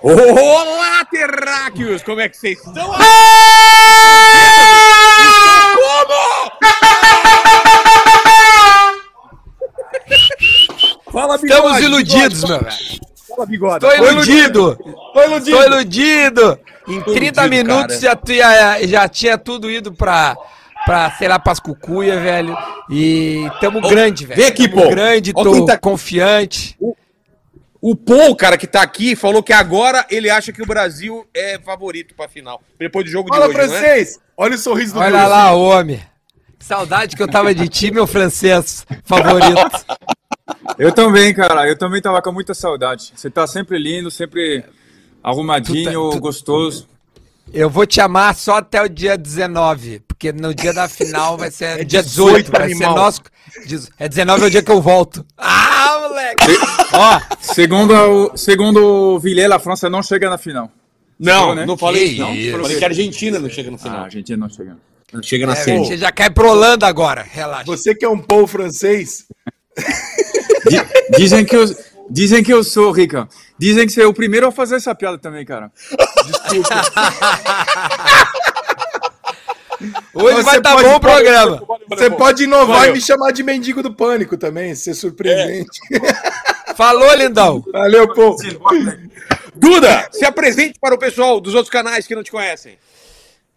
Olá, terráqueos! Como é que vocês estão? Como? Fala, bigode, Estamos iludidos, bigode. meu velho. Fala, bigode. Tô iludido. Tô iludido. Tô iludido. Em 30 iludido, minutos já, tinha, já tinha tudo ido pra, pra, sei lá, pras cucuia, velho. E tamo grande, velho. vem aqui, Tamo pô. grande, tô quem tá- confiante. O Paul, cara, que tá aqui, falou que agora ele acha que o Brasil é favorito pra final. Depois do jogo Fala, de hoje, é? francês! Olha o sorriso do Olha Deus. lá, homem. Que Saudade que eu tava de ti, meu francês favorito. Eu também, cara. Eu também tava com muita saudade. Você tá sempre lindo, sempre arrumadinho, Tu tá- tu- gostoso. Eu vou te amar só até o dia 19, porque no dia da final vai ser É dia 18, 18, vai animal. ser nosso. É 19 é o dia que eu volto. Ah, moleque! Ó, segundo o, segundo o Villet, a França não chega na final. Não, né? não falei Que isso, não. isso. Falei que a Argentina não chega no Ah, final. a Argentina não chega. Não chega na É, semi. você já cai pro Holanda agora, relaxa. Você que é um pão francês, Di- Dizem que eu, dizem que eu sou, Rica. Dizem que você é o primeiro a fazer essa piada também, cara. Hoje Você vai estar pode- bom o programa. você pode inovar Valeu. e me chamar de mendigo do pânico também, ser surpreendente. Falou, lindão. Valeu, pô. Duda, se apresente para o pessoal dos outros canais que não te conhecem.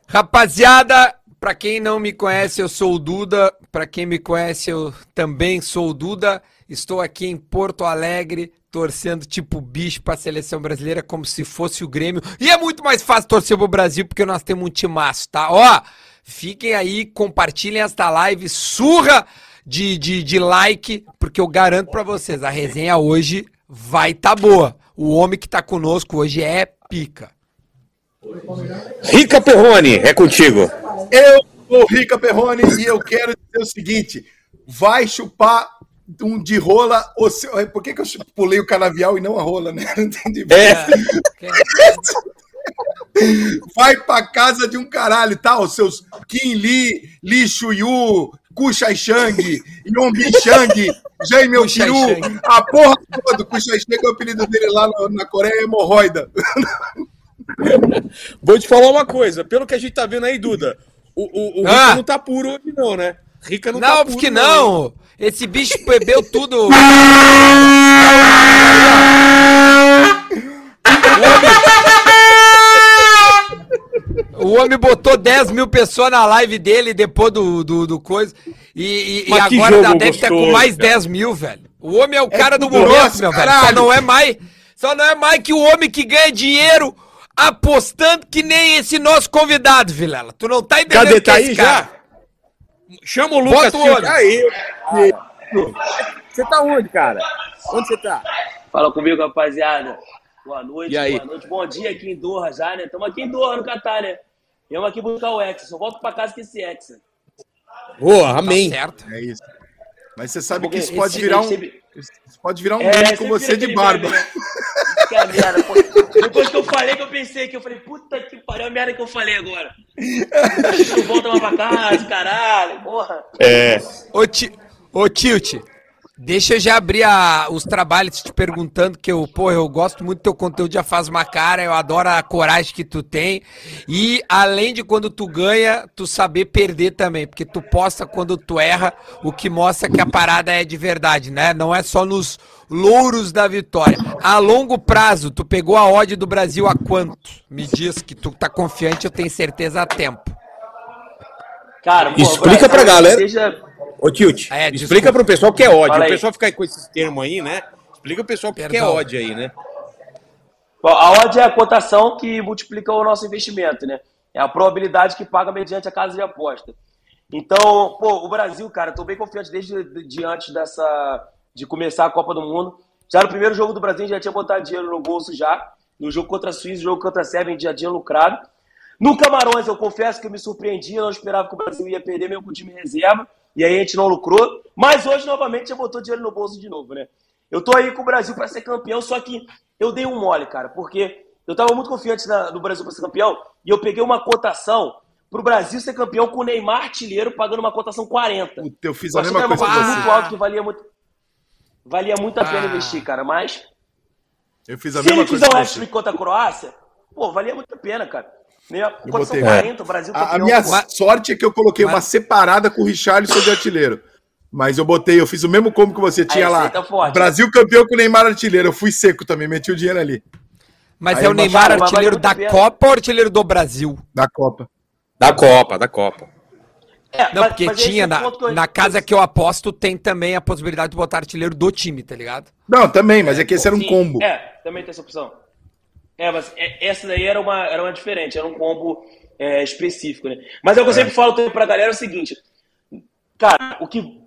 Rapaziada, pra quem não me conhece, eu sou o Duda. Pra quem me conhece, eu também sou o Duda. Estou aqui em Porto Alegre, torcendo tipo bicho pra seleção brasileira, como se fosse o Grêmio. E é muito mais fácil torcer pro Brasil, porque nós temos um timaço, tá? Ó, fiquem aí, compartilhem esta live, surra de, de, de like, porque eu garanto pra vocês, a resenha hoje vai tá boa. O homem que tá conosco hoje é pica. Rica Perrone, é contigo. Eu sou o Rica Perrone e eu quero dizer o seguinte: vai chupar um de rola. O seu... Por que, que eu pulei o canavial e não a rola, né? Não entendi. É. Vai pra casa de um caralho, tá? Os seus Kim Lee, Li Shuyu, Ku Shai Shang, Yombi Shang, Jai Meu Ku Shai Peru, Shang. a porra toda. Ku Shai Shang é o apelido dele lá na, Coreia, é hemorroida. Vou te falar uma coisa. Pelo que a gente tá vendo aí, Duda, o, o, o Ah. Rica não tá puro hoje, não, né? Rica não, Não, tá puro. que não. Esse bicho bebeu tudo. O homem botou 10 mil pessoas na live dele depois do, do, do coisa. E, e- e agora deve estar com gostoso, mais cara. 10 mil, velho. O homem é o cara do tudo momento, nosso, meu velho. Só caralho. não é mais. Só não é mais que o homem que ganha dinheiro apostando que nem esse nosso convidado, Vilela. Tu não tá entendendo Cadê? que Tá esse aí cara- já? Chama o Lucas Bota o olho. Aí. Você tá onde, cara? Onde você tá? Fala comigo, rapaziada. Boa noite, E aí? boa noite. Bom dia aqui em Doha já, né? Estamos aqui em Doha, no Catar, né? Viemos aqui buscar o Hexa. Só volto pra casa com esse Hexa. Boa, amém. Tá certo. É isso. Mas você sabe que Porque isso pode virar um, sempre- isso pode virar um É, meme com você de barba. meme, né? Que é a merda, pô. Depois que eu falei que eu pensei que eu falei, puta que pariu, a merda que eu falei agora. Não volta mais pra casa, caralho, porra. É. Ô, ti, ô Tilt, deixa eu já abrir a- os trabalhos te perguntando, que eu, pô, eu gosto muito do teu conteúdo, já faz uma cara, eu adoro a coragem que tu tem. E além de quando tu ganha, tu saber perder também, porque tu posta quando tu erra, o que mostra que a parada é de verdade, né? Não é só nos louros da vitória. A longo prazo, tu pegou a odd do Brasil a quanto? Me diz que tu tá confiante, eu tenho certeza a tempo. Cara, pô, Explica pra galera. Seja... Ô, Tilt, É, explica pro pessoal o que é ódio. O pessoal fica aí com esses termos aí, né? Explica pro pessoal o que é ódio aí, né? Bom, a odd é a cotação que multiplica o nosso investimento, né? É a probabilidade que paga mediante a casa de aposta. Então, pô, o Brasil, cara, tô bem confiante desde de, de antes dessa de começar a Copa do Mundo. Já no primeiro jogo do Brasil, a gente já tinha botado dinheiro no bolso já. No jogo contra a Suíça, no jogo contra a Sérvia, a gente já tinha lucrado. No Camarões, eu confesso que eu me surpreendi, eu não esperava que o Brasil ia perder mesmo com o time reserva, e aí a gente não lucrou. Mas hoje, novamente, já botou dinheiro no bolso de novo, né? Eu tô aí com o Brasil para ser campeão, só que eu dei um mole, cara, porque eu tava muito confiante na- no Brasil para ser campeão, e eu peguei uma cotação pro Brasil ser campeão com o Neymar artilheiro pagando uma cotação 40. Puta, eu fiz Eu a que mesma era uma coisa que cotação você. muito alta que valia muito, valia muito a pena Ah. investir, cara, mas Eu fiz a Se ele mesma fizer coisa. um que hat você. trick contra a Croácia, pô, valia muito a pena, cara. 40, o Brasil A, minha pô. sorte é que eu coloquei Mas- uma separada com o Richarlison de artilheiro. Mas eu botei, eu fiz o mesmo combo que você tinha lá. receita forte. Brasil campeão com o Neymar artilheiro. Eu fui seco também, meti o dinheiro ali. Mas Aí é o eu Neymar baixava, artilheiro da. Copa ou artilheiro do Brasil? Da Copa. Da Copa, da Copa. É, Não, mas- porque mas tinha é na, eu- na casa que eu aposto, tem também a possibilidade de botar artilheiro do time, tá ligado? Não, também, mas é que esse era um Sim, combo. É, também tem essa opção. É, mas é- essa daí era uma, era uma diferente, era um combo é, específico, né? Mas é o que eu sempre falo também pra galera é o seguinte, cara, o que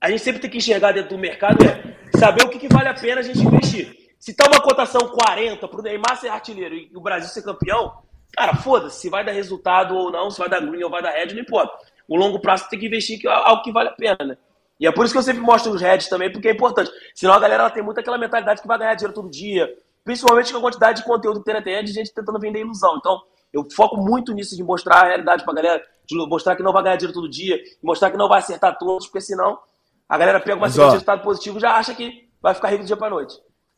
a gente sempre tem que enxergar dentro do mercado é saber o que, que vale a pena a gente investir. Se tá uma cotação 40 pro Neymar ser artilheiro e o Brasil ser campeão, cara, foda-se, se vai dar resultado ou não, se vai dar green ou vai dar red, não importa. O longo prazo tem que investir que é algo que vale a pena, né? E é por isso que eu sempre mostro os heads também, porque é importante. Senão a galera ela tem muito aquela mentalidade que vai ganhar dinheiro todo dia, principalmente com a quantidade de conteúdo que tem na internet de gente tentando vender ilusão. Então, eu foco muito nisso de mostrar a realidade pra galera, de mostrar que não vai ganhar dinheiro todo dia, mostrar que não vai acertar todos, porque senão a galera pega uma sequência de resultado positivo e já acha que vai ficar rico do dia pra noite.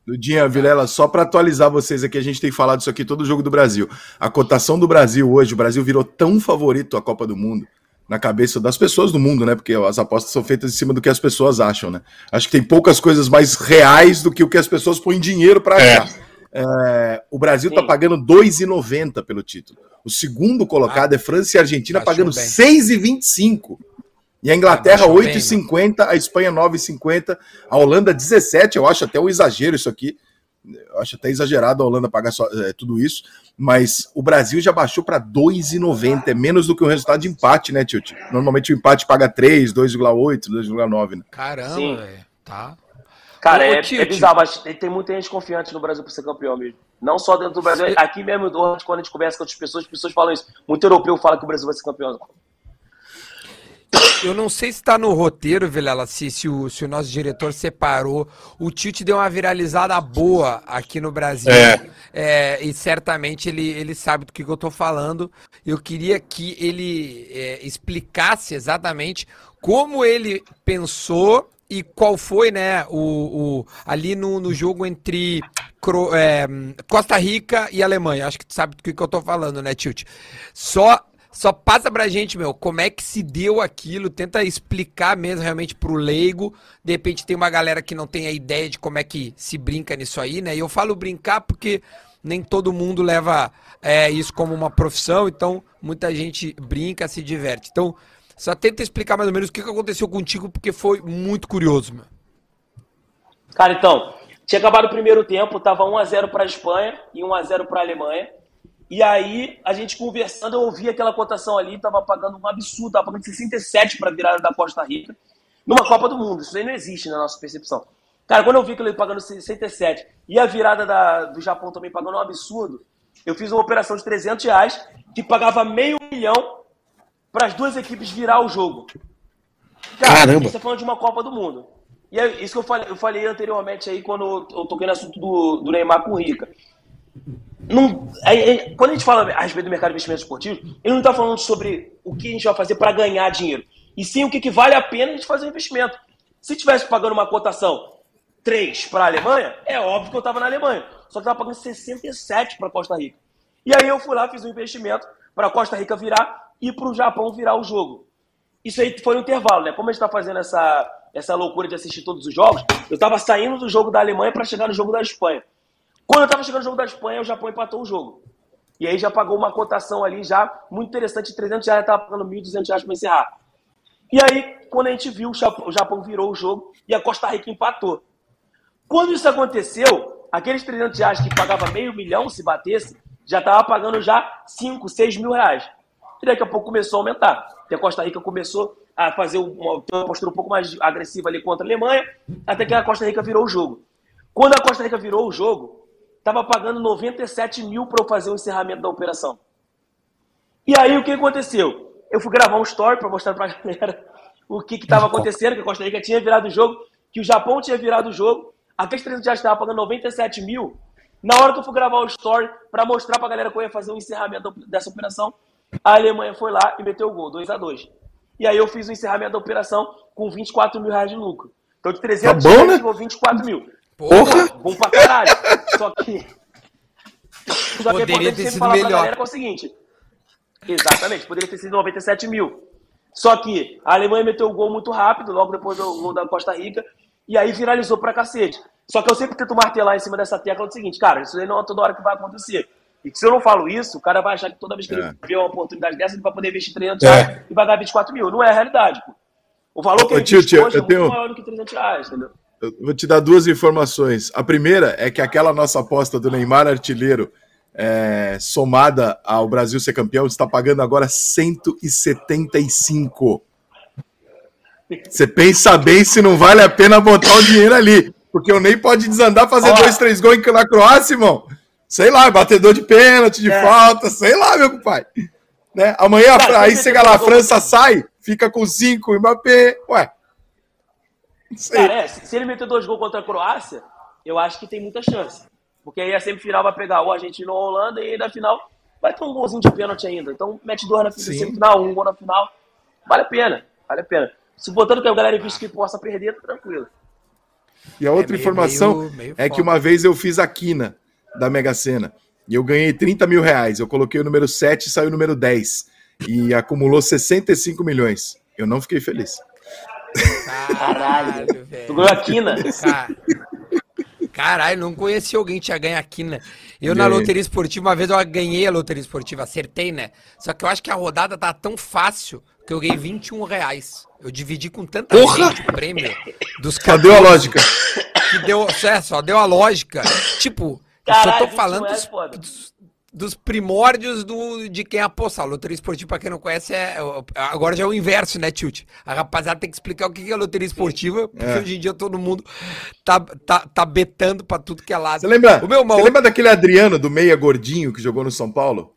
Dudinha, Vilela, só para atualizar vocês aqui, a gente tem falado isso aqui todo jogo do Brasil. A cotação do Brasil hoje, o Brasil virou tão favorito à Copa do Mundo na cabeça das pessoas do mundo, né? Porque as apostas são feitas em cima do que as pessoas acham, né? Acho que tem poucas coisas mais reais do que o que as pessoas põem dinheiro para É. achar. É, o Brasil tá Sim. pagando 2,90 pelo título. O segundo colocado é França e Argentina baixou pagando bem. 6,25. E a Inglaterra, Baixou bem, 8,50, a Espanha 9,50, a Holanda 17, eu acho até um exagero isso aqui. Eu acho até exagerado a Holanda pagar só, é, tudo isso, mas o Brasil já baixou para 2,90, é menos do que o resultado de empate, né, Tilt? Normalmente o empate paga 3, 2,8, 2,9, né? Caramba, Sim. velho. Tá. Cara, Ô, é, Tite. é bizarro, mas tem, tem muita gente confiante no Brasil pra ser campeão mesmo. Não só dentro do Brasil, aqui mesmo, quando a gente conversa com outras pessoas, as pessoas falam isso. Muito europeu fala que o Brasil vai ser campeão. Eu não sei se tá no roteiro, Vilela, se, se, o, se o nosso diretor separou. O Tite deu uma viralizada boa aqui no Brasil. É. É, e certamente ele, ele sabe do que, que eu tô falando. Eu queria que ele é, explicasse exatamente como ele pensou e qual foi, né, o, o- ali no, no jogo entre Cro- é, Costa Rica e Alemanha. Acho que tu sabe do que, que eu tô falando, né, Tilt? Só só passa pra gente, meu, como é que se deu aquilo, tenta explicar mesmo realmente pro leigo. De repente tem uma galera que não tem a ideia de como é que se brinca nisso aí, né? E eu falo brincar porque nem todo mundo leva é, isso como uma profissão, então muita gente brinca, se diverte. Então, só tenta explicar mais ou menos o que aconteceu contigo, porque foi muito curioso, meu. Cara, então, tinha acabado o primeiro tempo, tava 1x0 pra Espanha e 1x0 pra Alemanha. E aí, a gente conversando, eu ouvi aquela cotação ali, tava pagando um absurdo, tava pagando 67 pra virada da Costa Rica, numa Copa do Mundo. Isso aí não existe na nossa percepção. Cara, quando eu vi que ele pagando 67 e a virada da- do Japão também pagando um absurdo, eu fiz uma operação de 300 reais que pagava meio milhão para as duas equipes virar o jogo. Caramba. Você tá falando de uma Copa do Mundo. E é isso que eu falei, eu falei anteriormente aí quando eu toquei no assunto do, do Neymar com o Rica. Não, é- é- quando a gente fala a respeito do mercado de investimentos esportivos, ele não está falando sobre o que a gente vai fazer para ganhar dinheiro, e sim o que, que vale a pena a gente fazer um investimento. Se tivesse pagando uma cotação 3 para a Alemanha, é óbvio que eu estava na Alemanha, só que estava pagando 67 para Costa Rica. E aí eu fui lá, fiz um investimento para Costa Rica virar e para o Japão virar o jogo. Isso aí foi no intervalo, né? Como a gente tá fazendo essa, essa loucura de assistir todos os jogos, eu tava saindo do jogo da Alemanha para chegar no jogo da Espanha. Quando eu tava chegando no jogo da Espanha, o Japão empatou o jogo. E aí já pagou uma cotação ali já muito interessante, 300 reais, tava pagando 1.200 reais para encerrar. E aí, quando a gente viu, o Japão, virou o jogo e a Costa Rica empatou. Quando isso aconteceu, aqueles 300 reais que pagava meio milhão se batesse, já tava pagando já 5, 6 mil reais. E daqui a pouco começou a aumentar. E a Costa Rica começou a fazer uma, uma postura um pouco mais agressiva ali contra a Alemanha, até que a Costa Rica virou o jogo. Quando a Costa Rica virou o jogo, estava pagando 97 mil para eu fazer o encerramento da operação. E aí o que aconteceu? Eu fui gravar um story para mostrar para a galera o que estava acontecendo, que a Costa Rica tinha virado o jogo, que o Japão tinha virado o jogo, aqueles 300 reais estavam pagando 97 mil. Na hora que eu fui gravar o story para mostrar para a galera que eu ia fazer o encerramento dessa operação, a Alemanha foi lá e meteu o gol, 2 a 2 E aí eu fiz o encerramento da operação com 24 mil reais de lucro. Então de 300 Tá bom, né? chegou 24 mil. Porra! Bom pra caralho. Só que. Só que é Poderia ter sempre sido falar pra melhor. galera que é o seguinte. Exatamente, poderia ter sido 97 mil. Só que a Alemanha meteu o gol muito rápido, logo depois do gol da Costa Rica, e aí finalizou pra cacete. Só que eu sempre tento martelar em cima dessa tecla do seguinte, cara, isso aí não é toda hora que vai acontecer. E que se eu não falo isso, o cara vai achar que toda vez que É. ele vê uma oportunidade dessa, ele vai poder investir 300 É. reais e pagar 24 mil. Não é a realidade, pô. O valor que Ô, ele tio, tio, hoje é muito tenho- maior do que 300 reais, entendeu? Eu vou te dar duas informações. A primeira é que aquela nossa aposta do Neymar artilheiro, é, somada ao Brasil ser campeão, está pagando agora 175. Você pensa bem se não vale a pena botar o dinheiro ali. Porque o Ney pode desandar, fazer Ó. dois, três gols na Croácia, irmão. Sei lá, batedor de pênalti, de É. falta, sei lá, meu pai. Né? Amanhã, Cara, aí chega lá, a França sai, fica com cinco, Mbappé. Ué. Cara, é, se ele meter dois gols contra a Croácia, eu acho que tem muita chance. Porque aí a semifinal vai pegar o Argentina ou a Holanda e aí na final vai ter um golzinho de pênalti ainda. Então mete dois na Sim. semifinal, um gol na final. Vale a pena, vale a pena. Se botando que a galera visto que possa perder, tá tranquilo. E a outra meio- informação meio- meio é que uma vez eu fiz a quina da Mega Sena e eu ganhei 30 mil reais. Eu coloquei o número 7 e saiu o número 10. E acumulou 65 milhões. Eu não fiquei feliz. Caralho, Tu velho. ganhou a quina. Cara- Caralho, não conheci alguém que tinha ganho aqui, né? Eu na Ganhei. loteria esportiva, uma vez eu ganhei a loteria esportiva, acertei, né? Só que eu acho que a rodada tá tão fácil que eu ganhei 21 reais. Eu dividi com tanta Porra! gente o prêmio dos Só deu a 14 lógica. que deu, é, só deu a lógica. Tipo, eu Caralho, só tô 21 falando é dos, foda. dos, dos primórdios do, de quem aposta. A loteria esportiva, pra quem não conhece, é, agora já é o inverso, né, Tilt? A rapaziada tem que explicar o que é loteria esportiva, porque É. hoje em dia todo mundo tá, tá, tá betando pra tudo que é lado. Você lembra, O meu, uma você lembra daquele Adriano do Meia Gordinho que jogou no São Paulo?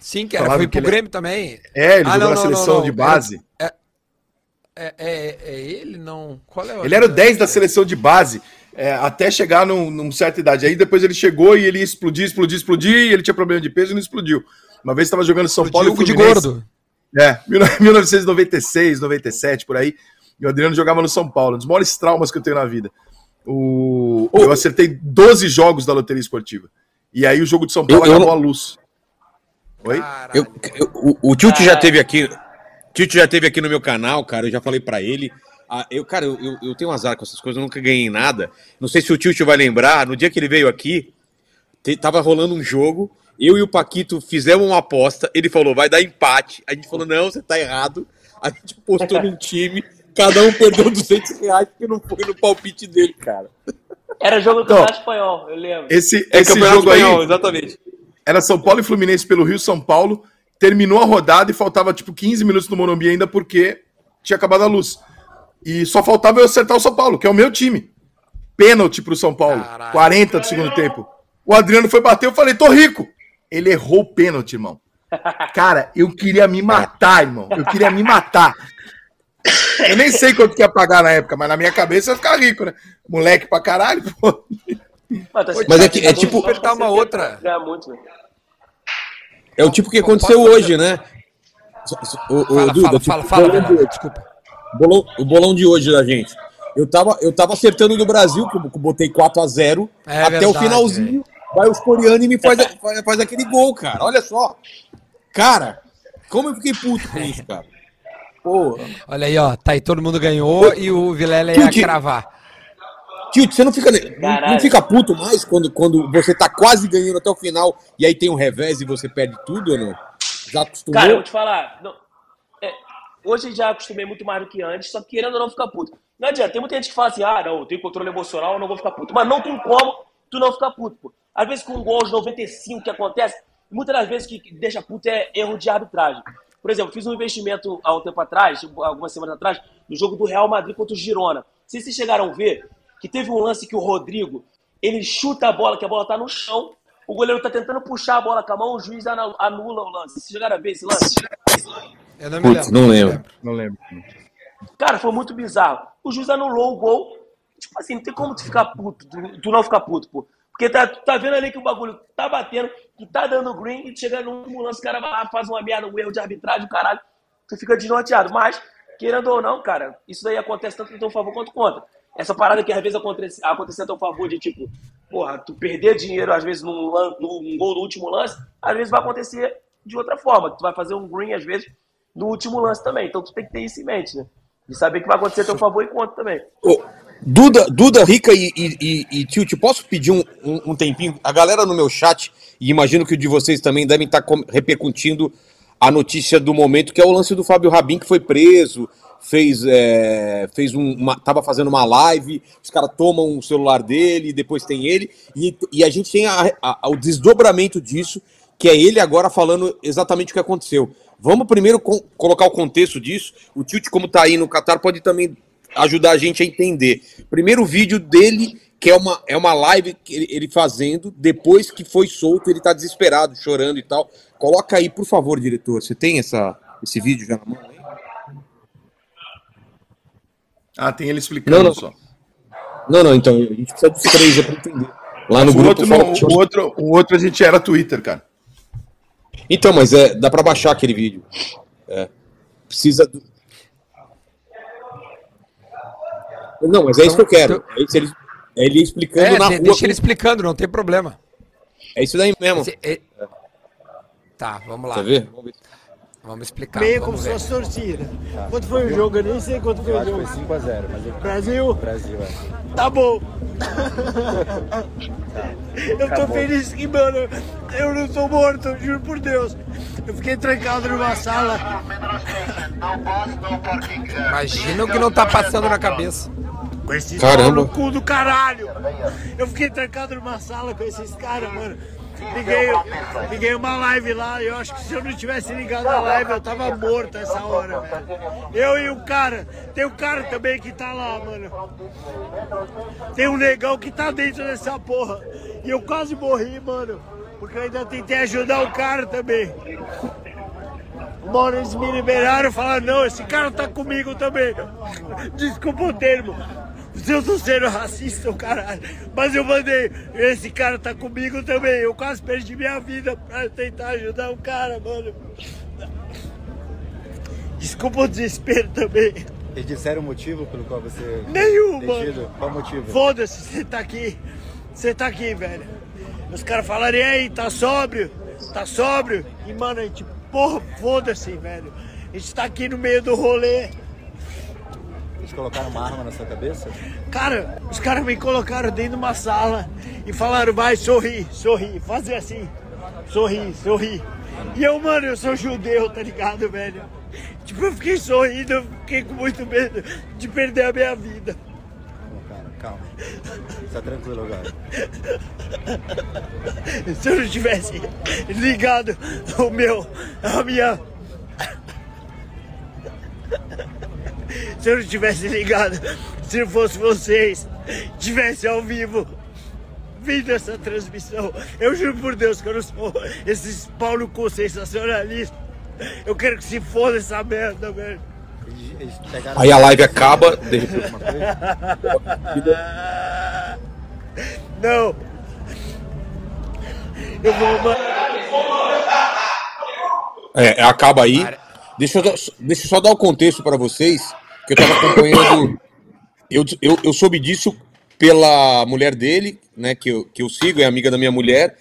Sim, que era, foi pro ele- Grêmio também. É, ele Ah, jogou não, na não, seleção não, de base. É, é, é ele, não. Qual é o Ele era o 10 da seleção de base, é, até chegar num, num certa idade. Aí depois ele chegou e ele ia explodir, explodir, explodir, e ele tinha problema de peso e não explodiu. Uma vez estava jogando São O Paulo e de gordo. É, 1996, 97, por aí. E o Adriano jogava no São Paulo. Um dos maiores traumas que eu tenho na vida. O... Eu acertei 12 jogos da loteria esportiva. E aí o jogo de São Paulo Eu- eu acabou não- a luz. Oi? Eu, eu- o, o Tilt já teve aqui. Tilt já teve aqui no meu canal, cara. Eu já falei pra ele. Ah, eu, cara, eu, eu, eu tenho um azar com essas coisas, eu nunca ganhei nada. Não sei se o Tilt vai lembrar. No dia que ele veio aqui, te- tava rolando um jogo. Eu e o Paquito fizemos uma aposta. Ele falou, vai dar empate. A gente falou, não, você tá errado. A gente postou num time. Cada um perdeu 200 reais porque não foi no palpite dele, cara. Era jogo do Então, Campeonato Espanhol, eu lembro. Esse, É esse Campeonato jogo aí Espanhol, exatamente. era São Paulo e Fluminense pelo Rio São Paulo. Terminou a rodada e faltava tipo 15 minutos no Morumbi ainda porque tinha acabado a luz. E só faltava eu acertar o São Paulo, que é o meu time. Pênalti pro São Paulo. Caralho. 40 do segundo tempo. O Adriano foi bater, eu falei, tô rico. Ele errou o pênalti, irmão. Cara, eu queria me matar, irmão. Eu queria me matar. Eu nem sei quanto que ia pagar na época, mas na minha cabeça eu ia ficar rico, né? Moleque pra caralho, pô. tá Mas é que- é tipo- Apertar uma outra. Muito. É o tipo que aconteceu hoje, né? O, o, Fala, Duda, fala, tipo, fala, fala, hoje. desculpa. Bolão- o bolão de hoje da gente. Eu tava, eu tava acertando do Brasil, que eu botei 4x0 É até o verdade, finalzinho. Vai os coreanos e me faz, faz, faz aquele gol, cara. Olha só. Cara, como eu fiquei puto com isso, cara. Pô, Olha aí, ó. Tá aí, todo mundo ganhou e o Vilela ia Tilt. cravar. Tio, você não fica, não, não fica puto mais quando, quando você tá quase ganhando até o final e aí tem um revés e você perde tudo ou não? Já acostumou? Cara, eu vou te falar. não- é, hoje já acostumei muito mais do que antes, só que querendo ou não ficar puto. Não adianta, tem muita gente que fala assim, ah, não, eu tenho controle emocional, eu não vou ficar puto. Mas não tem como tu não ficar puto, pô. Às vezes com um gol aos 95 que acontece, muitas das vezes que deixa puto é erro de arbitragem. Por exemplo, fiz um investimento há um tempo atrás, algumas semanas atrás, no jogo do Real Madrid contra o Girona. Se vocês chegaram a ver que teve um lance que o Rodrigo, ele chuta a bola, que a bola tá no chão, o goleiro tá tentando puxar a bola com a mão, o juiz anu- anula o lance. Vocês chegaram a ver esse lance? Eu não me Putz, lembro. não lembro. Não lembro. Cara, foi muito bizarro. O juiz anulou o gol. Tipo assim, não tem como tu ficar puto, tu, tu não ficar puto, pô. Porque tá, tu tá vendo ali que o bagulho tá batendo, que tá dando green, e chega no último lance, o cara vai lá, faz uma merda, um erro de arbitragem, caralho. Tu fica desnorteado. Mas, querendo ou não, cara, isso daí acontece tanto a teu favor quanto contra. Essa parada que às vezes acontece, acontece a teu favor de tipo, porra, tu perder dinheiro, às vezes, num, num gol no último lance, às vezes vai acontecer de outra forma. Tu vai fazer um green, às vezes, no último lance também. Então tu tem que ter isso em mente, né? E saber que vai acontecer a teu favor e contra também. Duda, Duda, Rica e, e, e, Tio, te posso pedir um, um, um tempinho? A galera no meu chat, e imagino que o de vocês também devem estar com- repercutindo a notícia do momento, que é o lance do Fábio Rabin, que foi preso, fez, é, fez um, uma, tava fazendo uma live, os caras tomam o celular dele, depois tem ele, e, e a gente tem a- a- o desdobramento disso, que é ele agora falando exatamente o que aconteceu. Vamos primeiro co- colocar o contexto disso. O Tilt, como tá aí no Catar, pode também ajudar a gente a entender. Primeiro vídeo dele, que é uma, é uma live que ele, ele fazendo, depois que foi solto, ele tá desesperado, chorando e tal. Coloca aí, por favor, diretor. Você tem essa, esse vídeo já na mão aí? Ah, tem ele explicando Não, não. só. Não, não, então, a gente precisa dos três para entender. Lá no o, grupo outro, não, o, outro, o outro a gente era Twitter, cara. Então, mas é, dá para baixar aquele vídeo. É. Precisa do... Não, mas é isso que eu quero. É, isso, ele, é ele explicando É, na de- rua. deixa ele explicando, não tem problema. É isso daí mesmo. Esse- é- Tá, vamos lá. Quer ver? Vamos ver. Vamos explicar. Meio como se fosse torcida. Quanto foi o jogo? Eu nem sei quanto foi o jogo. 5x0, mas eu... Brasil? Brasil, é. Tá bom. Eu tô feliz que, mano, eu não tô morto, eu juro por Deus. Eu fiquei trancado numa sala. Imagina o que não tá passando na cabeça. Com esses Caramba. no cu do caralho. Eu fiquei trancado numa sala com esses caras, mano. Liguei, liguei uma live lá eu acho que se eu não tivesse ligado a live eu tava morto essa hora, velho. Eu e o cara. Tem o cara também que tá lá, mano. Tem um negão que tá dentro dessa porra. E eu quase morri, mano. Porque eu ainda tentei ajudar o cara também. Uma eles me liberaram e falaram, não, esse cara tá comigo também. Desculpa o termo. Se eu tô sendo racista, o caralho. Mas eu mandei, esse cara tá comigo também. Eu quase perdi minha vida pra tentar ajudar o cara, mano. Desculpa o desespero também. Eles disseram o motivo pelo qual você... Nenhum, mano. Qual motivo? Foda-se, você tá aqui. Você tá aqui, velho. Os caras falaram, e aí, tá sóbrio? Tá sóbrio? E, mano, a gente, porra, foda-se, velho. A gente tá aqui no meio do rolê. Eles colocaram uma arma na sua cabeça? Cara, os caras me colocaram dentro de uma sala e falaram, vai, sorri, sorri, fazer assim. Sorri, sorri. E eu, mano, eu sou judeu, tá ligado, velho? Tipo, eu fiquei sorrindo, eu fiquei com muito medo de perder a minha vida. Calma, cara, calma. Tá tranquilo agora. Se eu não tivesse ligado o meu, a minha. Se eu não tivesse ligado, se não fosse vocês, tivesse ao vivo, vindo essa transmissão, eu juro por Deus que eu não sou esses pau no cu sensacionalistas. Eu quero que se foda essa merda, velho. Aí a live acaba, de repente. Alguma coisa? Não. Eu vou. É, acaba aí. Deixa eu, deixa eu só dar o contexto para vocês, que eu estava acompanhando. Eu, eu, eu soube disso pela mulher dele, né, que eu, que eu sigo, é amiga da minha mulher,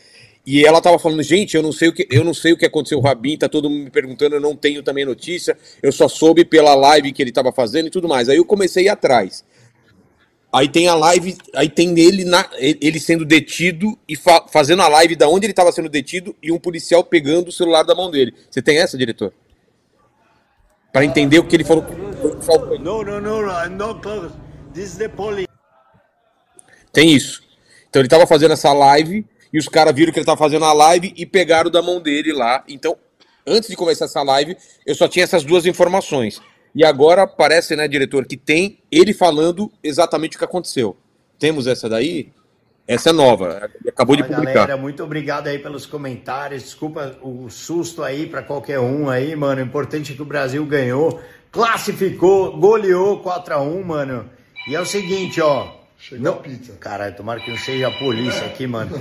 e ela estava falando, gente, eu não sei o que eu não sei o que aconteceu o Rabin, tá todo mundo me perguntando, eu não tenho também notícia, eu só soube pela live que ele estava fazendo e tudo mais. Aí eu comecei a ir atrás. Aí tem a live, aí tem ele, na, ele sendo detido e fa- fazendo a live da onde ele estava sendo detido e um policial pegando o celular da mão dele. Você tem essa, diretor? Para entender o que ele falou. No, no, no, I'm not close. This is the police. Tem isso. Então ele estava fazendo essa live e os caras viram que ele estava fazendo a live e pegaram da mão dele lá. Então, antes de começar essa live, eu só tinha essas duas informações. E agora parece, né, diretor, que tem ele falando exatamente o que aconteceu. Temos essa daí? Essa é nova. Acabou de Fala, publicar. Galera, muito obrigado aí pelos comentários. Desculpa o susto aí para qualquer um aí, mano. O importante é que o Brasil ganhou, classificou, goleou 4 a 1 mano. E é o seguinte, ó. Chegou a pizza. Caralho, tomara que não seja a polícia aqui, mano.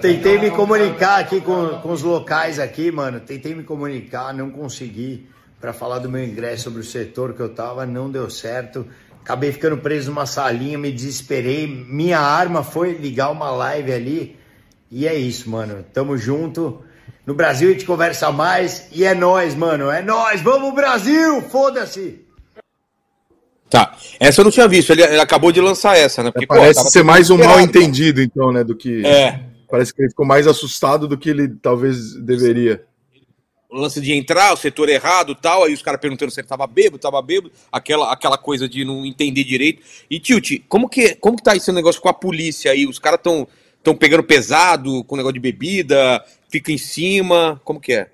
Tentei me comunicar aqui com, com os locais aqui, mano. Tentei me comunicar, não consegui para falar do meu ingresso sobre o setor que eu tava, não deu certo. Acabei ficando preso numa salinha, me desesperei. Minha arma foi ligar uma live ali. E é isso, mano. Tamo junto. No Brasil a gente conversa mais. E é nós, mano. É nós. Vamos, Brasil! Foda-se! Tá. Essa eu não tinha visto. Ele, ele acabou de lançar essa, né? Porque, pô, Parece tava ser mais um mal entendido, então, né? Do que. É. Parece que ele ficou mais assustado do que ele talvez deveria. o lance de entrar, o setor errado tal, aí os caras perguntando se ele tava bêbado, tava bêbado, aquela, aquela coisa de não entender direito. E, Tilt, como que, como que tá esse negócio com a polícia aí? Os caras tão, tão pegando pesado com o negócio de bebida, fica em cima, como que é?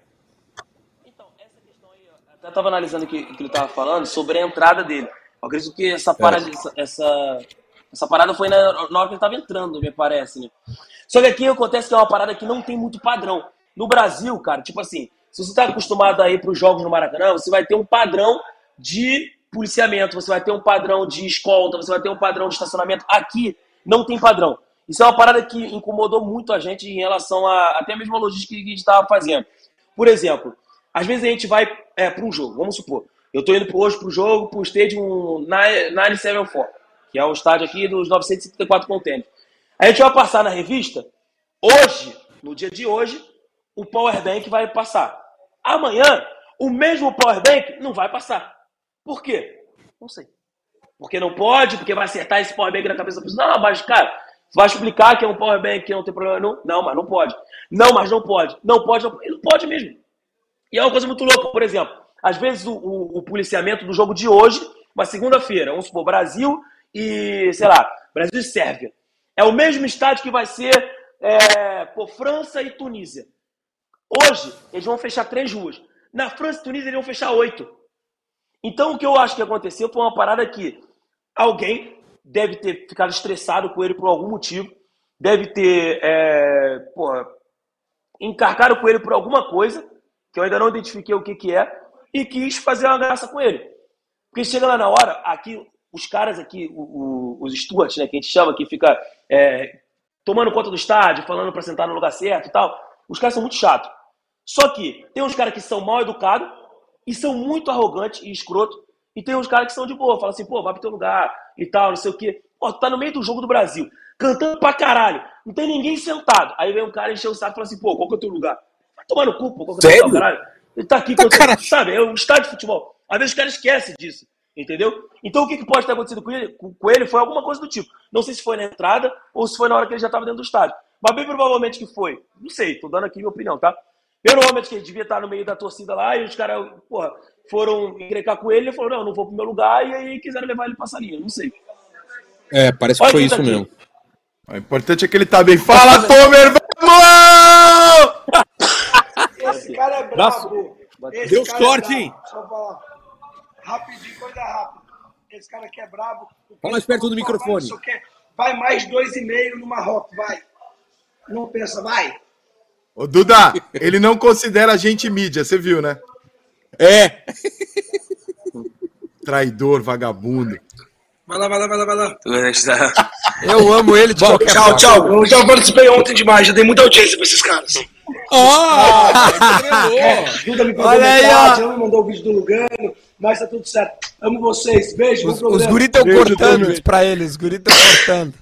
Até estava analisando o que, que ele estava falando sobre a entrada dele. Eu acredito que essa parada, essa, essa, essa parada foi na, na hora que ele estava entrando, me parece, né? Só que aqui acontece que é uma parada que não tem muito padrão. No Brasil, cara, tipo assim, se você está acostumado a ir para os jogos no Maracanã, você vai ter um padrão de policiamento, você vai ter um padrão de escolta, você vai ter um padrão de estacionamento. Aqui não tem padrão. Isso é uma parada que incomodou muito a gente em relação a até mesmo a logística que a gente estava fazendo. Por exemplo, às vezes a gente vai é, para um jogo, vamos supor, eu estou indo hoje para o jogo, para o Stadium 974, que é o estádio aqui dos 974 contêineres. A gente vai passar na revista, hoje, no dia de hoje, o Powerbank vai passar. Amanhã, o mesmo Powerbank não vai passar. Por quê? Não sei. Porque não pode, porque vai acertar esse Powerbank na cabeça da pessoa. Não, mas, cara, vai explicar que é um Powerbank que não tem problema não? Não, mas não pode. Não, mas não pode. Não pode, não, não pode mesmo. E é uma coisa muito louca, por exemplo, às vezes o, o, o policiamento do jogo de hoje, uma segunda-feira, vamos supor, Brasil e, sei lá, Brasil e Sérvia. É o mesmo estádio que vai ser é, por França e Tunísia. Hoje, eles vão fechar três ruas. Na França e Tunísia, eles vão fechar oito. Então, o que eu acho que aconteceu foi uma parada que alguém deve ter ficado estressado com ele por algum motivo, deve ter é, porra, encarcado com ele por alguma coisa, que eu ainda não identifiquei o que, que é, e quis fazer uma graça com ele. Porque chega lá na hora, aqui, os caras aqui, o, o, os stewards, né, que a gente chama, que fica é, tomando conta do estádio, falando para sentar no lugar certo e tal, os caras são muito chatos. Só que tem uns caras que são mal educados e são muito arrogantes e escroto, e tem uns caras que são de boa, falam assim, pô, vai pro teu lugar e tal, não sei o quê. Pô, tu tá no meio do jogo do Brasil, cantando pra caralho, não tem ninguém sentado. Aí vem um cara encher o saco e fala assim, pô, qual que é o teu lugar? Vai tomar no cu, pô, qual que é o teu lugar, caralho? Ele tá aqui, tá sabe? É um estádio de futebol. Às vezes os caras esquecem disso, entendeu? Então o que, que pode ter acontecido com ele, com ele foi alguma coisa do tipo. Não sei se foi na entrada ou se foi na hora que ele já estava dentro do estádio. Mas bem provavelmente que foi. Não sei, tô dando aqui minha opinião, tá? Bem provavelmente que ele devia estar no meio da torcida lá e os caras, porra, foram encrecar com ele e ele falou, não, não vou pro meu lugar, e aí quiseram levar ele pra salinha, não sei. É, parece que Olha foi isso tá mesmo. O importante é que ele tá bem. Fala, Tomer! Vamos! Esse cara é brabo. Esse Deu cara sorte, é hein? Só falar. Rapidinho, coisa rápida. Esse cara aqui é brabo. Fala mais perto do microfone. Vai mais dois e meio no Marrocos, vai. Não pensa, vai. Ô, Duda, ele não considera a gente mídia, você viu, né? É. Traidor, vagabundo. Vai lá, vai lá, vai lá, vai lá. Eu amo ele de qualquer Tchau, forma. tchau. Eu já participei ontem demais, já dei muita audiência pra esses caras. Duda me Olha aí, ó. ela me mandou o vídeo do Lugano, mas tá tudo certo. Amo vocês, beijo, bom Os, os guris estão cortando pra eles, os guris estão cortando.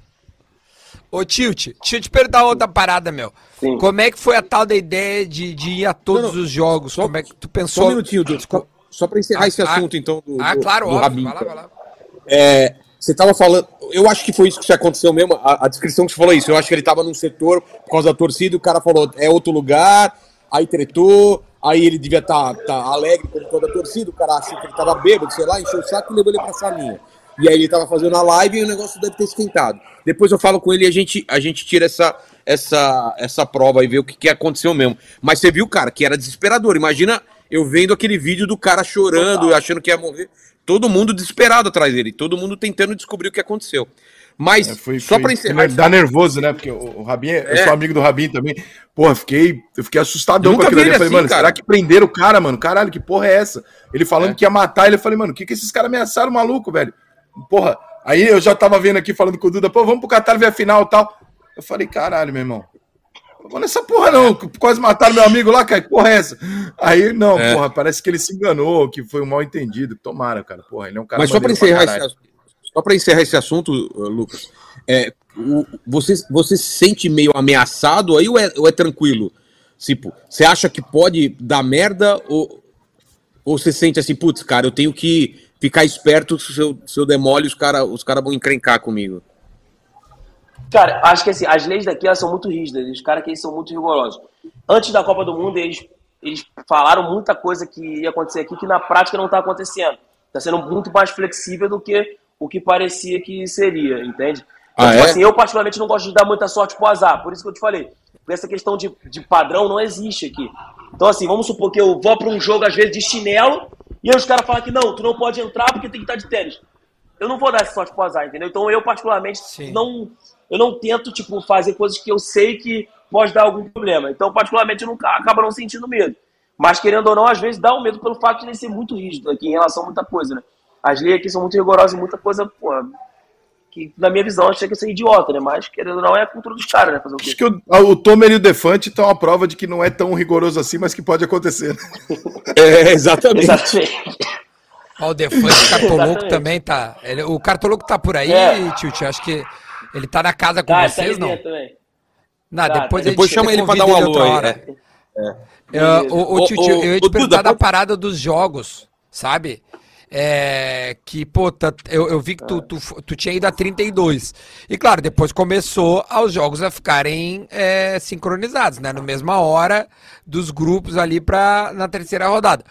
Ô, Tilt, deixa eu te perguntar outra parada, meu. Sim. Como é que foi a tal da ideia de, de ir a todos Não, não, os jogos? só- Como é que tu Só pensou? um minutinho, Dudu. Só, só pra encerrar esse Ah, assunto, então, do, Ah, do- claro, do óbvio. Rabin, Vai lá, vai lá. É, você tava falando, eu acho que foi isso que aconteceu mesmo, a, a descrição que você falou é isso. Eu acho que ele tava num setor por causa da torcida, o cara falou, é outro lugar, aí tretou, aí ele devia estar alegre com toda a torcida, o cara achou que ele tava bêbado, sei lá, encheu o saco e levou ele pra salinha. E aí ele tava fazendo a live e o negócio deve ter esquentado. Depois eu falo com ele e a gente, a gente tira essa, essa, essa prova e vê o que, que aconteceu mesmo. Mas você viu, cara, que era desesperador. Imagina eu vendo aquele vídeo do cara chorando, achando que ia morrer. Todo mundo desesperado atrás dele, todo mundo tentando descobrir o que aconteceu. Mas, É, foi, só pra encerrar. Dá nervoso, né? Porque o, o Rabin, eu É. sou amigo do Rabin também. Porra, fiquei, eu fiquei assustadão Eu com aquilo ali. Eu falei, assim, mano, cara. será que prenderam o cara, mano? Caralho, que porra é essa? Ele falando É. que ia matar ele. Eu falei, mano, o que, que esses caras ameaçaram maluco, velho? Porra, aí eu já tava vendo aqui falando com o Duda, pô, vamos pro Qatar ver a final e tal. Eu falei, caralho, meu irmão. Não vou nessa porra, não. Quase mataram meu amigo lá, cara. Que porra é essa? Aí, não, É. porra, parece que ele se enganou, que foi um mal entendido. Tomara, cara. Porra, ele é um cara Mas só pra encerrar esse, caralho. assunto- só para encerrar esse assunto, uh, Lucas, é, o- você, você se sente meio ameaçado aí ou é, ou é tranquilo? Tipo, você acha que pode dar merda ou, ou você sente assim, putz, cara, eu tenho que ficar esperto se eu, se eu demole, os caras os cara vão encrencar comigo? Cara, acho que assim, as leis daqui elas são muito rígidas, os caras aqui são muito rigorosos. Antes da Copa do Mundo, eles, eles falaram muita coisa que ia acontecer aqui que na prática não está acontecendo. Está sendo muito mais flexível do que o que parecia que seria, entende? Então, Ah, tipo é? assim, eu particularmente não gosto de dar muita sorte pro azar, por isso que eu te falei. Essa questão de, de padrão não existe aqui. Então, assim, vamos supor que eu vou para um jogo, às vezes, de chinelo, e aí os caras falam que não, tu não pode entrar porque tem que estar de tênis eu não vou dar essa sorte pro azar, entendeu? Então eu, particularmente, não, eu não tento, tipo, fazer coisas que eu sei que pode dar algum problema. Então, particularmente, eu nunca acabo não sentindo medo. Mas, querendo ou não, às vezes dá um medo pelo fato de ele ser muito rígido aqui em relação a muita coisa, né? As leis aqui são muito rigorosas e muita coisa, pô, que na minha visão chega a ser idiota, né? Mas, querendo ou não, é a cultura dos caras, né? Fazer o quê? Acho que o, o Tomer e o Defante estão a prova de que não é tão rigoroso assim, mas que pode acontecer. É, exatamente. Exatamente. Ó, o Defante Cartoloco Exatamente. também tá. Ele- o Cartoloco tá por aí, É. Tilt. Acho que ele tá na casa com Tá, tá vocês, aí não? também. Não, Tá, depois, tá. a Depois chama ele pra convida dar um outra alô aí, hora. é. É, o, o, Ô, Tilt, ô, eu ia te perguntar da parada dos jogos, sabe? É, que, pô, tá- eu, eu vi que tu, tu, tu tinha ido a 32. E claro, depois começou aos jogos a ficarem é, sincronizados, né? Na mesma hora dos grupos ali pra, na terceira rodada.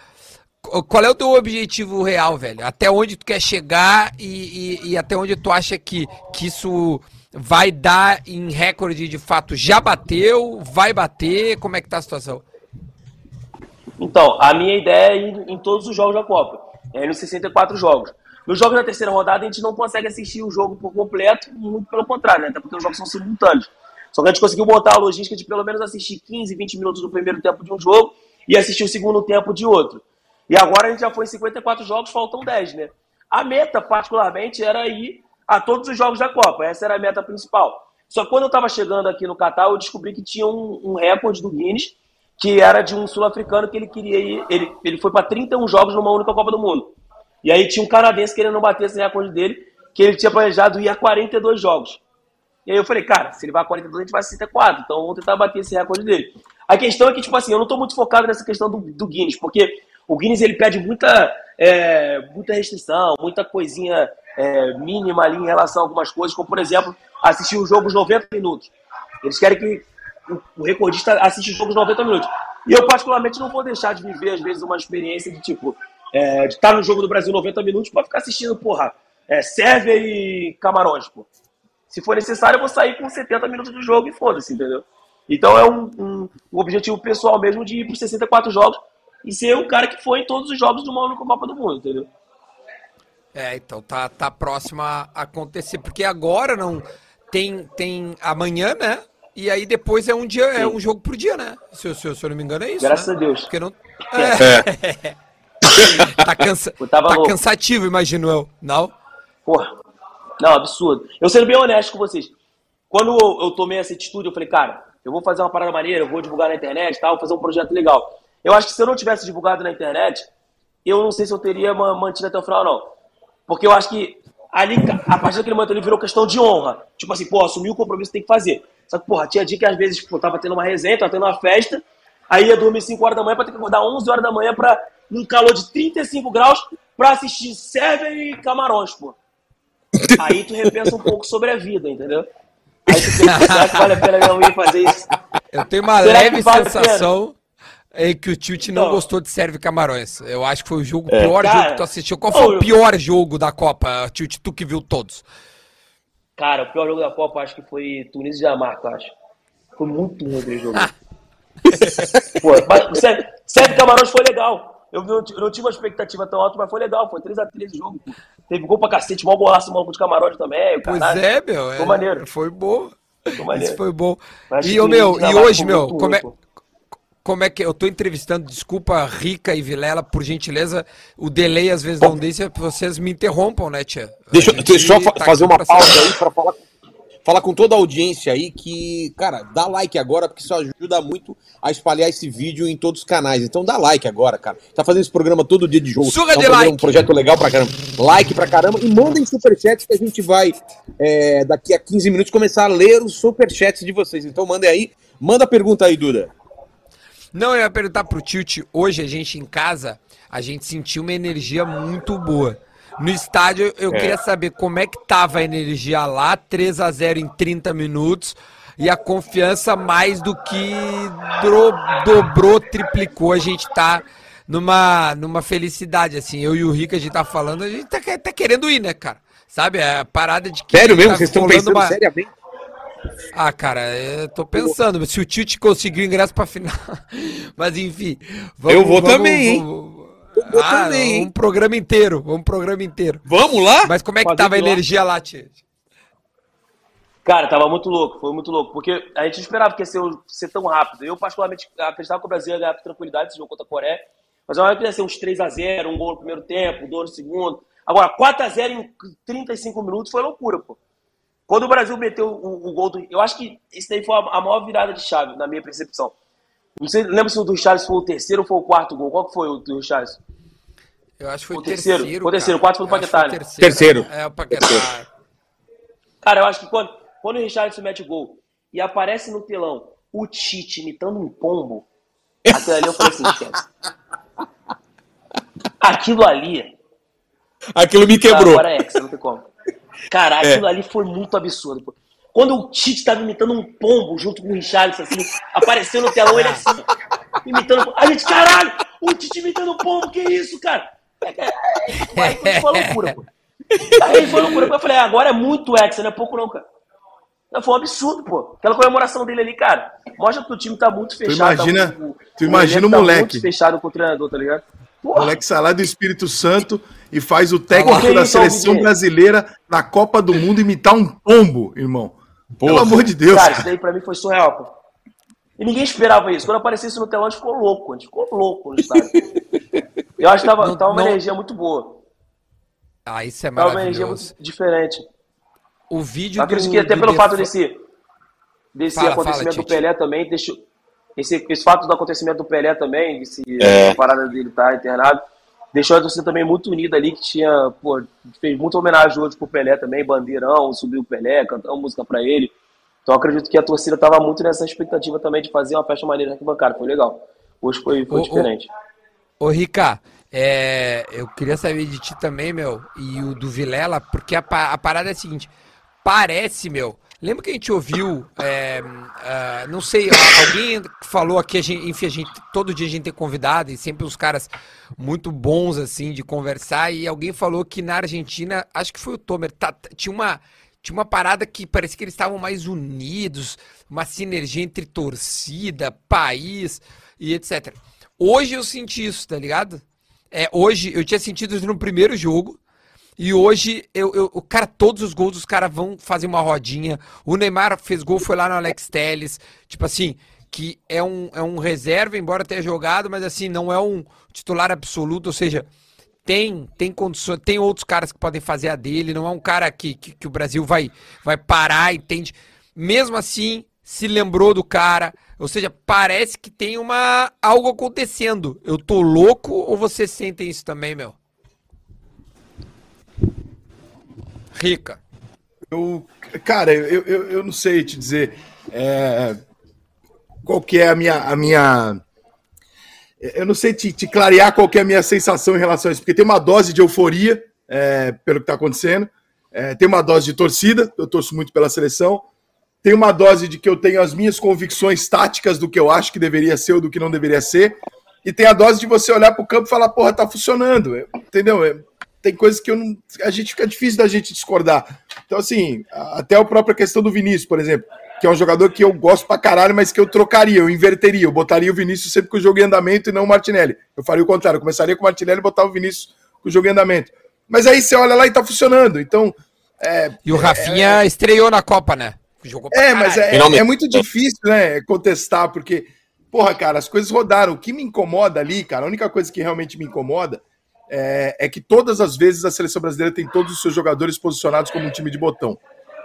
Qu- Qual é o teu objetivo real, velho? Até onde tu quer chegar e, e- e até onde tu acha que, que isso vai dar em recorde de fato? Já bateu? Vai bater? Como é que tá a situação? Então, a minha ideia é ir em todos os jogos da Copa. É nos 64 jogos. Nos jogos da terceira rodada, a gente não consegue assistir o jogo por completo, muito pelo contrário, né? Até porque os jogos são simultâneos. Só que a gente conseguiu montar a logística de pelo menos assistir 15, 20 minutos do primeiro tempo de um jogo e assistir o segundo tempo de outro. E agora a gente já foi em 54 jogos, faltam 10, né? A meta, particularmente, era ir a todos os jogos da Copa. Essa era a meta principal. Só que quando eu estava chegando aqui no Catar, eu descobri que tinha um, um recorde do Guinness, que era de um sul-africano que ele queria ir. Ele, ele foi para 31 jogos numa única Copa do Mundo. E aí tinha um canadense querendo bater esse recorde dele, que ele tinha planejado ir a 42 jogos. E aí eu falei, cara, se ele vai a 42, a gente vai a 64. Então vamos tentar bater esse recorde dele. A questão é que, tipo assim, eu não tô muito focado nessa questão do, do Guinness, porque o Guinness ele pede muita, é, muita restrição, muita coisinha é, mínima ali em relação a algumas coisas, como por exemplo, assistir o jogo os 90 minutos. Eles querem que o, recordista assista os jogos 90 minutos. E eu, particularmente, não vou deixar de viver, às vezes, uma experiência de tipo, é, de estar no jogo do Brasil 90 minutos para ficar assistindo, porra, é, Sérvia e Camarões, pô. Se for necessário, eu vou sair com 70 minutos do jogo e foda-se, entendeu? Então é um, um, um objetivo pessoal mesmo de ir para 64 jogos e ser o cara que foi em todos os jogos de uma única Copa do Mundo, entendeu? É, então tá, tá próximo a acontecer, porque agora não tem tem amanhã, né? E aí depois é um dia, é um jogo por dia, né? Se, eu- se, eu- se eu não me engano é isso. Graças né? a Deus. Porque não É. tá, cansa... Eu tava tá louco. cansativo, imagino eu. Não? Porra. Não, absurdo. Eu sendo bem honesto com vocês. Quando eu, eu tomei essa atitude, eu falei, cara, eu vou fazer uma parada maneira, eu vou divulgar na internet e tal, vou fazer um projeto legal. Eu acho que se eu não tivesse divulgado na internet, eu não sei se eu teria ma- mantido até o final, não. Porque eu acho que ali, a partir daquele momento, ele virou questão de honra. Tipo assim, pô, assumir o compromisso tem que fazer. Só que, porra, tinha dia que às vezes, pô, tava tendo uma resenha, tava tendo uma festa, aí ia dormir 5 horas da manhã pra ter que acordar 11 horas da manhã pra, num calor de 35 graus pra assistir Sérvia e Camarões, pô. Aí tu repensa um pouco sobre a vida, entendeu? Aí tu pensa, será que vale a pena eu ir fazer isso? Eu tenho uma Será leve vale sensação é que o Tilt não Então. gostou de Serve Camarões. Eu acho que foi o jogo, É. pior Cara, jogo que tu assistiu. Qual foi o pior jogo da Copa, Tilt, tu que viu todos? Cara, o pior jogo da Copa acho que foi Tunísia e Dinamarca, acho. Foi muito ruim aquele jogo. Pô, mas, sério, sério, Camarões foi legal. Eu não, eu não tive uma expectativa tão alta, mas foi legal. Foi 3x3 o jogo. pô. Teve gol pra cacete, mó golaço, maluco de Camarões também. o Pois caralho. é, meu. Foi é, maneiro. Foi bom. Foi maneiro. Isso foi bom. Mas E, ô, meu, e hoje, meu, como é. Como é que. Eu tô entrevistando, desculpa, Rica e Vilela, por gentileza. O delay às vezes não deixa, vocês me interrompam, né, tia? Deixa, deixa eu tá fazer uma pausa aí para falar, Fala com toda a audiência aí que, cara, dá like agora, porque isso ajuda muito a espalhar esse vídeo em todos os canais. Então dá like agora, cara. Tá fazendo esse programa todo dia de jogo. Suga é um, de programa- like. um projeto legal pra caramba. Like pra caramba. E mandem superchats que a gente vai, é, daqui a 15 minutos, começar a ler os superchats de vocês. Então mandem aí. Manda a pergunta aí, Duda. Não, eu ia perguntar pro Tilt, hoje a gente em casa, a gente sentiu uma energia muito boa. No estádio, eu É. queria saber como é que tava a energia lá, 3 a 0 em 30 minutos, e a confiança mais do que dro- dobrou, triplicou. A gente tá numa, numa felicidade, assim. Eu e o Rico, a gente tá falando, a gente tá, tá querendo ir, né, cara? Sabe, é a parada de que... Sério mesmo? tá Vocês estão pensando uma- seriamente? Ah, cara, eu tô pensando, se o Tilt conseguiu ingresso pra final. Mas enfim. Eu vou também, hein? vamos- vou ah, também, hein? um programa inteiro, um programa inteiro. Vamos lá? Mas como é que Fazer tava a energia lá, Tilt? Cara, tava muito louco, foi muito louco. Porque a gente não esperava que ia ser, ser tão rápido. Eu, particularmente, acreditava que o Brasil ia ganhar com tranquilidade esse jogo contra a Coreia. Mas eu achava que ia ser uns 3x0, um gol no primeiro tempo, um gol no segundo. Agora, 4x0 em 35 minutos foi loucura, pô. Quando o Brasil meteu o, o gol do. Eu acho que isso daí foi a, a maior virada de chave, na minha percepção. Não sei, lembra se o do Charles foi o terceiro ou foi o quarto gol? Qual que foi o do Charles? Eu acho que foi O o terceiro, terceiro. foi o terceiro, o quarto foi o foi Paquetá, né? Terceiro. É, o Paquetá. Cara, eu acho que quando, quando o Richardson mete gol e aparece no telão o Tite imitando um pombo, aquilo ali eu falei assim, esquece. Aquilo ali. Aquilo me quebrou. Agora é ex, não tem como. Cara, aquilo ali foi muito absurdo. Pô. Quando o Tite tava imitando um pombo junto com o Richardson, assim, apareceu no telão ele assim, imitando. A gente, caralho, o Tite imitando um pombo, que isso, cara? É, é, é, aí foi loucura, pô. Aí foi loucura. Eu falei, ah, agora é muito ex, não é pouco não, cara. Não, foi um absurdo, pô. Aquela comemoração dele ali, cara, mostra que o time tá muito fechado. tá imagina- muito- tu imagina elenco o tá moleque. muito fechado com o treinador, tá ligado? O Porra, moleque lá do Espírito Santo e faz o técnico Que da isso, seleção brasileira na Copa do Mundo imitar um pombo, irmão. Pelo Porra. amor de Deus. Cara, isso daí pra mim foi surreal, pô. E ninguém esperava isso. Quando apareceu isso no telão, a gente ficou louco. A gente ficou louco no estádio. Eu acho que tava, Não- tava uma não- energia muito boa. Ah, isso é Tava uma energia maravilhoso. muito diferente. O vídeo Eu acredito do- que até do pelo fato desse, desse Fala, acontecimento fala, do. Pelé também, deixou, esse, esse fato do acontecimento do Pelé também, esse, É. essa parada dele estar internado, deixou a torcida também muito unida ali, que tinha, pô, fez muita homenagem hoje pro Pelé também, bandeirão, subiu o Pelé, cantamos música pra ele. Então acredito que a torcida tava muito nessa expectativa também de fazer uma festa maneira na arquibancada, foi legal. Hoje foi, foi o- diferente. Ô, Rica, é, eu queria saber de ti também, meu, e o do Vilela, porque a, a parada é a seguinte: parece, meu. Lembra que a gente ouviu, é, ah, não sei, alguém falou aqui, a gente, enfim, a gente, todo dia a gente tem convidado e sempre os caras muito bons, assim, de conversar, e alguém falou que na Argentina, acho que foi o Tomer, tá- tá- tinha uma, tinha uma parada que parecia que eles estavam mais unidos, uma sinergia entre torcida, país e etc. Hoje eu senti isso, tá ligado? É, hoje eu tinha sentido isso no primeiro jogo. E hoje, eu, eu, o cara, todos os gols, os caras vão fazer uma rodinha. O Neymar fez gol, foi lá no Alex Telles. Tipo assim, que é um, é um reserva, embora tenha jogado, mas assim, não é um titular absoluto. Ou seja, tem tem condições, tem outros caras que podem fazer a dele. Não é um cara que, que, que o Brasil vai, vai parar, entende? Mesmo assim, se lembrou do cara. Ou seja, parece que tem uma algo acontecendo. Eu tô louco ou vocês sentem isso também, meu? Rica. Eu, cara, eu, eu, eu não sei te dizer é, qual que é a minha, a minha. Eu não sei te, te clarear qual que é a minha sensação em relação a isso, porque tem uma dose de euforia é, pelo que está acontecendo, é, tem uma dose de torcida, eu torço muito pela seleção, tem uma dose de que eu tenho as minhas convicções táticas do que eu acho que deveria ser ou do que não deveria ser, e tem a dose de você olhar para o campo e falar, porra, tá funcionando, entendeu? É, tem coisas que eu não, a gente fica difícil da gente discordar. Então, assim, até a própria questão do Vinícius, por exemplo, que é um jogador que eu gosto pra caralho, mas que eu trocaria, eu inverteria, eu botaria o Vinícius sempre com o jogo em andamento e não o Martinelli. Eu faria o contrário, eu começaria com o Martinelli e botava o Vinícius com o jogo em andamento. Mas aí você olha lá e tá funcionando. Então, é, E o Rafinha estreou na Copa, né? Jogou pra é, mas é, Finalmente. é muito difícil, né, contestar, porque, porra, cara, as coisas rodaram. O que me incomoda ali, cara, a única coisa que realmente me incomoda é, é que todas as vezes a seleção brasileira tem todos os seus jogadores posicionados como um time de botão.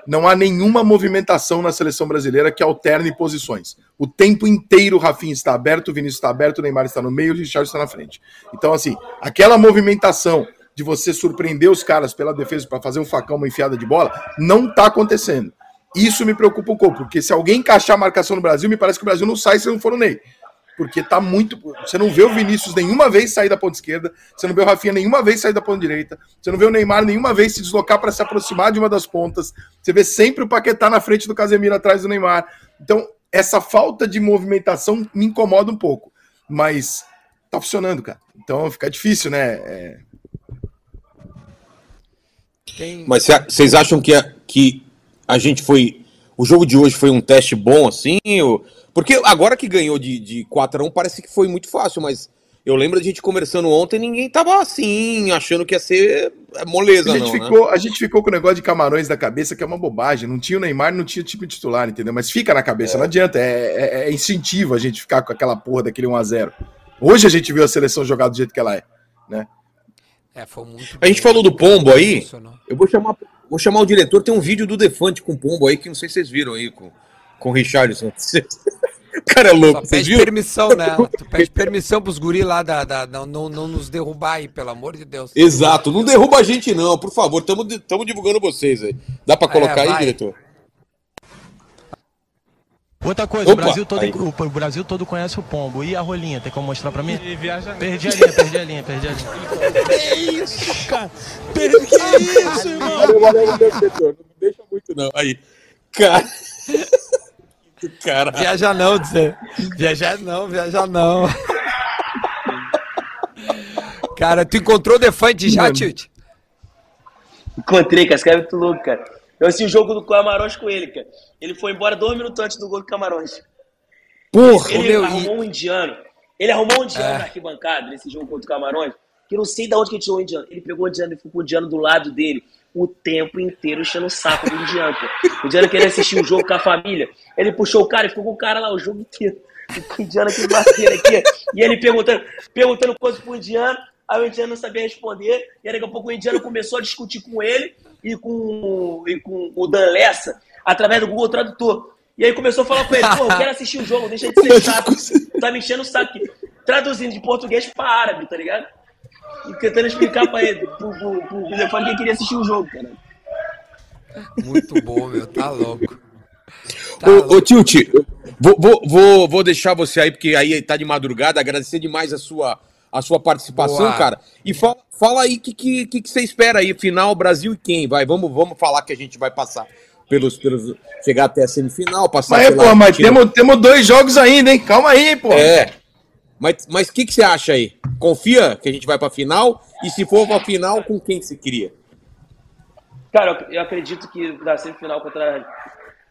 não há nenhuma movimentação na seleção brasileira que alterne posições. O tempo inteiro o Rafinha está aberto, o Vinícius está aberto, o Neymar está no meio, o Richard está na frente. Então, assim, aquela movimentação de você surpreender os caras pela defesa para fazer um facão, uma enfiada de bola, não está acontecendo. Isso me preocupa um pouco, porque se alguém encaixar a marcação no Brasil, me parece que o Brasil não sai se não for o Ney. Porque tá muito. Você não vê o Vinícius nenhuma vez sair da ponta esquerda, você não vê o Rafinha nenhuma vez sair da ponta direita, você não vê o Neymar nenhuma vez se deslocar para se aproximar de uma das pontas, você vê sempre o Paquetá na frente do Casemiro atrás do Neymar. Então, essa falta de movimentação me incomoda um pouco. Mas tá funcionando, cara. Então fica difícil, né? É... Mas vocês acham que a, que a gente foi. O jogo de hoje foi um teste bom assim? Ou... Porque agora que ganhou de, de 4x1 parece que foi muito fácil, mas eu lembro de a gente conversando ontem ninguém tava assim, achando que ia ser moleza, a gente não. Ficou, né? A gente ficou com o negócio de camarões da cabeça, que é uma bobagem. Não tinha o Neymar, não tinha o tipo titular, entendeu? Mas fica na cabeça, é. não adianta. É, é, é, incentivo a gente ficar com aquela porra daquele 1x0. Hoje a gente viu a seleção jogar do jeito que ela é, né? É, foi muito a gente falou do Pombo aí. Eu vou chamar, vou chamar o diretor. Tem um vídeo do Defante com o Pombo aí que não sei se vocês viram aí com, com o Richardson. O cara é louco. Só pede permissão, né? Tu pede permissão pros guris lá da, da, não, não, não nos derrubar aí, pelo amor de Deus. Exato, não derruba a gente não, por favor. Estamos divulgando vocês aí. Dá para colocar é, aí, diretor? Outra coisa, o Brasil, todo, o, o, Brasil todo conhece o pombo. E a rolinha, tem como mostrar pra mim? Perdi a linha, perdi a linha, perdi a linha. que isso, cara? Perdi que isso, irmão? Não deixa muito, não. Aí. Cara. Cara. Viaja não, dizer. Viajar não, viajar não. cara, tu encontrou o Defante já, Tilt? Encontrei, cara. Esse cara é muito louco, cara. Eu assisti o jogo do Camarões com ele, cara. Ele foi embora dois minutos antes do gol do Camarões. Porra, ele meu, arrumou um indiano. Ele arrumou um indiano é. na arquibancada nesse jogo contra o Camarões. Que eu não sei de onde que ele tirou o indiano. Ele pegou o indiano e ficou com o indiano do lado dele o tempo inteiro enchendo o saco do indiano. O indiano queria assistir o um jogo com a família. Ele puxou o cara e ficou com o cara lá o jogo inteiro. O indiano aqui batendo aqui. E ele perguntando, perguntando coisas pro indiano. Aí o indiano não sabia responder. E aí daqui a pouco o indiano começou a discutir com ele e com, e com o Dan Lessa através do Google Tradutor. E aí começou a falar com ele, pô, eu quero assistir o jogo, deixa de ser chato. Tá me enchendo o saco aqui. Traduzindo de português para árabe, tá ligado? E tentando explicar pra ele, pro, pro, pro telefone que queria assistir o jogo, cara. Muito bom, meu, tá louco. Tá ô, ô Tilt, vou, vou, vou, vou deixar você aí, porque aí tá de madrugada, agradecer demais a sua, a sua participação, Boa. cara. E fala, fala aí o que, que, que, você espera aí, final Brasil e quem? Vai, vamos, vamos falar que a gente vai passar pelos, pelos chegar até a semifinal, passar mas, pô, mas temos, temos dois jogos ainda, hein? Calma aí, pô. É. Mas o mas que, que você acha aí? Confia que a gente vai para a final? E se for para a final, com quem você queria? Cara, eu, eu acredito que na semifinal contra.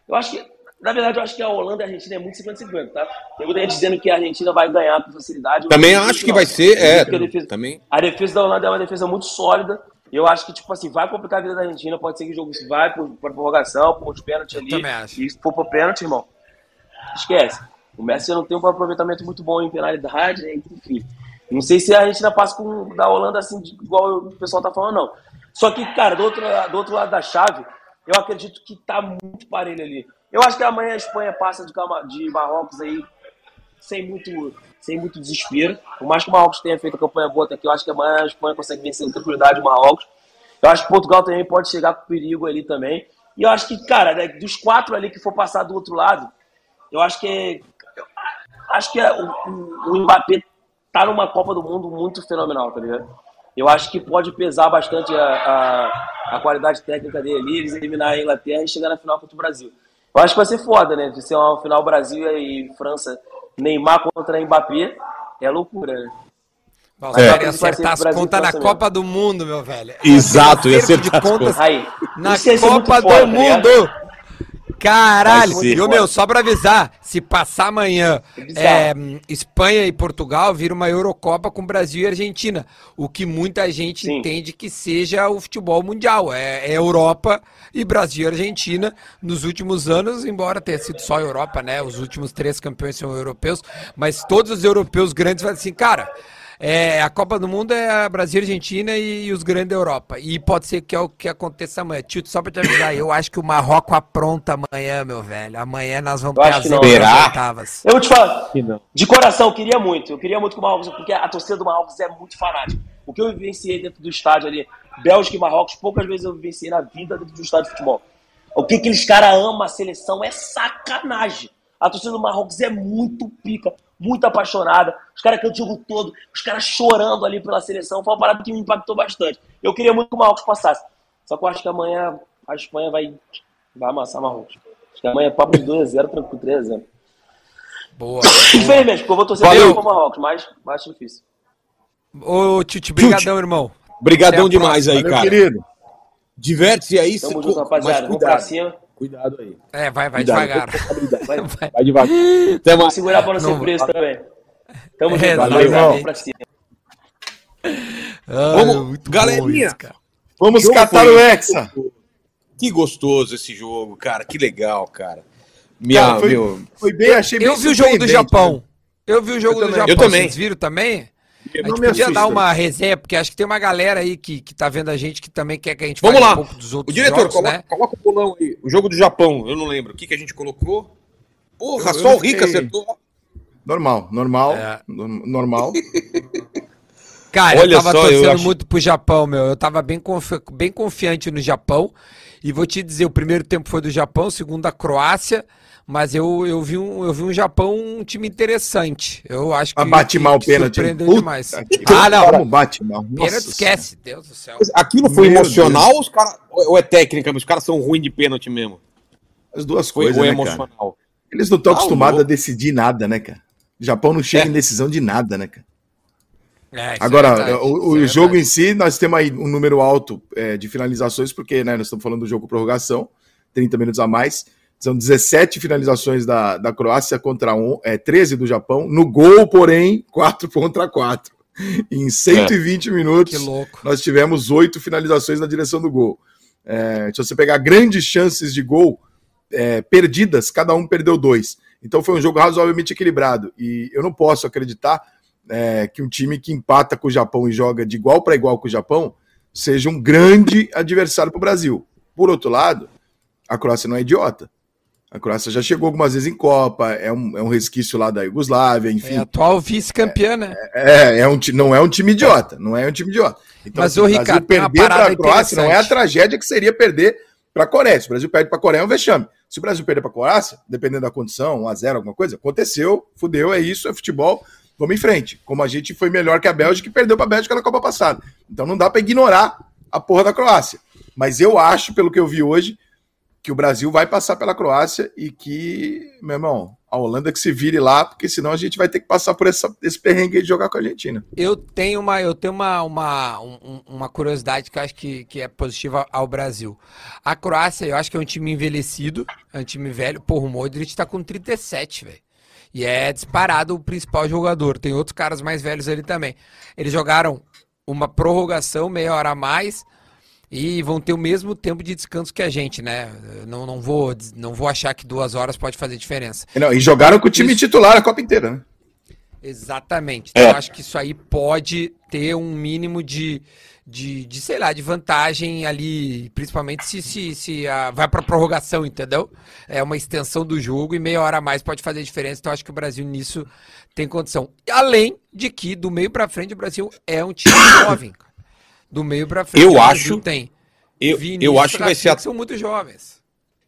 Eu acho que. Na verdade, eu acho que a Holanda e a Argentina é muito 50-50, tá? Tem muita gente dizendo que a Argentina vai ganhar com facilidade. Também acho que, que vai ser, é. A defesa, também. a defesa da Holanda é uma defesa muito sólida. Eu acho que, tipo assim, vai complicar a vida da Argentina. Pode ser que o jogo vai por, por prorrogação, por os pênaltis ali. Também acho. E se for por pênalti, irmão, esquece. O Messi não tem um aproveitamento muito bom em penalidade, né? enfim. Não sei se a Argentina passa com da Holanda assim, igual o pessoal tá falando, não. Só que, cara, do outro, do outro lado da chave, eu acredito que tá muito parelho ali. Eu acho que amanhã a Espanha passa de, de Marrocos aí sem muito, sem muito desespero. Por mais que o Marrocos tenha feito a campanha boa até aqui, eu acho que amanhã a Espanha consegue vencer com tranquilidade o Marrocos. Eu acho que Portugal também pode chegar com perigo ali também. E eu acho que, cara, né, dos quatro ali que for passar do outro lado, eu acho que acho que é, o, o Mbappé tá numa Copa do Mundo muito fenomenal, tá ligado? Eu acho que pode pesar bastante a, a, a qualidade técnica dele ali, eles eliminar a Inglaterra e chegar na final contra o Brasil. Eu acho que vai ser foda, né? De ser uma final Brasil e França, Neymar contra Mbappé, é loucura, né? Nossa, é. acertar as contas na Copa do Mundo, meu velho. Exato, ia acertar de contas aí, na Copa do foda, tá Mundo. Tá Caralho! E, meu, só pra avisar, se passar amanhã é, Espanha e Portugal, vira uma Eurocopa com Brasil e Argentina. O que muita gente Sim. entende que seja o futebol mundial. É, é, Europa e Brasil e Argentina nos últimos anos, embora tenha sido só Europa, né? Os últimos três campeões são europeus, mas todos os europeus grandes falam assim, cara. É, a Copa do Mundo é a Brasil, Argentina e, e os grandes da Europa. E pode ser que é o que aconteça amanhã. Tio, só pra te avisar, eu acho que o Marrocos apronta amanhã, meu velho. Amanhã nós vamos Eu acho que não. Será? oitavas. Eu vou te falar, de coração, eu queria muito. Eu queria muito que o Marrocos, porque a torcida do Marrocos é muito fanática. O que eu vivenciei dentro do estádio ali, Bélgica e Marrocos, poucas vezes eu vivenciei na vida dentro do estádio de futebol. O que aqueles caras amam a seleção é sacanagem. A torcida do Marrocos é muito pica, muito apaixonada. Os caras cantam o jogo todo, os caras chorando ali pela seleção. Foi uma parada que me impactou bastante. Eu queria muito que o Marrocos passasse. Só que eu acho que amanhã a Espanha vai, vai amassar o Marrocos. Acho que amanhã é papo de 2x0, tranquilo, 3x0. Boa. Infelizmente, porque eu vou torcer Valeu. pro Marrocos, mas acho difícil. Ô, Tite, brigadão, irmão. Brigadão demais aí, Valeu, cara. querido. Diverte-se aí, Tamo se- junto, rapaziada. mas Vamos pra cima. Cuidado aí. É, vai, vai Cuidado, devagar. Vai, Vai. Vai devagar. Até Vamos mais. segurar pra não ser preso também. Tamo É, junto, valeu. Vamos pra cima. Ah, Vamos, muito galerinha. bom isso. Vamos catar foi- o Hexa. Que gostoso esse jogo, cara. Que legal, cara. Minha, Cara, foi, meu, foi bem, achei bem Eu vi o jogo do Japão. né? Eu vi o jogo Eu do também. Japão. Eu também. Vocês viram também? A Não gente me podia assusta. dar uma resenha, porque acho que tem uma galera aí que, que tá vendo a gente que também quer que a gente Vamos fale lá. um pouco dos O outros diretor, jogos, coloca, né? coloca o bolão aí. O jogo do Japão, eu não lembro. O que, que a gente colocou? Porra, Eu- só eu o Rica acertou. Normal, normal, É. no- normal. Cara, Olha eu tava só, eu torcendo acho- muito pro Japão, meu. Eu tava bem, confi- bem confiante no Japão. E vou te dizer, o primeiro tempo foi do Japão, o segundo da Croácia. Mas eu, eu, vi um, eu vi um Japão um time interessante. Eu acho que. Ah, bate que- mal o pênalti. Surpreendeu Puta demais. que- Ah, não. Como bate mal. Nossa Pênalti esquece, Deus do céu. Aquilo foi Meu emocional ou, os cara, ou é técnica? Mas os caras são ruins de pênalti mesmo. As duas Foi coisas, é né, cara? emocional? Eles não estão Tá acostumados a decidir nada, né, cara? O Japão não chega É. em decisão de nada, né, cara? É, é Agora, verdade, o, o é jogo em si, nós temos aí um número alto é, de finalizações, porque né, nós estamos falando do jogo prorrogação, 30 minutos a mais. São 17 finalizações da, da Croácia contra um, é, 13 do Japão. No gol, porém, 4 contra 4. Em 120 minutos, Que louco. nós tivemos oito finalizações na direção do gol. É, se você pegar grandes chances de gol é, perdidas, cada um perdeu dois. Então foi um jogo razoavelmente equilibrado. E eu não posso acreditar é, que um time que empata com o Japão e joga de igual para igual com o Japão seja um grande adversário para o Brasil. Por outro lado, a Croácia não é idiota. A Croácia já chegou algumas vezes em Copa, é um, é um resquício lá da Iugoslávia, enfim. É atual vice-campeã, né? É, é um, ti- não é um time idiota, não é um time idiota. Então, Mas, se ô, o Ricardo, perder para a Croácia não é a tragédia que seria perder para a Coreia. Se o Brasil perde para a Coreia é um vexame. Se o Brasil perder para a Croácia, dependendo da condição, 1x0, alguma coisa, aconteceu, fudeu, é isso, é futebol, vamos em frente. Como a gente foi melhor que a Bélgica e perdeu para a Bélgica na Copa passada. Então não dá para ignorar a porra da Croácia. Mas eu acho, pelo que eu vi hoje, que o Brasil vai passar pela Croácia e que, meu irmão, a Holanda que se vire lá, porque senão a gente vai ter que passar por essa, esse perrengue de jogar com a Argentina. Eu tenho uma, eu tenho uma, uma, um- uma curiosidade que eu acho que, que é positiva ao Brasil. A Croácia, eu acho que é um time envelhecido, é um time velho. Porra, o Modric tá com 37, velho. E é disparado o principal jogador. Tem outros caras mais velhos ali também. Eles jogaram uma prorrogação, meia hora a mais, e vão ter o mesmo tempo de descanso que a gente, né? Não, não, vou, não vou achar que duas horas pode fazer diferença. E, não, e jogaram com o time Isso. titular a Copa inteira, né? Exatamente. Então, É. eu acho que isso aí pode ter um mínimo de, de, de, sei lá, de vantagem ali, principalmente se, se, se ah, vai para prorrogação, entendeu? É uma extensão do jogo e meia hora a mais pode fazer diferença. Então, eu acho que o Brasil nisso tem condição. Além de que, do meio para frente, o Brasil é um time jovem. cara. Do meio para frente, Eu o Brasil acho- tem. Eu, Vinícius, eu acho que vai ser a- são muito jovens.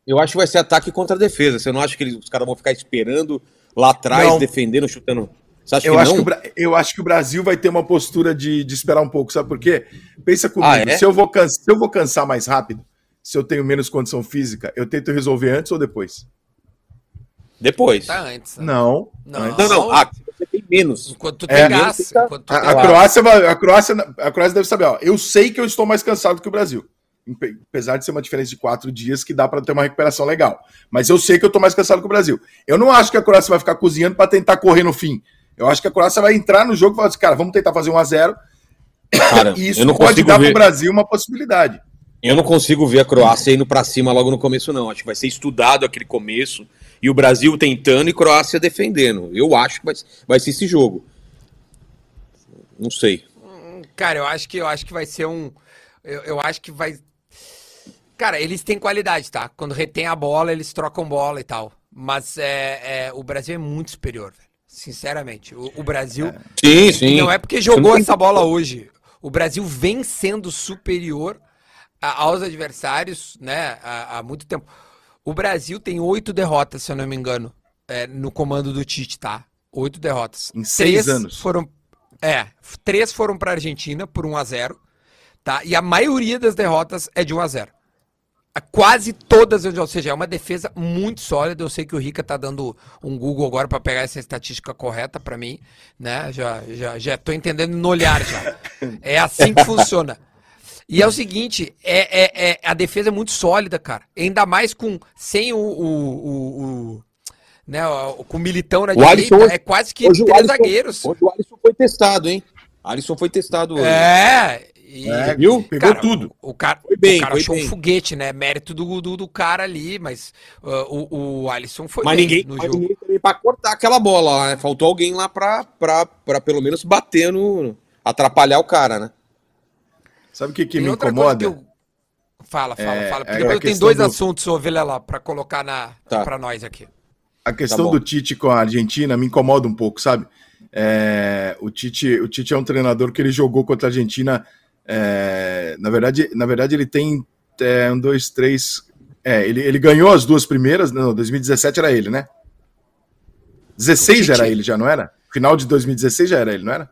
eu acho que vai ser ataque contra defesa. Você não acha que eles- os caras vão ficar esperando lá atrás, Não. defendendo, chutando? Você acha Eu que acho não? que, o eu acho que o Brasil vai ter uma postura de, de esperar um pouco, sabe por quê? Pensa comigo, Ah, é? se, eu vou can- se eu vou cansar mais rápido, se eu tenho menos condição física, eu tento resolver antes ou depois? Depois. Tá antes. né? Não. Não. antes. Não, não. Ah, você tem menos. Enquanto tu É, tem gás, menos enquanto tu A, tem a gás. Croácia, vai- a, Croácia, a Croácia deve saber, ó, eu sei que eu estou mais cansado que o Brasil. Apesar de ser uma diferença de quatro dias que dá para ter uma recuperação legal. Mas eu sei que eu estou mais cansado que o Brasil. Eu não acho que a Croácia vai ficar cozinhando para tentar correr no fim. Eu acho que a Croácia vai entrar no jogo e falar assim, cara, vamos tentar fazer um a 0 Cara, E isso eu não pode dar para ver. o Brasil uma possibilidade. Eu não consigo ver a Croácia indo pra cima logo no começo, não. Acho que vai ser estudado aquele começo. E o Brasil tentando e Croácia defendendo. Eu acho que vai, vai ser esse jogo. Não sei. Cara, eu acho que eu acho que vai ser um. Eu, eu acho que vai. Cara, eles têm qualidade, tá? Quando retém a bola, eles trocam bola e tal. Mas é, é o Brasil é muito superior, velho. Sinceramente. O, o Brasil. Sim, sim. Não é porque jogou essa bola hoje. O Brasil vem sendo superior aos adversários, né? Há, há muito tempo. O Brasil tem oito derrotas, se eu não me engano, é, no comando do Tite, tá? Oito derrotas. Em seis anos. Foram, é, três foram para Argentina por 1 a 0 tá? E a maioria das derrotas é de 1 a 0 A- Quase todas, ou seja, é uma defesa muito sólida. Eu sei que o Rica tá dando um Google agora para pegar essa estatística correta para mim, né? Já, já, já tô entendendo no olhar já. É assim que funciona. E é o seguinte, é, é, é- a defesa é muito sólida, cara. Ainda mais com sem o, o, o- o- né, o- com o militão na O Alisson direita, é quase que o três Alisson- zagueiros. Hoje o Alisson foi testado, hein? Alisson foi testado hoje. É, e, É, viu? Pegou Cara, tudo. O cara, Foi bem, o cara foi achou bem. um foguete, né? Mérito do, do, do cara ali, mas uh, o, o Alisson foi Mas bem ninguém, no mas jogo. ninguém também pra cortar aquela bola lá, né? Faltou alguém lá pra, pra, pra pelo menos bater no. atrapalhar o cara, né? Sabe o que, que me incomoda? que eu- Fala, fala, É, fala. Porque eu tenho dois do- assuntos, ô Vilela, pra colocar na, Tá. pra nós aqui. A questão bom. do Tite com a Argentina me incomoda um pouco, sabe? É, o, Tite, o Tite é um treinador que ele jogou contra a Argentina. é, na, verdade, na verdade, ele tem é, um, dois, três. É, ele, ele ganhou as duas primeiras. Não, 2017 era ele, né? 16 já Tite? era ele, já não era? Final de 2016 já era ele, não era?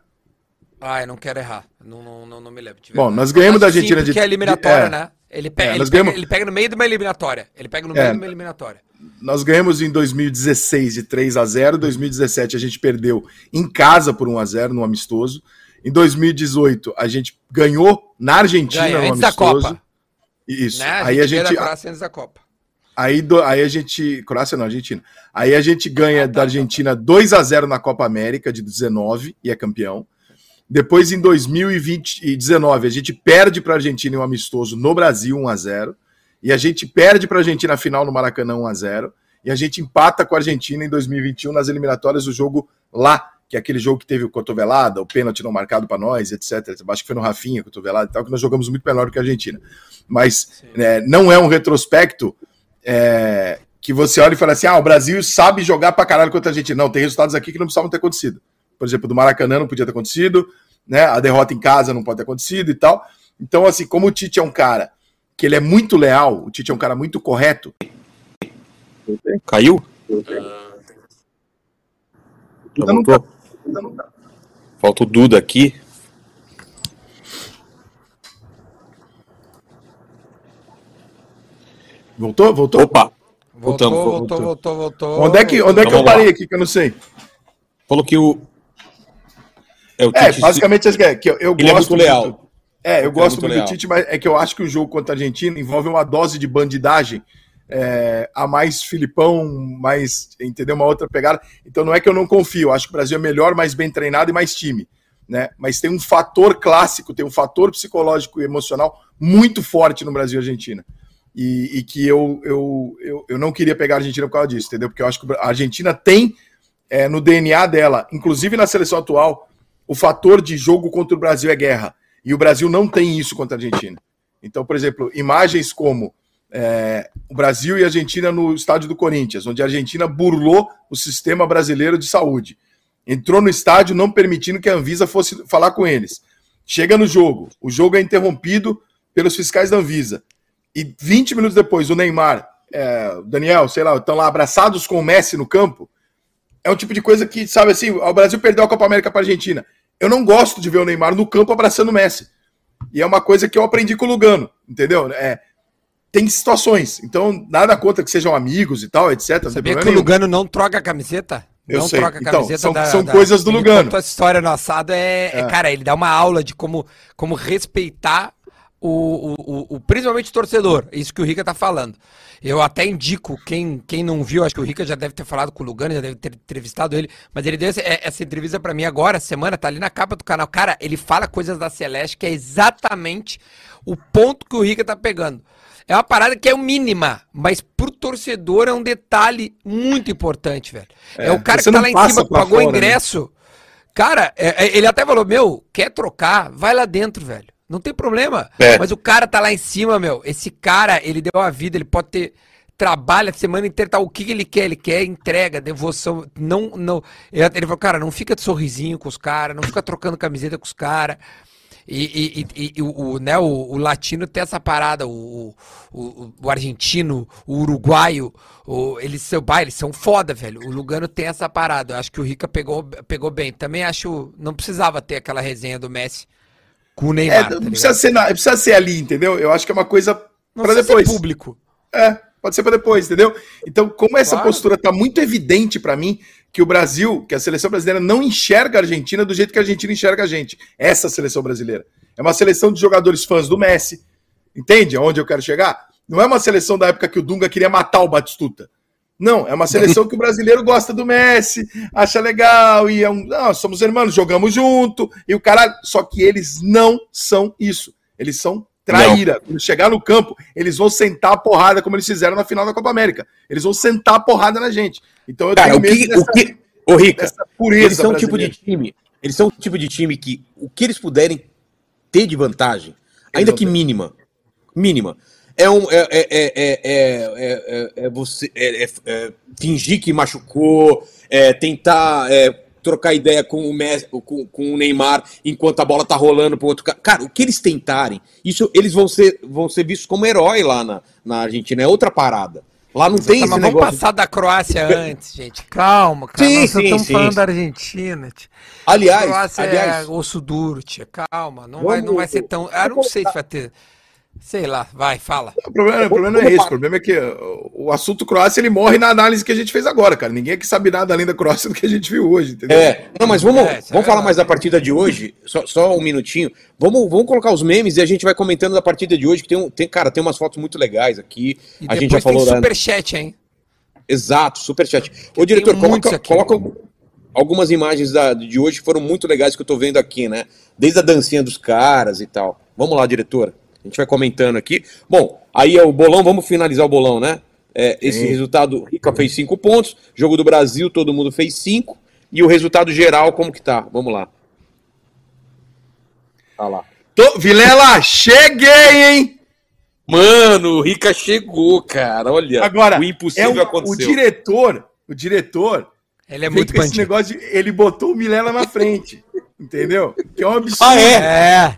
Ah, eu não quero errar. Não, não, não, não me lembro. de Bom, nós ganhamos da que Argentina sim, de- porque é eliminatória, de- é. né? Ele, pe- É, ele, pega, ganhamos- ele pega no meio de uma eliminatória. Ele pega no É. meio de uma eliminatória. Nós ganhamos em 2016 de 3 a 0 2017 a gente perdeu em casa por 1 a 0 no amistoso. Em 2018 a gente ganhou na Argentina Ganha, no antes da amistoso. Copa. Isso. Né? Aí a ganha da gente antes da Copa. aí, do- aí a gente, Croácia não, Argentina. Aí a gente ganha Ah, tá, da Argentina 2 a 0 na Copa América de 19 e é campeão. Depois em 2019 a gente perde para a Argentina em um amistoso no Brasil 1 a 0 e a gente perde para a Argentina a final no Maracanã 1 a 0 e a gente empata com a Argentina em 2021 nas eliminatórias do jogo lá, que é aquele jogo que teve o cotovelada, o pênalti não marcado para nós, etc. Acho que foi no Rafinha, cotovelada e tal, que nós jogamos muito melhor do que a Argentina. Mas né, não é um retrospecto é, que você olha e fala assim: ah, o Brasil sabe jogar pra caralho contra a Argentina. Não, tem resultados aqui que não precisavam ter acontecido. Por exemplo, do Maracanã não podia ter acontecido, né? A derrota em casa não pode ter acontecido e tal. Então, assim, como o Tite é um cara que ele é muito leal, o Tite é um cara muito correto. Caiu? Duda não voltou? tá- Duda não tá. Falta o Duda aqui. Voltou? Voltou? Opa! Voltou, Voltamos, voltou, voltou, voltou. Onde é que, onde é que Então eu parei aqui que eu não sei? Falou que o. É, o É, basicamente é que eu, eu Ele é gosto muito leal. muito- É, eu Ele é gosto muito muito leal. do Tite, mas é que eu acho que o jogo contra a Argentina envolve uma dose de bandidagem é, a mais Filipão, mais, entendeu? Uma outra pegada. Então não é que eu não confio, acho que o Brasil é melhor, mais bem treinado e mais time. Né? Mas tem um fator clássico, tem um fator psicológico e emocional muito forte no Brasil e Argentina. E, e que eu, eu, eu, eu não queria pegar a Argentina por causa disso, entendeu? Porque eu acho que a Argentina tem é, no DNA dela, inclusive na seleção atual, o fator de jogo contra o Brasil é guerra. E o Brasil não tem isso contra a Argentina. Então, por exemplo, imagens como é, o Brasil e a Argentina no estádio do Corinthians, onde a Argentina burlou o sistema brasileiro de saúde. Entrou no estádio não permitindo que a Anvisa fosse falar com eles. Chega no jogo, o jogo é interrompido pelos fiscais da Anvisa. E 20 minutos depois, o Neymar, é, o Daniel, sei lá, estão lá abraçados com o Messi no campo. É um tipo de coisa que, sabe assim, o Brasil perdeu a Copa América para a Argentina. Eu não gosto de ver o Neymar no campo abraçando o Messi. E é uma coisa que eu aprendi com o Lugano, entendeu? É, tem situações. Então, nada contra que sejam amigos e tal, etc. não tem Sabia que o nenhum. Lugano não troca a camiseta? Eu não sei. troca a Então, camiseta são- são coisas do Lugano. contou essa história no assado é, é, É. cara, ele dá uma aula de como, como respeitar o, o, o- principalmente o torcedor. Isso que o Rica tá falando. Eu até indico, quem, quem não viu, acho que o Rica já deve ter falado com o Lugano, já deve ter entrevistado ele, mas ele deu essa, é- essa entrevista pra mim agora, semana, tá ali na capa do canal. Cara, ele fala coisas da Celeste que é exatamente o ponto que o Rica tá pegando. É uma parada que é o mínima, mas pro torcedor é um detalhe muito importante, velho. É, É, o cara que tá lá em cima, pagou fora, né? ingresso, Cara, é- é- ele até falou, meu, quer trocar? Vai lá dentro, velho. Não tem problema. É. Mas o cara tá lá em cima, meu. Esse cara, ele deu a vida, ele pode ter. Trabalha a semana inteira, tá, o que ele quer? Ele quer entrega, devoção. Não, não. Ele, falou, cara, não fica de sorrisinho com os caras, não fica trocando camiseta com os caras. E, e- e- e o, né, o, o latino tem essa parada, o, o, o argentino, o uruguaio, o, eles, são, bah, eles são foda, velho. O Lugano tem essa parada. Eu acho que o Rica pegou, pegou bem. Também acho. Não precisava ter aquela resenha do Messi com o É, Neymar. tá não ligado? precisa ser, na- precisa ser ali, entendeu? Eu acho que é uma coisa para precisa ser depois. público. É, pode ser para depois, entendeu? Então, como essa Claro. postura tá muito evidente para mim que o Brasil, que a seleção brasileira não enxerga a Argentina do jeito que a Argentina enxerga a gente. Essa seleção brasileira. É uma seleção de jogadores fãs do Messi. Entende aonde eu quero chegar? Não é uma seleção da época que o Dunga queria matar o Batistuta. Não, é uma seleção que o brasileiro gosta do Messi, acha legal, e é um. Não, somos irmãos, jogamos junto, e o caralho. Só que eles não são isso. Eles são traíra. Quando chegar no campo, eles vão sentar a porrada, como eles fizeram na final da Copa América. Eles vão sentar a porrada na gente. Então eu Cara, o que, dessa- o que. Ô, Rica, eles são o tipo de time. Eles são o tipo de time que o que eles puderem ter de vantagem, ainda que mínima, mínima, é um é, é, é, é, é, é- é você é- é- é fingir que machucou, é tentar é, trocar ideia com o, Messi, com, com o Neymar enquanto a bola tá rolando pro outro cara. Cara, o que eles tentarem, isso eles vão ser vão ser vistos como herói lá na, na Argentina, é outra parada. Lá não tem Tá, esse mas vamos negócio. passar da Croácia antes, gente. Calma, cara. Sim, Nós sim, estamos sim. falando da Argentina. tia. Aliás, Croácia aliás, é osso duro, tia. Calma. Não, vai, não Vamos- vai ser tão. Ah, não sei se vai ter. Sei lá, vai, fala. O problema, o problema não é esse, o problema é que uh, o assunto Croácia ele morre na análise que a gente fez agora, cara. Ninguém aqui sabe nada além da Croácia do que a gente viu hoje, entendeu? É, não, mas vamos, É, isso é vamos falar mais da partida de hoje, só, só um minutinho. Vamos, vamos colocar os memes e a gente vai comentando da partida de hoje, que tem, um, tem cara, tem umas fotos muito legais aqui. E a gente já falou tem da... superchat, hein? Exato, superchat. Ô, diretor, coloca, aqui. coloca algumas imagens da, de hoje que foram muito legais que eu tô vendo aqui, né? Desde a dancinha dos caras e tal. Vamos lá, diretor. A gente vai comentando aqui. Bom, aí é o bolão, vamos finalizar o bolão, né? É, esse Sim. resultado, Rica fez cinco pontos, jogo do Brasil, todo mundo fez cinco, e o resultado geral, como que tá? Vamos lá. Tá lá. Tô- Vilela, cheguei, hein? Mano, o Rica chegou, cara. Olha, Agora, o é impossível o, o aconteceu. diretor, o diretor, Ele é muito com esse negócio de, ele botou o Vilela na frente, entendeu? Que é um absurdo. Ah, é? É.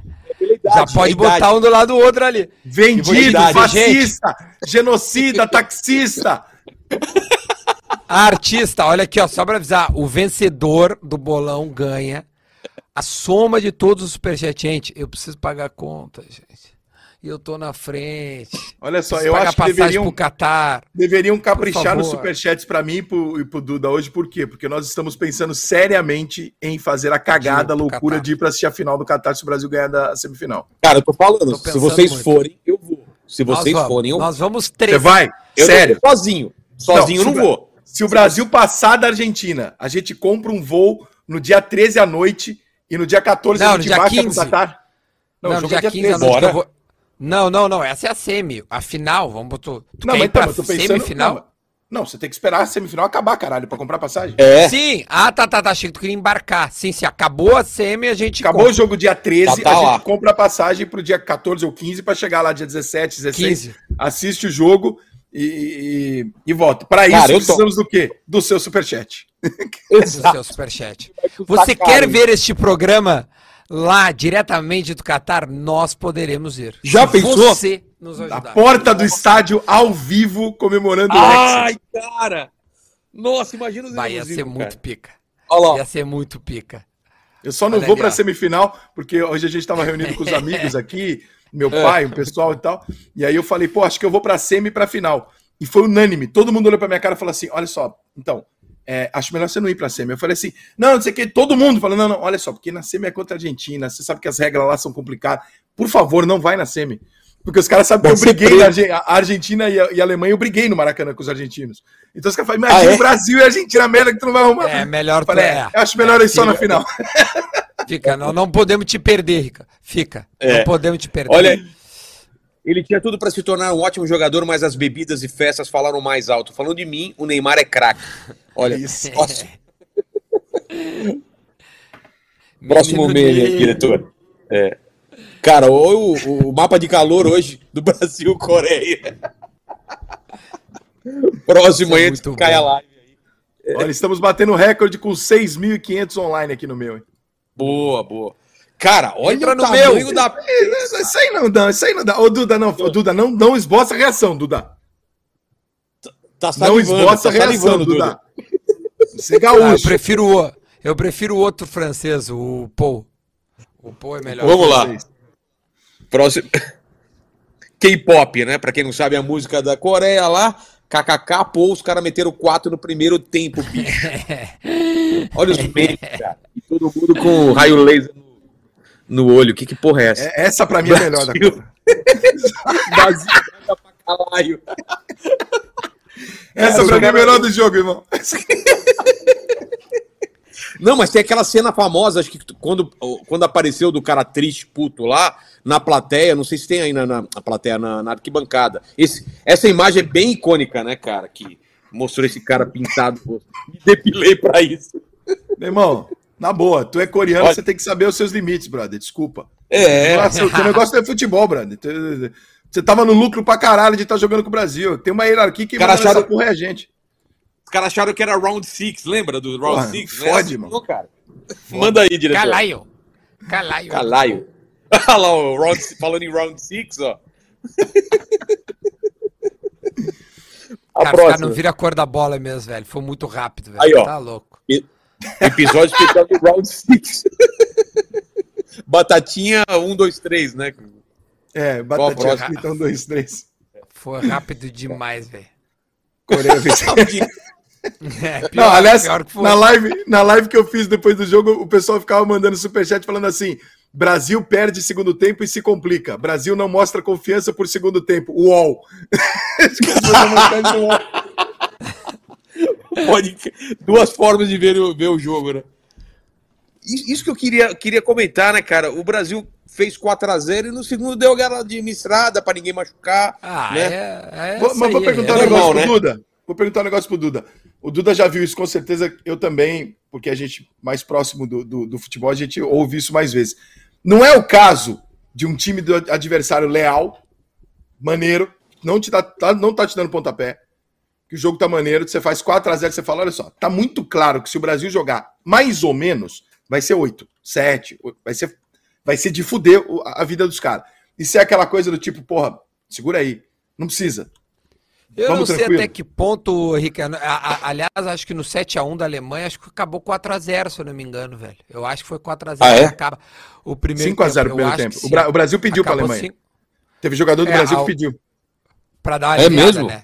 Já pode botar um do lado do outro ali. Vendido, fascista, genocida, taxista. Artista, olha aqui, ó, só pra avisar, o vencedor do bolão ganha a soma de todos os superchats. Gente, eu preciso pagar a conta, gente. E eu tô na frente. Olha só, Preciso eu acho que deveriam, pro Catar. deveriam caprichar nos superchats pra mim e pro, e pro Duda hoje, por quê? Porque nós estamos pensando seriamente em fazer a cagada, a loucura Catar. de ir pra assistir a final do Qatar se o Brasil ganhar da semifinal. Cara, eu tô falando, Tô se vocês muito. forem, eu vou. Se Nós vocês vamos, forem, eu Nós vamos Você três. vai? Eu Sério? vou sozinho. Sozinho eu Não, não, se o vou. Se o Brasil passar da Argentina, a gente compra um voo no dia 13 à noite e no dia 14 Não, a no gente dia baixa 15. pro Qatar. Não, o no jogo dia é dia 15 13. à noite Bora. Não, não, não, essa é a semi. A final, vamos botar... Tu Não, quer mas então, eu tô pensando. semifinal? Não, não, você tem que esperar a semifinal acabar, caralho, pra comprar passagem. É. Sim. Ah, tá, tá, tá. Achei que tu queria embarcar. Sim, se acabou a semi, a gente Acabou compra. o jogo dia 13, Tá, tá a gente compra a passagem pro dia 14 ou 15 pra chegar lá dia 17, 16, 15. assiste o jogo e, e, e volta. Pra isso Cara, eu tô- precisamos do quê? Do seu superchat. do seu superchat. Você caro, quer ver este programa lá diretamente do Catar? Nós poderemos ir. Já Se pensou? Você nos Na ajudar. porta do estádio ao vivo comemorando o Ai, Hexa. cara. Nossa, imagina os Vai, ia ser cara. muito pica. Olha lá. Ia ser muito pica. Eu só não Olha vou ó. semifinal, porque hoje a gente tava reunido com os amigos aqui, meu pai, o pessoal e tal. E aí eu falei, pô, acho que eu vou pra semi e pra final. E foi unânime. Todo mundo olhou pra minha cara e falou assim: olha só, então, é, acho melhor você não ir pra semi. Eu falei assim: não, não sei o que. Todo mundo falou: não, não, olha só, porque na semi é contra a Argentina, você sabe que as regras lá são complicadas. Por favor, não vai na semi. Porque os caras sabem que eu briguei preso. na Arge- a Argentina e a, e a Alemanha, eu briguei no Maracanã com os argentinos. Então os caras falam: imagina Ah, é? o Brasil e a Argentina, merda que tu não vai arrumar. É, melhor Eu falei, tu- é, é. eu acho melhor ir só na final. Fica, não, não podemos te perder, Rica. Fica. É. Não podemos te perder. Olha, ele tinha tudo pra se tornar um ótimo jogador, mas as bebidas e festas falaram mais alto. Falando de mim, o Neymar é craque. Olha, Isso. Próximo meme, Ney. diretor. É. Cara, o, o mapa de calor hoje do Brasil-Coreia. Próximo é aí, muito cai a live. Olha, estamos batendo recorde com 6.500 online aqui no meu. hein? Boa, boa. Cara, olha Entra o no tamanho meu. da. Isso aí não dá, isso aí não dá. Ô, Duda, não, ô, Duda, não, não esboça a reação, Duda. Tá Não salivando, esboça a tá reação, salivando, Duda. Duda. Você é Ah, eu gaúcho. prefiro o eu prefiro o outro francês, o Paul. O Paul é melhor. Vamos lá. Próximo. K-pop, né? Pra quem não sabe, a música da Coreia lá. KKK, pô, os caras meteram 4 no primeiro tempo, bicho. Olha os memes, cara. E todo mundo com raio laser no, no olho. Que que porra é essa? É, Essa pra mim é a melhor da. Copa. Brasil caralho. Essa pra mim é a melhor do jogo, irmão. Não, mas tem aquela cena famosa, acho que quando, quando apareceu do cara triste, puto lá, na plateia, não sei se tem aí na, na, na plateia, na, na arquibancada. Esse, essa imagem é bem icônica, né, cara? Que mostrou esse cara pintado. Me depilei pra isso. Meu irmão, na boa, tu é coreano, Olha- você tem que saber os seus limites, brother. Desculpa. É. Nossa, o teu negócio é futebol, brother. Você tava no lucro pra caralho de estar jogando com o Brasil. Tem uma hierarquia que Cara, acharam- porra é a gente. Os caras acharam que era round 6, lembra do round Porra, 6? fode, mano. Não, cara. Manda aí, diretor. Calaio. Calaio. Calaio. Olha lá, o round, falando em round 6, ó. A Cara, os caras próxima. não viram a cor da bola mesmo, velho. Foi muito rápido, velho. Aí, ó. Tá louco. Episódio especial do round 6. Batatinha 1, 2, 3, né? É, batatinha frita, um, dois, três. Foi rápido demais, velho. Coreia venceu. É, Não, pior- aliás, que foi. na live, na live que eu fiz depois do jogo, o pessoal ficava mandando superchat falando assim: Brasil perde segundo tempo e se complica. Brasil não mostra confiança por segundo tempo. UOL. Pode... Duas formas de ver o, ver o jogo, né? I- Isso que eu queria, queria comentar, né, cara? O Brasil fez 4x0 e no segundo deu aquela administrada pra ninguém machucar. Ah, né? é, é Vou- mas vou perguntar é um negócio normal, pro né? Duda. Vou perguntar um negócio pro Duda. O Duda já viu isso, com certeza. Eu também, porque a gente, mais próximo do, do, do futebol, a gente ouve isso mais vezes. Não é o caso de um time do adversário leal, maneiro, não, te dá, tá, não tá te dando pontapé, que o jogo tá maneiro, você faz 4 a 0 você fala, olha só, tá muito claro que se o Brasil jogar mais ou menos, vai ser 8, 7, vai ser, vai ser de fuder a vida dos caras. E se é aquela coisa do tipo, porra, segura aí, não precisa. Eu Vamos não sei tranquilo? até que ponto, Ricardo. a- a- Aliás, acho que no 7x1 da Alemanha, acho que acabou 4x0, se eu não me engano, velho. Eu acho que foi 4x0 Ah, é? que acaba o primeiro 5 a 0 tempo. no Eu primeiro acho tempo. O, Bra- sim. o Brasil pediu para a Alemanha. cinco- Teve jogador do É, Brasil ao- que pediu. Pra dar uma É aliviada, mesmo? né?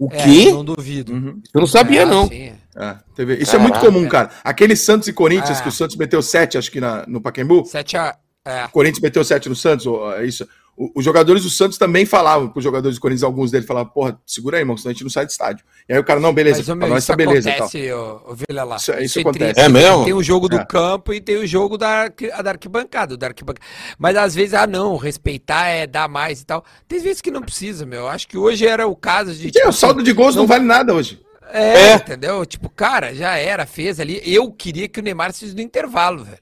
O É, quê? eu não duvido. Eu não sabia, É, não. sim. É, teve- Isso é muito Caraca. comum, cara. Aquele Santos e Corinthians, É. que o Santos meteu 7, acho que na, no Pacaembu. 7x. É. O Corinthians meteu 7 no Santos, é isso. Os jogadores do Santos também falavam para os jogadores do Corinthians, alguns deles falavam, porra, segura aí, irmão, senão a gente não sai do estádio. E aí o cara, não, beleza, Mas, meu, nós isso tá beleza. e tal. acontece, ô, Vila lá. Isso- isso é acontece. É mesmo? Tem o jogo do É. campo e tem o jogo da, da arquibancada, da arquibancada. Mas às vezes, ah, não, respeitar é dar mais e tal. Tem vezes que não precisa, meu. Acho que hoje era o caso de. Tipo o saldo de gols não, vale nada hoje. É, É. entendeu? Tipo, cara, já era, fez ali. Eu queria que o Neymar saísse no intervalo, velho.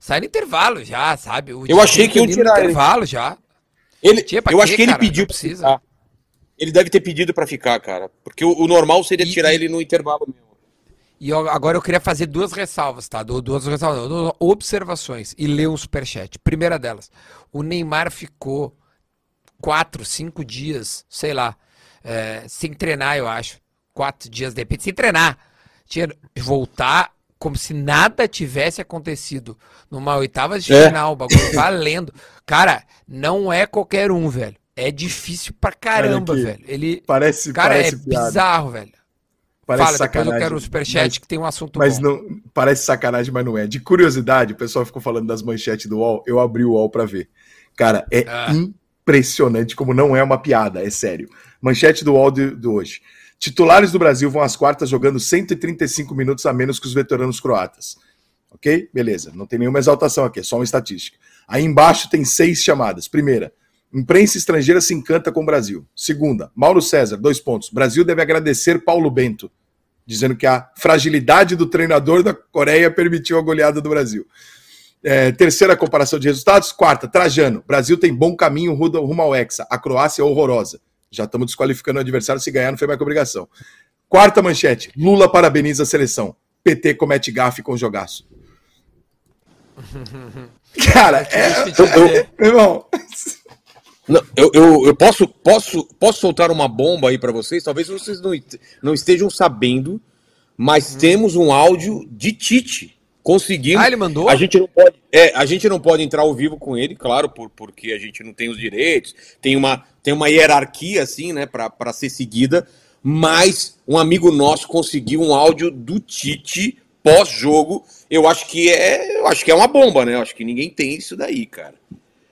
Sai no intervalo já, sabe? O Eu achei que no tirar ele. intervalo já. Ele, pra eu quê, acho que ele cara? pediu pra precisa. ficar. Ele deve ter pedido pra ficar, cara. Porque o, o normal seria E- tirar ele no intervalo mesmo. E eu- agora eu queria fazer duas ressalvas, tá? Du- Duas ressalvas, duas observações e ler um superchat. Primeira delas, o Neymar ficou quatro, cinco dias, sei lá, é, sem treinar, eu acho. Quatro dias de repente, sem treinar. Tinha voltar como se nada tivesse acontecido numa oitava de É. final, o bagulho valendo. Cara, não é qualquer um, velho. É difícil pra caramba, aqui. velho. Ele, Parece, cara, parece é piada. bizarro, velho. Parece Fala, depois eu sacanagem. quero o superchat Mas- que tem um assunto Mas bom. não parece sacanagem, mas não é. De curiosidade, o pessoal ficou falando das manchetes do UOL. Eu abri o UOL para ver. Cara, é Ah. impressionante como não é uma piada, é sério. Manchete do UOL de, de hoje. Titulares do Brasil vão às quartas jogando 135 minutos a menos que os veteranos croatas. Ok? Beleza. Não tem nenhuma exaltação aqui, é só uma estatística. Aí embaixo tem seis chamadas. Primeira, imprensa estrangeira se encanta com o Brasil. Segunda, Mauro César, dois pontos. Brasil deve agradecer Paulo Bento dizendo que a fragilidade do treinador da Coreia permitiu a goleada do Brasil. É, terceira comparação de resultados. Quarta, Trajano. Brasil tem bom caminho rumo ao Hexa. A Croácia é horrorosa. Já estamos desqualificando o adversário. Se ganhar, não foi mais que obrigação. Quarta manchete. Lula parabeniza a seleção. PT comete gafe com jogaço. Cara, é. Eu- Meu irmão. Não, eu, eu, eu posso, posso, posso soltar uma bomba aí pra vocês? Talvez vocês não, não estejam sabendo, mas temos um áudio de Tite. Conseguimos. Ah, ele mandou? A gente não pode, é, a gente não pode entrar ao vivo com ele, claro, por, porque a gente não tem os direitos, tem uma, tem uma hierarquia assim, né, pra ser seguida. Mas um amigo nosso conseguiu um áudio do Tite pós-jogo. Eu acho que é, eu acho que é uma bomba, né? Eu acho que ninguém tem isso daí, cara.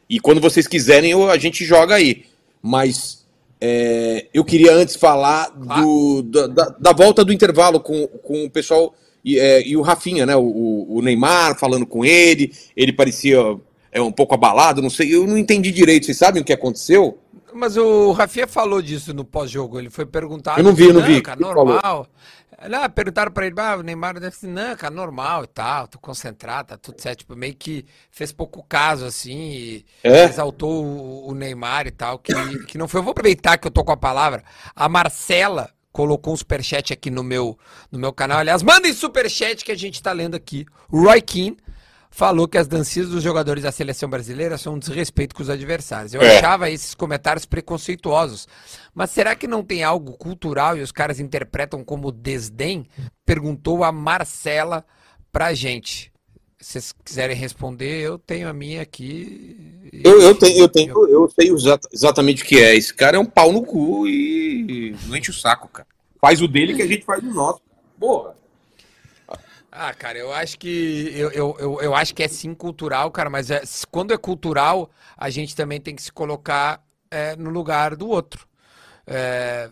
E quando vocês quiserem, eu- a gente joga aí. Mas é, eu queria antes falar do, da, da- da volta do intervalo com, com o pessoal e, é, e o Rafinha, né? O- O, Neymar falando com ele. Ele parecia é, um pouco abalado, não sei. Eu não entendi direito. Vocês sabem o que aconteceu? Mas o Rafinha falou disso no pós-jogo. Ele foi perguntado. Eu não vi, eu não vi. Cara, normal. Não, perguntaram pra ele, ah, o Neymar deve ser, não, cara, normal e tal, tô concentrado, tá tudo certo. Tipo, meio que fez pouco caso, assim, e É? exaltou o, o Neymar e tal, que, que não foi. Eu vou aproveitar que eu tô com a palavra. A Marcela colocou um superchat aqui no meu, no meu canal. Aliás, mandem superchat que a gente tá lendo aqui. O Roy Keane falou que as dancinhas dos jogadores da seleção brasileira são um desrespeito com os adversários. Eu É. achava esses comentários preconceituosos. Mas será que não tem algo cultural e os caras interpretam como desdém? Perguntou a Marcela pra gente. Se vocês quiserem responder, eu tenho a minha aqui. Eu, eu tenho, eu tenho, eu sei exata- exatamente o que é. Esse cara é um pau no cu e não enche o saco, cara. Faz o dele que a gente faz o nosso. Porra. Ah, cara, eu acho que eu, eu, eu, eu acho que é sim cultural, cara, mas é- quando é cultural, a gente também tem que se colocar é, no lugar do outro. É,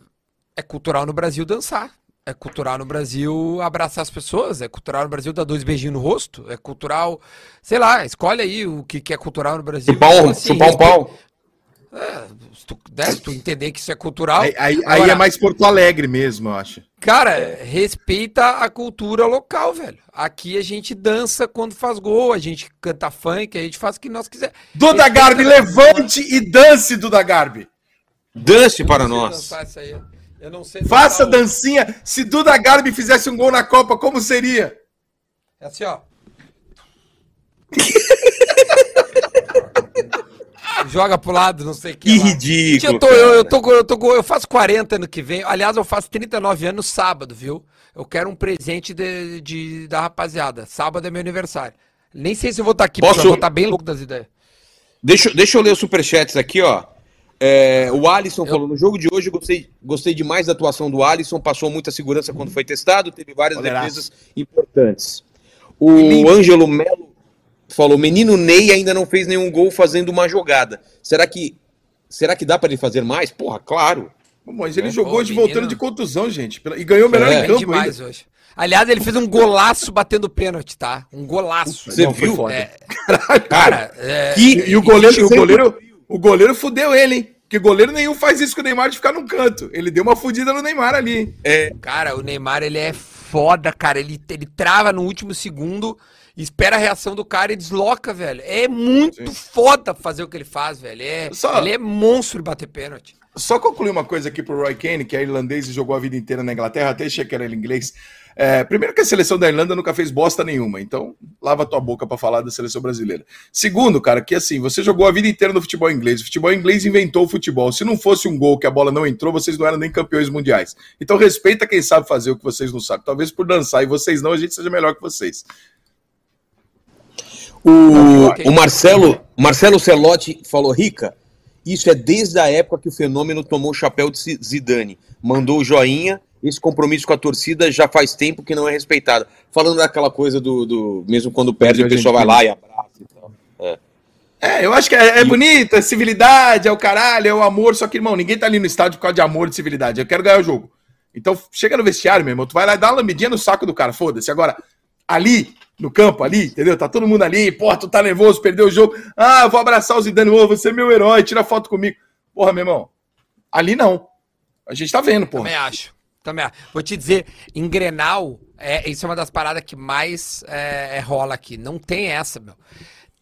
é cultural no Brasil dançar. É cultural no Brasil abraçar as pessoas, é cultural no Brasil dar dois beijinhos no rosto, é cultural, sei lá, escolhe aí o que, que é cultural no Brasil. Chupar um, Então, assim, chupar um respe- pau. É, se tu, né, se tu entender que isso é cultural. Aí, aí- aí Agora, é mais Porto Alegre mesmo, eu acho. Cara, respeita a cultura local, velho. Aqui a gente dança quando faz gol, a gente canta funk, a gente faz o que nós quiser. Duda Respeita- Garbi, levante e dance, Duda Garbi. Dance para nós. dançar isso aí. Eu não sei Faça dancinha. Se Duda Garbi fizesse um gol na Copa, como seria? É assim, ó. Joga pro lado, não sei o que. Que lá. ridículo, Eu, tô, eu, eu, tô, eu, tô, eu faço 40 ano que vem. Aliás, eu faço 39 anos sábado, viu? Eu quero um presente de, de- da rapaziada. Sábado é meu aniversário. Nem sei se eu vou estar aqui, Posso- porque eu vou estar bem louco das ideias. Deixa, deixa eu ler os superchats aqui, ó. É, o Alisson falou: no jogo de hoje, gostei, gostei demais da atuação do Alisson, passou muita segurança quando foi testado, teve várias defesas importantes. O Ângelo Melo falou: menino Ney ainda não fez nenhum gol fazendo uma jogada. Será que, será que dá para ele fazer mais? Porra, claro. Mas ele É, jogou pô, de menino. voltando de contusão, gente. E ganhou o melhor É. em campo demais ainda. hoje. Aliás, ele fez um golaço batendo pênalti, tá? Um golaço. Você Não, foi viu? foda. É, Cara, é, que, E, e o goleiro, e o goleiro, o goleiro fudeu ele, hein? Porque goleiro nenhum faz isso com o Neymar de ficar num canto. Ele deu uma fudida no Neymar ali. hein? Cara, o Neymar, ele é foda, cara. Ele, ele trava no último segundo, espera a reação do cara e desloca, velho. É muito foda fazer o que ele faz, velho. É, Só- Ele é monstro de bater pênalti. Só concluir uma coisa aqui pro Roy Kane, que é irlandês e jogou a vida inteira na Inglaterra, até achei que era ele inglês. É, primeiro que a seleção da Irlanda nunca fez bosta nenhuma, então lava tua boca pra falar da seleção brasileira. Segundo, cara, que assim, você jogou a vida inteira no futebol inglês. O futebol inglês inventou o futebol. Se não fosse um gol que a bola não entrou, vocês não eram nem campeões mundiais. Então respeita quem sabe fazer o que vocês não sabem. Talvez por dançar e vocês não, a gente seja melhor que vocês. O, o Marcelo, Marcelo Celotti falou, Rica, isso é desde a época que o fenômeno tomou o chapéu de Zi- Zidane. Mandou o joinha, esse compromisso com a torcida já faz tempo que não é respeitado. Falando daquela coisa do, do- mesmo quando perde, o pessoal vai lá e abraça e tal. É, eu acho que é, é bonito, é civilidade, é o caralho, é o amor. Só que, irmão, ninguém tá ali no estádio por causa de amor e civilidade. Eu quero ganhar o jogo. Então, chega no vestiário, meu irmão, tu vai lá e dá uma lambidinha no saco do cara, foda-se. Agora, ali, no campo, ali, entendeu? Tá todo mundo ali, porra, tu tá nervoso, perdeu o jogo. Ah, vou abraçar o Zidane, ô, você é meu herói, tira foto comigo. Porra, meu irmão, ali não. A gente tá vendo, porra. Também acho. Também acho. Vou te dizer, em Grenal, é, isso é uma das paradas que mais é, é, rola aqui. Não tem essa, meu.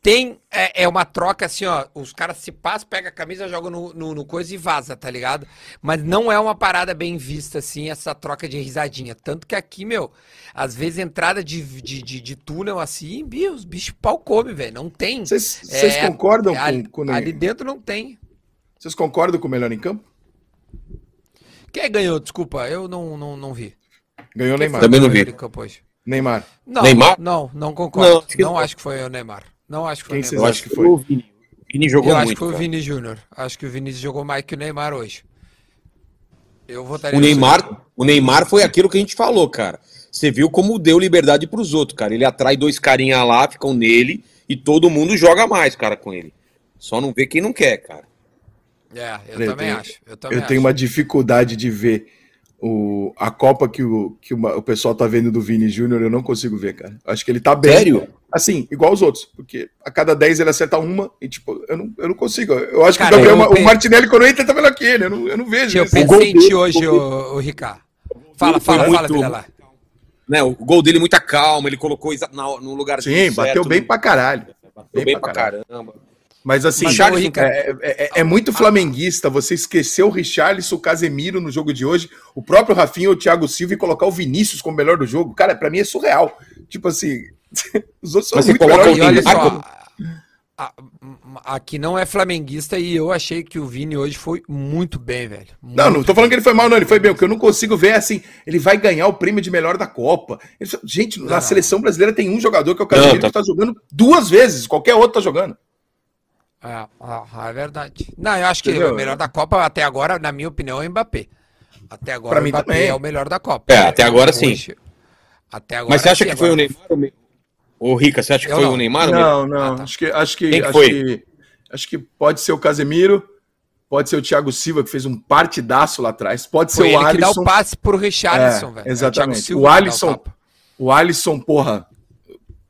Tem, é, é uma troca assim, ó. Os caras se passam, pega a camisa, joga no, no, no coisa e vaza, tá ligado? Mas não é uma parada bem vista, assim, essa troca de risadinha. Tanto que aqui, meu, às vezes entrada de, de, de, de túnel assim, os bichos pau come, velho. Não tem. Vocês É, concordam com, ali, com ali dentro não tem. Vocês concordam com o melhor em campo? Quem ganhou? Desculpa, eu não, não, não vi. Ganhou o Quem Neymar. Também não vi. Neymar. Não, Neymar? Não, não concordo. Não, Não, acho que não. acho que foi o Neymar. Não acho que foi Quem vocês acham que foi? O Vini. Vini jogou Eu acho muito. que foi o cara. Vini Júnior. Acho que o Vinícius jogou mais que o Neymar hoje. Eu votaria O Neymar, o Neymar foi aquilo que a gente falou, cara. Você viu como deu liberdade pros outros, cara. Ele atrai dois carinha lá, ficam nele e todo mundo joga mais, cara, com ele. Só não vê quem não quer, cara. É, eu Eu também tenho- acho. Eu também Eu tenho acho. uma dificuldade de ver o, a Copa que, o, que uma- o pessoal tá vendo do Vini Júnior, eu não consigo ver, cara. Acho que ele tá bem. Sério? Assim, igual os outros. Porque a cada 10 ele acerta uma e, tipo, eu não, eu não consigo. Eu acho Cara, que o, Gabriel, eu o pe- Martinelli, quando entra, tá melhor que ele. Eu não, eu não vejo Eu isso. pensei em ti hoje, ô, ô Ricardo. Fala, fala, fala, muito- filha lá. Né, o gol dele muita calma, ele colocou no lugar Sim, bateu bem pra caralho. Bateu bem pra caramba. Mas assim, Mas, Charles, Ricardo- é, é- é- é muito flamenguista você esquecer o Richarlison, o Casemiro no jogo de hoje, o próprio Rafinha, o Thiago Silva e colocar o Vinícius como melhor do jogo. Cara, pra mim é surreal. Tipo assim, os outros são Mas você muito coloca melhores que olha ele. só, a- a- aqui não é flamenguista e eu achei que o Vini hoje foi muito bem, velho. Não, não Muito tô falando que ele foi mal, não. Ele foi bem. O que eu não consigo ver é assim, ele vai ganhar o prêmio de melhor da Copa. Ele gente, na Não. seleção brasileira tem um jogador que é o Casemiro Não, tá- que tá jogando duas vezes. Qualquer outro tá jogando. É, é, é verdade. Não, eu acho que Entendeu? o melhor da Copa até agora, na minha opinião, é o Mbappé. Até agora Pra o mim Mbappé também. é o melhor da Copa. É, até agora sim. Até agora Mas você acha que foi o Neymar? ou Ô, Rica, você acha que Eu foi não. o Neymar? Não, não. Ah, tá. Acho que acho que acho que acho que pode ser o Casemiro, pode ser o Thiago Silva que fez um partidaço lá atrás, pode Foi ser o ele que dá Alisson. o passe pro Richarlison, É, velho. exatamente. Thiago Silva O Alisson-. O Alisson, porra,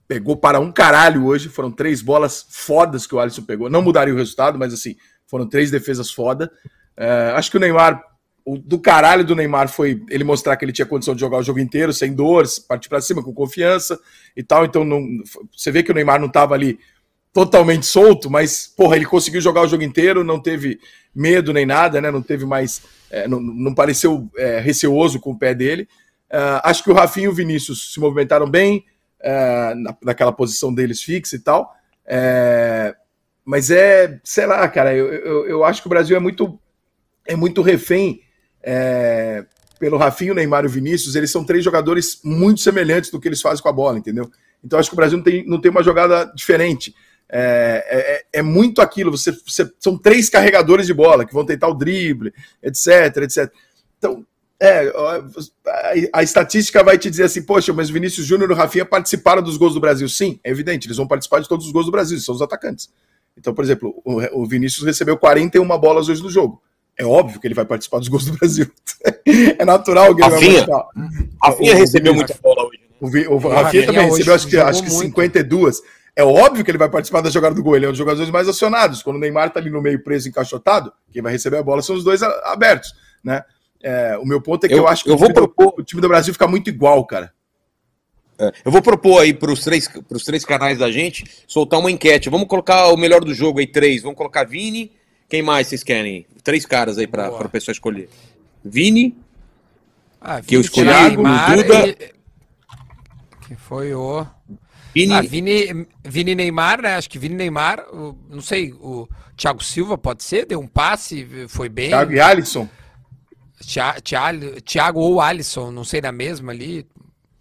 pegou para um caralho hoje. Foram três bolas fodas que o Alisson pegou. Não mudaria o resultado, mas assim, foram três defesas foda. É, acho que o Neymar, o do caralho do Neymar foi ele mostrar que ele tinha condição de jogar o jogo inteiro, sem dores, partir para cima, com confiança e tal. Então, não, você vê que o Neymar não tava ali totalmente solto, mas, porra, ele conseguiu jogar o jogo inteiro, não teve medo nem nada, né? Não teve mais. é, não, não pareceu é, receoso com o pé dele. É, acho que o Rafinha e o Vinícius se movimentaram bem é, na, naquela posição deles fixa e tal. É, mas é, sei lá, cara, eu, eu, eu acho que o Brasil é muito, é muito refém é, pelo Rafinho, Neymar e o Vinícius. Eles são três jogadores muito semelhantes do que eles fazem com a bola, entendeu? Então acho que o Brasil não tem, não tem uma jogada diferente. É, é, é muito aquilo. Você, você- são três carregadores de bola que vão tentar o drible, etc, etc. Então, é, a, a estatística vai te dizer assim, poxa, mas o Vinícius Júnior e o Rafinha participaram dos gols do Brasil. Sim, é evidente, eles vão participar de todos os gols do Brasil, são os atacantes. Então, por exemplo, o, o Vinícius recebeu 41 bolas hoje no jogo. É óbvio que ele vai participar dos gols do Brasil. é natural que ele Rafinha? vai participar. Rafinha O- recebeu o- muita bola hoje. né? O, Vi- o Rafinha também hoje recebeu, acho que, acho que muito. 52. É óbvio que ele vai participar da jogada do gol. Ele é um dos jogadores mais acionados. Quando o Neymar tá ali no meio preso, encaixotado, quem vai receber a bola são os dois a- abertos, né? É, o meu ponto é que eu, Eu- acho que eu o, vou time do, propor- o time do Brasil fica muito igual, cara. É, Eu vou propor aí para os três, pros três canais da gente soltar uma enquete. Vamos colocar o melhor do jogo aí, três. Vamos colocar Vini. Quem mais vocês querem? Três caras aí para Boa. a pessoa escolher. Vini, Ah, Que eu Vini, escolhi, Thiago, Neymar Duda. e- Que foi o. Vini, Ah, Vini, Vini Neymar, né? Acho que Vini Neymar, o- não sei, o Thiago Silva pode ser, deu um passe, foi bem. Thiago e Alisson. Thia- Thia- Thiago ou Alisson, não sei na mesma ali.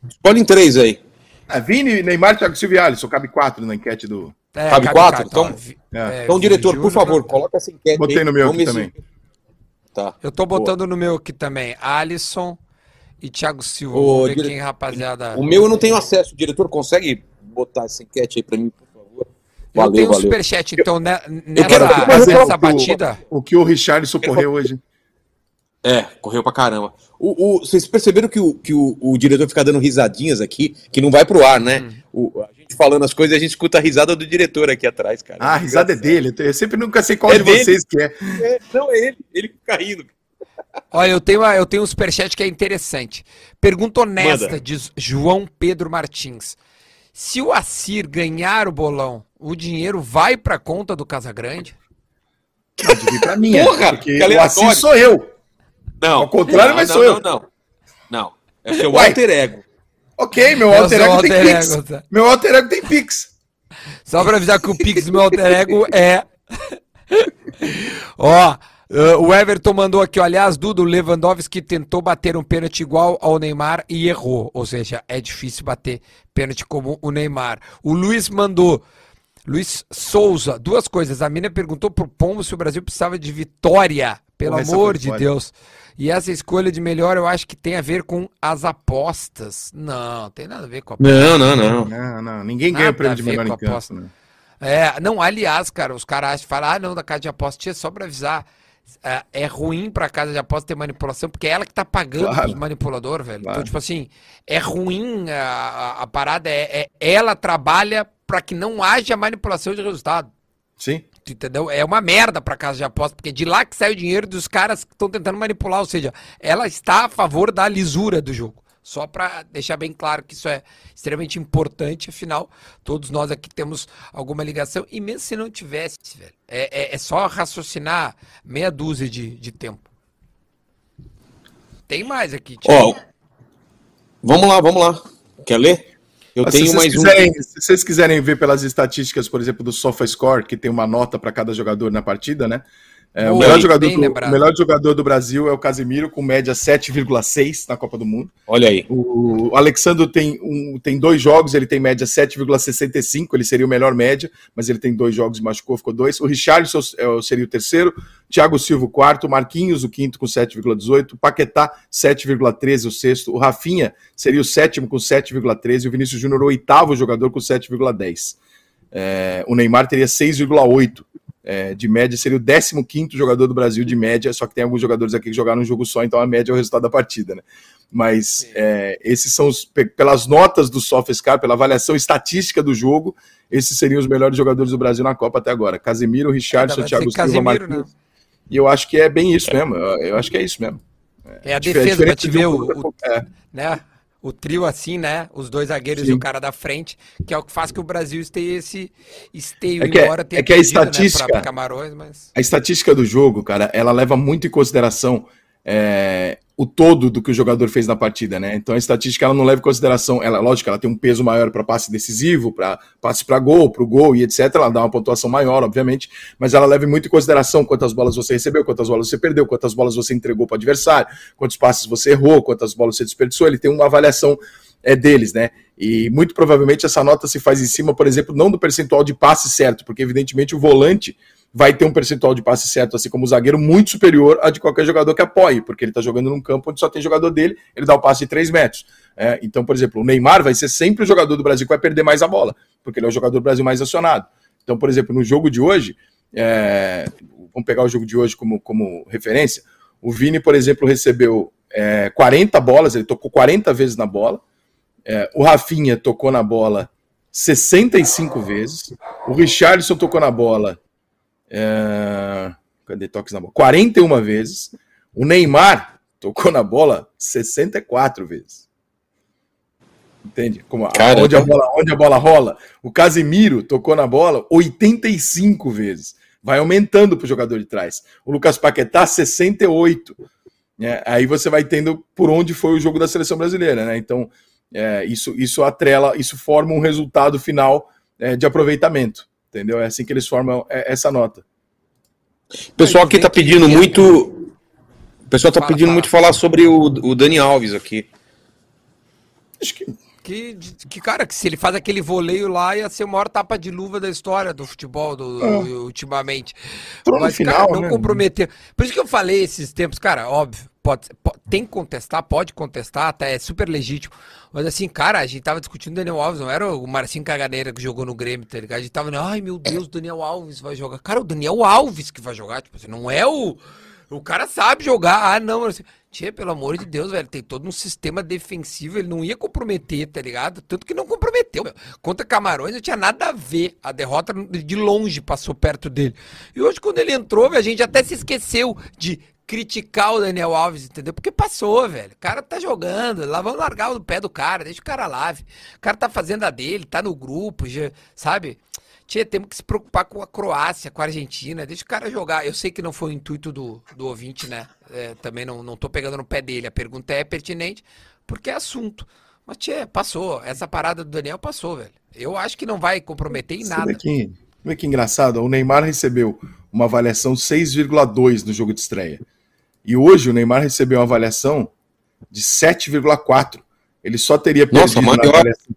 escolhem três aí. É, Vini, Neymar, Thiago Silva e Alisson. Cabe quatro na enquete do. É, Cabe quatro? Então- É. Então, diretor, por favor, coloca essa enquete Botei no meu aqui também. Tá. Eu tô botando no meu aqui também, Alisson e Thiago Silva. Ô, Vamos ver dire- quem, rapaziada. O meu eu não tenho acesso. O diretor consegue botar essa enquete aí para mim, por favor? Eu Valeu, tenho um valeu. superchat, então, quero nessa, fazer nessa o- batida. O que o Richarlison correu hoje. É, correu pra caramba. O, o- vocês perceberam que, o, que o, o diretor fica dando risadinhas aqui, que não vai pro ar, né? Hum. O- a gente falando as coisas, a gente escuta a risada do diretor aqui atrás, cara. Ah, a risada é dele. Eu sempre nunca sei qual É de dele? vocês que é. É, não, é ele. Ele fica rindo. Olha, eu tenho, uma- eu tenho um superchat que é interessante. Pergunta honesta, Manda. diz João Pedro Martins. Se o Assir ganhar o bolão, o dinheiro vai pra conta do Casagrande? Pode vir pra mim, é, Porra, porque que o aleatório. sou eu. Não. Ao contrário, não, mas não, sou não, eu. Não, não. É seu Uai. alter ego. Ok, meu É o alter ego tem alter Pix. ego, tá? Meu alter ego tem Pix. Só pra avisar que o Pix do meu alter ego é. Ó, eh, o Everton mandou aqui, ó, aliás, Duda, o Lewandowski tentou bater um pênalti igual ao Neymar e errou. Ou seja, é difícil bater pênalti como o Neymar. O Luiz mandou. Luiz Souza, duas coisas. A mina perguntou pro Pombo se o Brasil precisava de vitória. Pelo essa amor de. Deus. E essa escolha de melhor eu acho que tem a ver com as apostas. Não, tem nada a ver com a Não, não, não. Não, não. Ninguém ganha Nada o prêmio de melhor em a campo. aposta. né? É, não, aliás, cara, os caras falam, ah, não, da casa de aposta, tia, só pra avisar. É, é ruim pra casa de aposta ter manipulação, porque é ela que tá pagando Claro. os manipulador, velho. Claro. Então, tipo assim, é ruim a, a- a parada, é, é- ela trabalha pra que não haja manipulação de resultado. Sim. Entendeu? É uma merda pra casa de aposta, porque de lá que sai o dinheiro dos caras que estão tentando manipular, ou seja, ela está a favor da lisura do jogo. Só pra deixar bem claro que isso é extremamente importante, afinal, todos nós aqui temos alguma ligação, e mesmo se não tivesse, velho, é, é- é só raciocinar meia dúzia de, de tempo. Tem mais aqui, tio. Ó, vamos lá, vamos lá. Quer ler? Eu Mas tenho mais um. quiserem- Se vocês quiserem ver pelas estatísticas, por exemplo, do SofaScore, que tem uma nota para cada jogador na partida, né? É, o, Boa, melhor jogador do, o melhor jogador do Brasil é o Casemiro, com média 7,6 na Copa do Mundo. Olha aí. O Alexandre tem, um, tem dois jogos, ele tem média 7,65, ele seria o melhor média, mas ele tem dois jogos e machucou, ficou dois. O Richarlison é o- seria o terceiro, Thiago Silva o quarto, Marquinhos o quinto com 7,18, Paquetá 7,13 o sexto, o Rafinha seria o sétimo com 7,13 e o Vinícius Júnior o oitavo jogador com 7,10. É, o Neymar teria 6,8 é, de média, seria o 15 jogador do Brasil de média, só que tem alguns jogadores aqui que jogaram um jogo só, então a média é o resultado da partida, né? Mas é, esses são os, pe- pelas notas do SofaScore, pela avaliação estatística do jogo, esses seriam os melhores jogadores do Brasil na Copa até agora. Casemiro, Richardson, Thiago Silva, Marquinhos. E eu acho que é bem isso mesmo. Eu, acho que é isso mesmo. É a Diferente- defesa diferente te ver o, o- é. né? O trio assim, né? Os dois zagueiros Sim. e o cara da frente, que é o que faz que o Brasil esteja esse esteio, É que, é- embora tenha é que a perdido, né, estatística, pra Camarões, mas... a estatística do jogo, cara, ela leva muito em consideração é, o todo do que o jogador fez na partida, né? Então a estatística ela não leva em consideração, ela, lógico, ela tem um peso maior para passe decisivo, para passe para gol, para o gol e etc. Ela dá uma pontuação maior, obviamente, mas ela leva muito em consideração quantas bolas você recebeu, quantas bolas você perdeu, quantas bolas você entregou para o adversário, quantos passes você errou, quantas bolas você desperdiçou. Ele tem uma avaliação é deles, né? E muito provavelmente essa nota se faz em cima, por exemplo, não do percentual de passe certo, porque evidentemente o volante vai ter um percentual de passe certo, assim como o zagueiro, muito superior a de qualquer jogador que apoie, porque ele está jogando num campo onde só tem jogador dele, ele dá o passe de 3 metros. É, então, por exemplo, o Neymar vai ser sempre o jogador do Brasil que vai perder mais a bola, porque ele é o jogador do Brasil mais acionado. Então, por exemplo, no jogo de hoje, é, vamos pegar o jogo de hoje como, como referência, o Vini, por exemplo, recebeu é, 40 bolas, ele tocou 40 vezes na bola, é, o Rafinha tocou na bola 65 vezes, o Richardson tocou na bola é, cadê toques na bola? 41 vezes. O Neymar tocou na bola 64 vezes. Entende? Como, Caramba. onde, a bola, onde a bola rola. O Casimiro tocou na bola 85 vezes. Vai aumentando para o jogador de trás. O Lucas Paquetá, 68. né? aí você vai tendo por onde foi o jogo da seleção brasileira. Né? Então, é, isso, isso atrela, isso forma um resultado final é, de aproveitamento. Entendeu? É assim que eles formam é, essa nota. O pessoal aqui tá pedindo muito. O pessoal tá Fala, pedindo muito falar sobre o, o Dani Alves aqui. Acho que Que, que, cara, que se ele faz aquele voleio lá, ia ser o maior tapa de luva da história do futebol do, do- ultimamente. Entrou no Mas, cara, final, não né? comprometeu. Por isso que eu falei esses tempos, cara, óbvio, pode, po- tem que contestar, pode contestar, até é super legítimo. Mas assim, cara, a gente tava discutindo o Daniel Alves, não era o Marcinho Caganeira que jogou no Grêmio, tá ligado? A gente tava, ai meu Deus, o Daniel Alves vai jogar. Cara, o Daniel Alves que vai jogar, tipo assim, não é o. O cara sabe jogar. Ah, não, assim, Tchê, pelo amor de Deus, velho, tem todo um sistema defensivo, ele não ia comprometer, tá ligado? Tanto que não comprometeu. Meu. Contra Camarões não tinha nada a ver. A derrota de longe passou perto dele. E hoje, quando ele entrou, velho, a gente até se esqueceu de criticar o Daniel Alves, entendeu? Porque passou, velho. O cara tá jogando, lá vamos largar o pé do cara, deixa o cara lave. O cara tá fazendo a dele, tá no grupo, já, sabe? Tia, temos que se preocupar com a Croácia, com a Argentina, deixa o cara jogar. Eu sei que não foi o intuito do, do ouvinte, né? É, também não, não tô pegando no pé dele. A pergunta é pertinente, porque é assunto. Mas, tia, passou. Essa parada do Daniel passou, velho. Eu acho que não vai comprometer em nada. que, vê que engraçado, o Neymar recebeu uma avaliação 6,2 no jogo de estreia. E hoje o Neymar recebeu uma avaliação de 7,4. Ele só teria Nossa, perdido na maior. avaliação.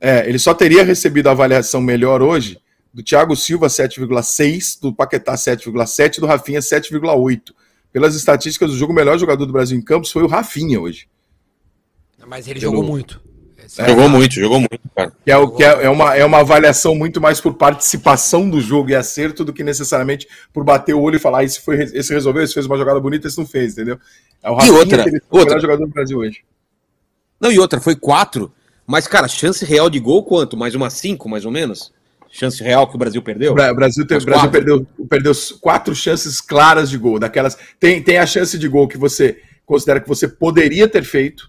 É, ele só teria recebido a avaliação melhor hoje do Thiago Silva 7,6, do Paquetá 7,7, do Rafinha 7,8. Pelas estatísticas do jogo, o melhor jogador do Brasil em campos foi o Rafinha hoje. Mas ele Pelo- jogou muito. É Jogou muito, jogou muito, cara. Que é, o, que é, é uma, é uma avaliação muito mais por participação do jogo e acerto do que necessariamente por bater o olho e falar "Ah, esse, foi, esse resolveu, esse fez uma jogada bonita, esse não fez, entendeu? É o E outra, que ele foi o outra. melhor jogador do Brasil hoje. Não, e outra, foi quatro. Mas, cara, chance real de gol quanto? Mais uma cinco, mais ou menos? Chance real que o Brasil perdeu? O Bra- o Brasil, Brasil perdeu, perdeu quatro chances claras de gol. Daquelas, tem, tem a chance de gol que você considera que você poderia ter feito.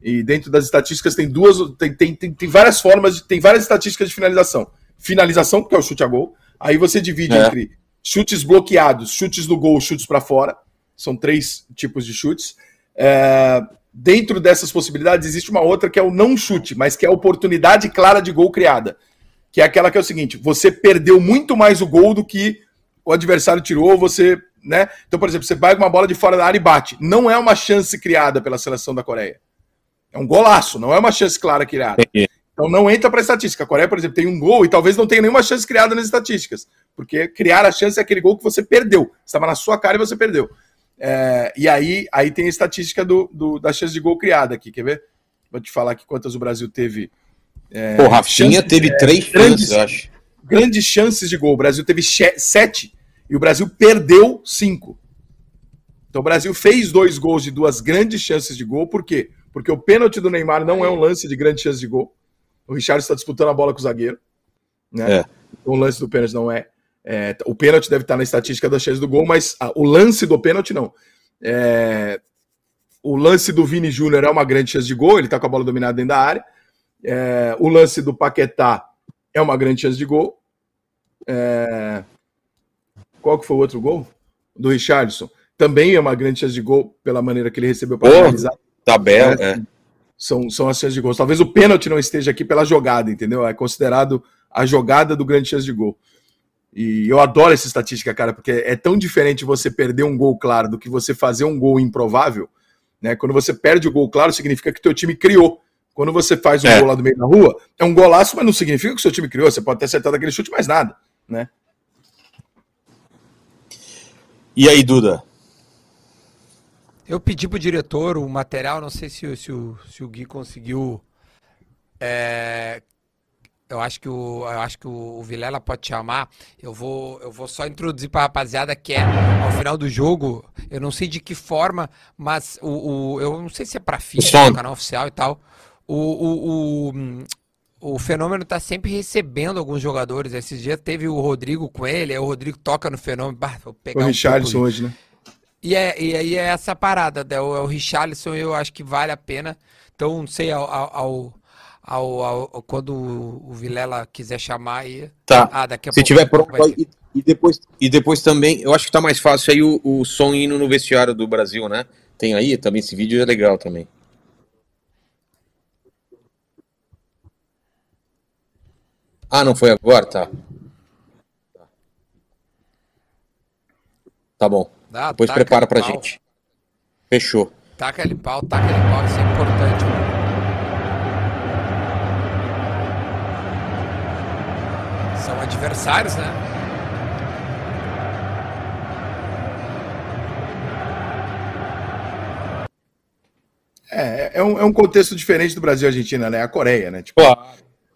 E dentro das estatísticas tem duas. Tem, tem, tem, tem várias formas, de- tem várias estatísticas de finalização. Finalização, que é o chute a gol. Aí você divide É. entre chutes bloqueados, chutes no gol, chutes para fora. São três tipos de chutes. É, dentro dessas possibilidades, existe uma outra que é o não chute, mas que é a oportunidade clara de gol criada. Que é aquela que é o seguinte: você perdeu muito mais o gol do que o adversário tirou, você. Né? Então, por exemplo, você pega uma bola de fora da área e bate. Não é uma chance criada pela seleção da Coreia. É um golaço, não é uma chance clara criada. Então não entra para estatística. A Coreia, por exemplo, tem um gol e talvez não tenha nenhuma chance criada nas estatísticas. Porque criar a chance é aquele gol que você perdeu. Estava na sua cara e você perdeu. É, e aí, aí tem a estatística do, do- da chance de gol criada aqui, quer ver? Vou te falar aqui quantas o Brasil teve. É, Pô, Rafinha chances- teve é, três grandes- chances, eu acho. grandes chances de gol. O Brasil teve sete e o Brasil perdeu cinco. Então o Brasil fez dois gols de duas grandes chances de gol. Por quê? Porque o pênalti do Neymar não é um lance de grande chance de gol. O Richard está disputando a bola com o zagueiro. Né? É. O lance do pênalti não é. é, o pênalti deve estar na estatística das chances do gol, mas ah, o lance do pênalti não. É, o lance do Vini Júnior é uma grande chance de gol, ele está com a bola dominada dentro da área. É, o lance do Paquetá é uma grande chance de gol. É, Qual que foi o outro gol? Do Richardson. Também é uma grande chance de gol pela maneira que ele recebeu para finalizar. Tabela, É. é. São, são as chances de gol. Talvez o pênalti não esteja aqui pela jogada, entendeu? É considerado a jogada do grande chance de gol. E eu adoro essa estatística, cara, porque é tão diferente você perder um gol claro do que você fazer um gol improvável. Né? Quando você perde o gol claro, significa que teu time criou. Quando você faz um É. gol lá do meio da rua, é um golaço, mas não significa que o seu time criou. Você pode ter acertado aquele chute, mas nada. Né? E aí, Duda? Eu pedi pro diretor o material, não sei se, o- se, o, se o Gui conseguiu. é, eu acho que o, eu acho que o, o Vilela pode chamar. Eu vou, eu vou só introduzir pra rapaziada que é ao final do jogo. Eu não sei de que forma, mas o, o- eu não sei se é pra FIFA, no canal oficial e tal. O, o, o, o fenômeno tá sempre recebendo alguns jogadores. Esses dias teve o Rodrigo com ele, aí o Rodrigo toca no fenômeno. Bah, vou pegar O um pouco ali. hoje, né? E, é, e aí é essa parada, né? o, é o Richarlison eu acho que vale a pena. Então, não sei, ao, ao, ao- ao- ao- quando o Vilela quiser chamar aí. Tá. Ah, daqui a Se pouco tiver pronto, vai e, e depois, e depois também, eu acho que tá mais fácil aí o, o som indo no vestiário do Brasil, né? Tem aí também, esse vídeo é legal também. Ah, não foi agora? Tá. Tá bom. Dá, Depois prepara pra pau. gente. Fechou. Taca ele pau, taca ele pau, isso é importante. mano. São adversários, né? É, é um, é um contexto diferente do Brasil e Argentina, né? A Coreia, né? Tipo, Claro.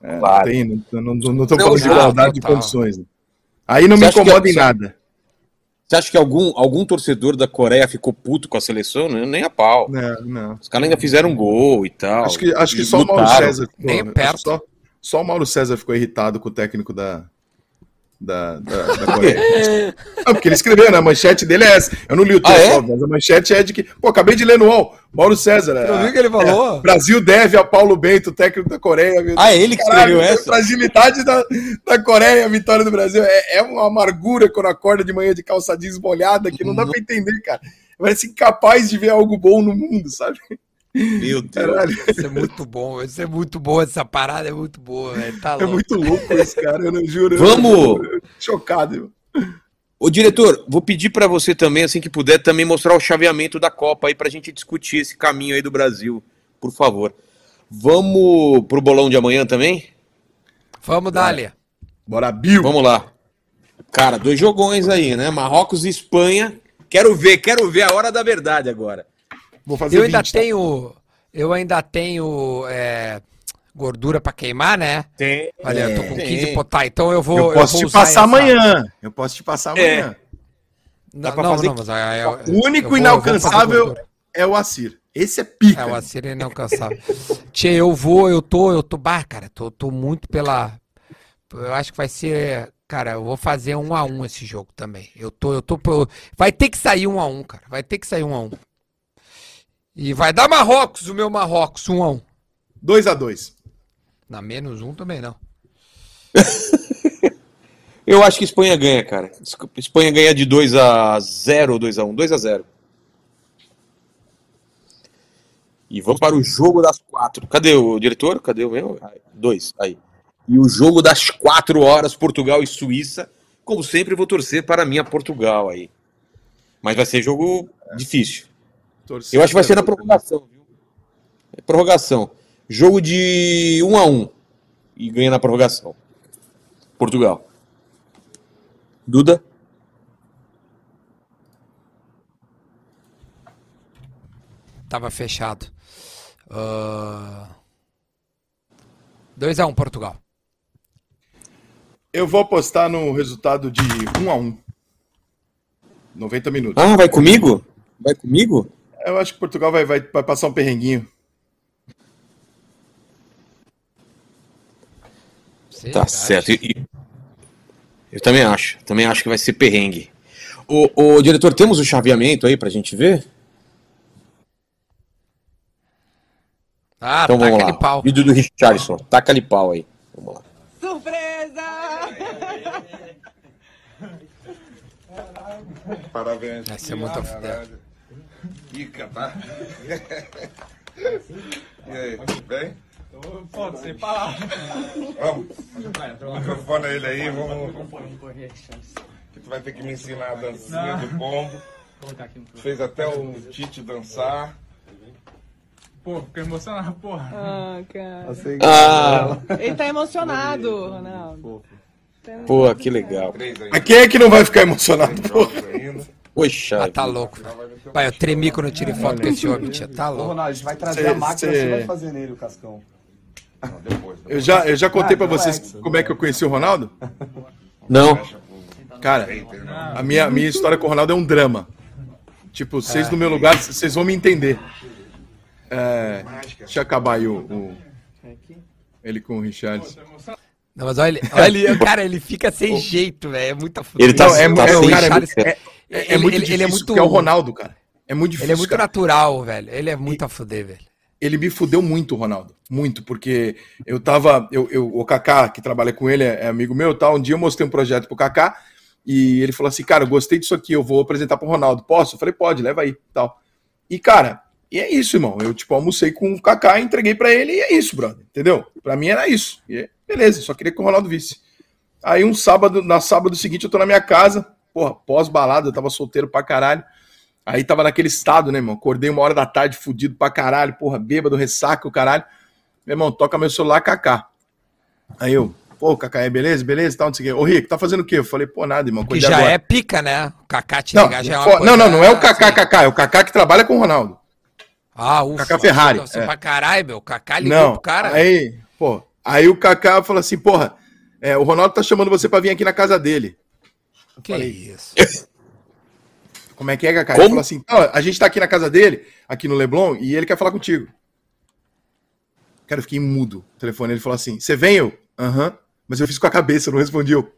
É, claro. Não, tem, não, não, falando de não, igualdade de condições. né? Aí não Você me incomoda em nada. Você acha que algum, algum torcedor da Coreia ficou puto com a seleção? Nem nem a pau. Não, não. Os caras ainda fizeram um gol e tal. Acho que, acho que só o Mauro lutaram. César. ficou- Nem que perto. Só, só o Mauro César ficou irritado com o técnico da, da, da, da Coreia. Não, porque ele escreveu, né? A manchete dele é essa. Eu não li o texto, Ah, é? mas a manchete é de que. Pô, acabei de ler no UOL. Mauro César. Eu vi é, que ele falou. é, Brasil deve a Paulo Bento, técnico da Coreia. Ah, é ele que escreveu Caralho, essa? Fragilidade da, da Coreia, a vitória do Brasil. É, é uma amargura quando acorda de manhã de calça jeans molhada que não dá pra entender, cara. Parece incapaz de ver algo bom no mundo, sabe? Meu Deus. Caralho, Isso é muito bom, isso é muito bom, essa parada é muito boa, velho. Tá é louco. muito louco esse cara, eu não juro. Vamos! eu- chocado. Ô, diretor, vou pedir pra você também, assim que puder, também mostrar o chaveamento da Copa aí pra gente discutir esse caminho aí do Brasil, por favor. Vamos pro bolão de amanhã também? Vamos, Dália. Bora, Bill. Vamos lá. Cara, dois jogões aí, né? Marrocos e Espanha. Quero ver, quero ver a hora da verdade agora. Vou fazer Eu ainda 20, tá? tenho. Eu ainda tenho é, gordura pra queimar, né? Tem. Olha, eu tô com tem. 15 potar, então eu vou. Eu posso vou te usar passar essa- amanhã. Eu posso te passar É. amanhã. Não, pra não, fazer não, mas aí eu- O único eu vou- eu inalcançável é o Acir. Esse é pica. É, o Assir é inalcançável. Tchê, eu vou, eu tô, eu tô, bah, cara, tô, tô muito pela. Eu acho que vai ser, cara, eu vou fazer um a um esse jogo também. Eu tô, eu tô, eu- vai ter que sair um a um, cara, vai ter que sair um a um. E vai dar Marrocos, o meu Marrocos, um a um. 2x2. Na menos um também não. Eu acho que Espanha ganha, cara. Espanha ganha de 2 a 0 ou 2 a 1, 2 a 0. E vamos para o jogo das quatro. Cadê o diretor? Cadê o meu? Dois, aí. E o jogo das quatro horas, Portugal e Suíça. Como sempre, vou torcer para a minha Portugal aí. Mas vai ser jogo difícil. Eu acho que vai ser na prorrogação, viu? É prorrogação. Jogo de 1 a 1 e ganha na prorrogação. Portugal. Duda? Tava fechado. 2x1 Portugal. Eu vou apostar no resultado de 1x1. 90 minutos. Ah, vai comigo? Vai comigo? Eu acho que Portugal vai, vai, vai passar um perrenguinho. Tá certo. E- e- eu também acho. Também acho que vai ser perrengue. Ô, ô, diretor, temos o chaveamento aí pra gente ver? Ah, então vamos lá. pau. Vídeo do Richardson. Taca-lhe pau aí. Vamos lá. Parabéns. Vai ser muito a fuder. Pica, tá? E aí, bem? Pode ser palavras. Vamos. Microfone ele aí, vamos. Que tu vai ter que me ensinar a dancinha do pombo. Fez até o Tite dançar. Pô, fiquei emocionado, porra. Ah, cara. Ah. Ele tá emocionado, Ronaldo. Pô, que legal. Mas quem é que não vai ficar emocionado, porra? Poxa. Ah, tá louco. Pai, eu tremi quando eu tirei foto com esse homem, tia. Tá louco. Ronaldo, a gente vai trazer Cê- a máquina, cê- você vai fazer nele o cascão. Eu já, eu já contei Ah, pra vocês é, como é que eu conheci o Ronaldo? Não. Cara, a minha, minha história com o Ronaldo é um drama. Tipo, vocês no meu lugar, vocês vão me entender. É, deixa eu acabar aí o, o- ele com o Richards. Não, mas olha, olha ele, cara, ele fica sem jeito, velho. É muita fuder. Ele tá- Não, é, tá é, cara, é, é- é- é ele- muito ele- difícil, ele é muito- porque é o Ronaldo, cara. É muito difícil, Ele é muito cara. natural, velho. Ele é muito a fuder, velho. ele me fudeu muito, Ronaldo. Muito, porque eu tava. Eu, eu, o Kaká, que trabalha com ele, é amigo meu tal. Um dia eu mostrei um projeto pro Kaká e ele falou assim: Cara, eu gostei disso aqui, eu vou apresentar pro Ronaldo. Posso? Eu falei: Pode, leva aí tal. E, cara, e é isso, irmão. Eu, tipo, almocei com o Kaká, entreguei pra ele e é isso, brother. Entendeu? Pra mim era isso. E é- beleza, só queria que o Ronaldo visse. Aí um sábado, na sábado seguinte, eu tô na minha casa, porra, pós-balada, eu tava solteiro pra caralho. Aí tava naquele estado, né, irmão? Acordei uma hora da tarde, fudido pra caralho, porra, bêbado, ressaca, o caralho. Meu irmão, toca meu celular, Kaká. Aí eu, pô, Kaká, é beleza? Beleza? Tal, não sei o quê. Ô, Rick, tá fazendo o quê? Eu falei, pô, nada, irmão. Que já agora. é pica, né? O Kaká te Não, ligar já é uma coisa... não, não, não é o assim. Kaká, Kaká, é o Kaká que trabalha com o Ronaldo. Ah, ufa. Kaká Ferrari, Você é. pra caralho, meu. O Kaká ligou Não, pro cara. aí, pô, aí o Kaká falou assim, porra, é, o Ronaldo tá chamando você pra vir aqui na casa dele. Que isso? Como é que é? Como? Ele falou assim, "Ó, a gente tá aqui na casa dele, aqui no Leblon, e ele quer falar contigo. Cara, eu fiquei mudo no telefone. Ele falou assim, você vem, eu? Aham. Mas eu fiz com a cabeça, não respondi eu.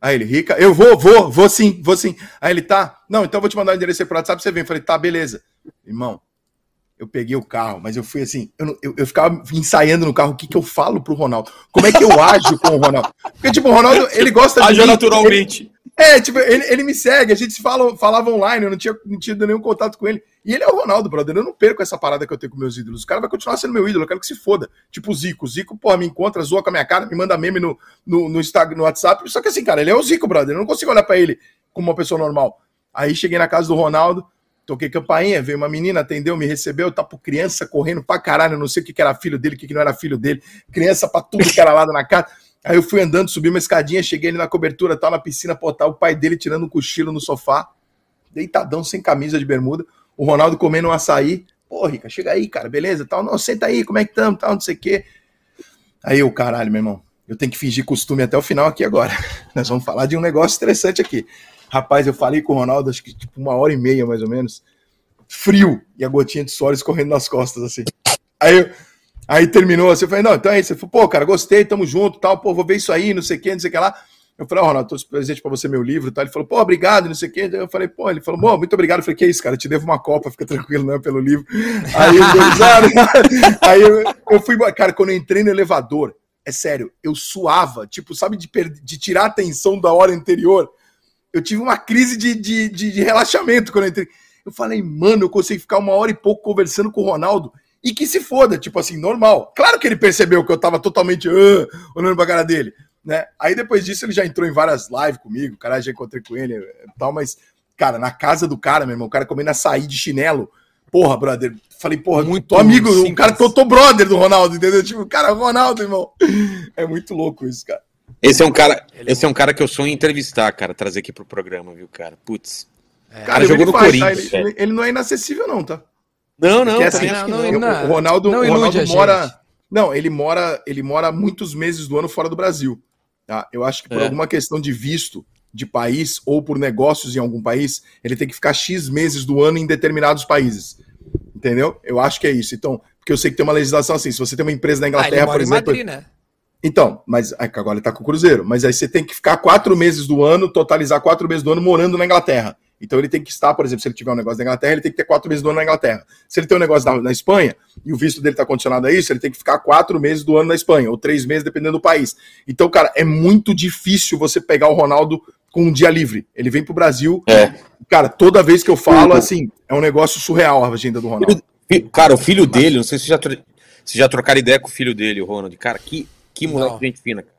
Aí ele, Rica, eu vou, vou, vou sim, vou sim. Aí ele, tá, não, então eu vou te mandar o endereço aí pro WhatsApp, você vem. Eu falei, tá, beleza. Irmão, eu peguei o carro, mas eu fui assim, eu, não- eu, eu ficava ensaiando no carro o que, que eu falo pro Ronaldo. Como é que eu ajo com o Ronaldo? Porque, tipo, o Ronaldo, ele gosta Haja mim, naturalmente. é, tipo, ele, ele me segue, a gente se fala, falava online, eu não tinha, não tinha nenhum contato com ele. E ele é o Ronaldo, brother. Eu não perco essa parada que eu tenho com meus ídolos. O cara vai continuar sendo meu ídolo, eu quero que se foda. Tipo o Zico. O Zico, porra, me encontra, zoa com a minha cara, me manda meme no, no, no Instagram, no WhatsApp. Só que assim, cara, ele é o Zico, brother. Eu não consigo olhar pra ele como uma pessoa normal. Aí cheguei na casa do Ronaldo, toquei campainha, veio uma menina, atendeu, me recebeu, tá por criança correndo pra caralho, não sei o que, que era filho dele, o que, que não era filho dele, criança pra tudo que era lado na casa. Aí eu fui andando, subi uma escadinha, cheguei ali na cobertura, tal, na piscina, pô, tá o pai dele tirando um cochilo no sofá, deitadão, sem camisa de bermuda, o Ronaldo comendo um açaí. Pô, Rica, chega aí, cara, beleza? Tal, não, senta aí, como é que estamos, tal, não sei o quê. Aí eu, caralho, meu irmão, eu tenho que fingir costume até o final aqui agora. Nós vamos falar de um negócio interessante aqui. Rapaz, eu falei com o Ronaldo, acho que tipo uma hora e meia, mais ou menos, frio, e a gotinha de suor escorrendo nas costas, assim. Aí, aí terminou assim, eu falei, não, então é isso. Ele falou, pô, cara, gostei, tamo junto, tal, pô, vou ver isso aí, não sei o que, não sei o que lá. Eu falei, ó, Ronaldo, trouxe presente pra você meu livro, tal. Ele falou, pô, obrigado, não sei o que. Eu falei, pô, ele falou, bom, muito obrigado. Eu falei, que isso, cara, eu te devo uma copa, fica tranquilo, não é pelo livro. Aí, eu, risada. aí eu, eu fui, cara, quando eu entrei no elevador, é sério, eu suava, tipo, sabe, de, de tirar a atenção da hora anterior. Eu tive uma crise de, de, de, de relaxamento quando eu entrei. Eu falei, mano, eu consegui ficar uma hora e pouco conversando com o Ronaldo e que se foda, tipo assim, normal. Claro que ele percebeu que eu tava totalmente "Ah", olhando pra cara dele, né? Aí depois disso ele já entrou em várias lives comigo, cara, já encontrei com ele e tal, mas, cara, na casa do cara, meu irmão, o cara comendo açaí de chinelo. Porra, brother. Falei, porra, Muito tô amigo, um simples. cara que eu tô brother do Ronaldo, entendeu? Tipo, cara, Ronaldo, irmão. É muito louco isso, cara. Esse é um cara, esse é um cara que eu sonho em entrevistar, cara, trazer aqui pro programa, viu, cara? Putz. Cara, cara ele jogou no faz, tá? Corinthians, Ele, velho. ele não é inacessível, não, tá? Não, não, Porque, também assim, acho que não, não. ele o- o Ronaldo, não Ronaldo mora. Não, ele mora, ele mora muitos meses do ano fora do Brasil. Tá? Eu acho que por É. alguma questão de visto de país ou por negócios em algum país, ele tem que ficar X meses do ano em determinados países. Entendeu? Eu acho que é isso. Então, porque eu sei que tem uma legislação assim, se você tem uma empresa na Ah, ele Inglaterra, mora por em exemplo. Madrid, né? Então, mas é agora ele tá com o Cruzeiro. Mas aí você tem que ficar quatro meses do ano, totalizar quatro meses do ano morando na Inglaterra. Então ele tem que estar, por exemplo, se ele tiver um negócio na Inglaterra, ele tem que ter quatro meses do ano na Inglaterra. Se ele tem um negócio na, na Espanha e o visto dele tá condicionado a isso, ele tem que ficar quatro meses do ano na Espanha, ou três meses, dependendo do país. Então, cara, é muito difícil você pegar o Ronaldo com um dia livre. Ele vem pro Brasil. É. Cara, toda vez que eu falo, assim, é um negócio surreal a agenda do Ronaldo. Cara, o filho dele, não sei se já, se já trocaram ideia com o filho dele, o Ronald. Cara, que, que moleque Não. gente fina. cara.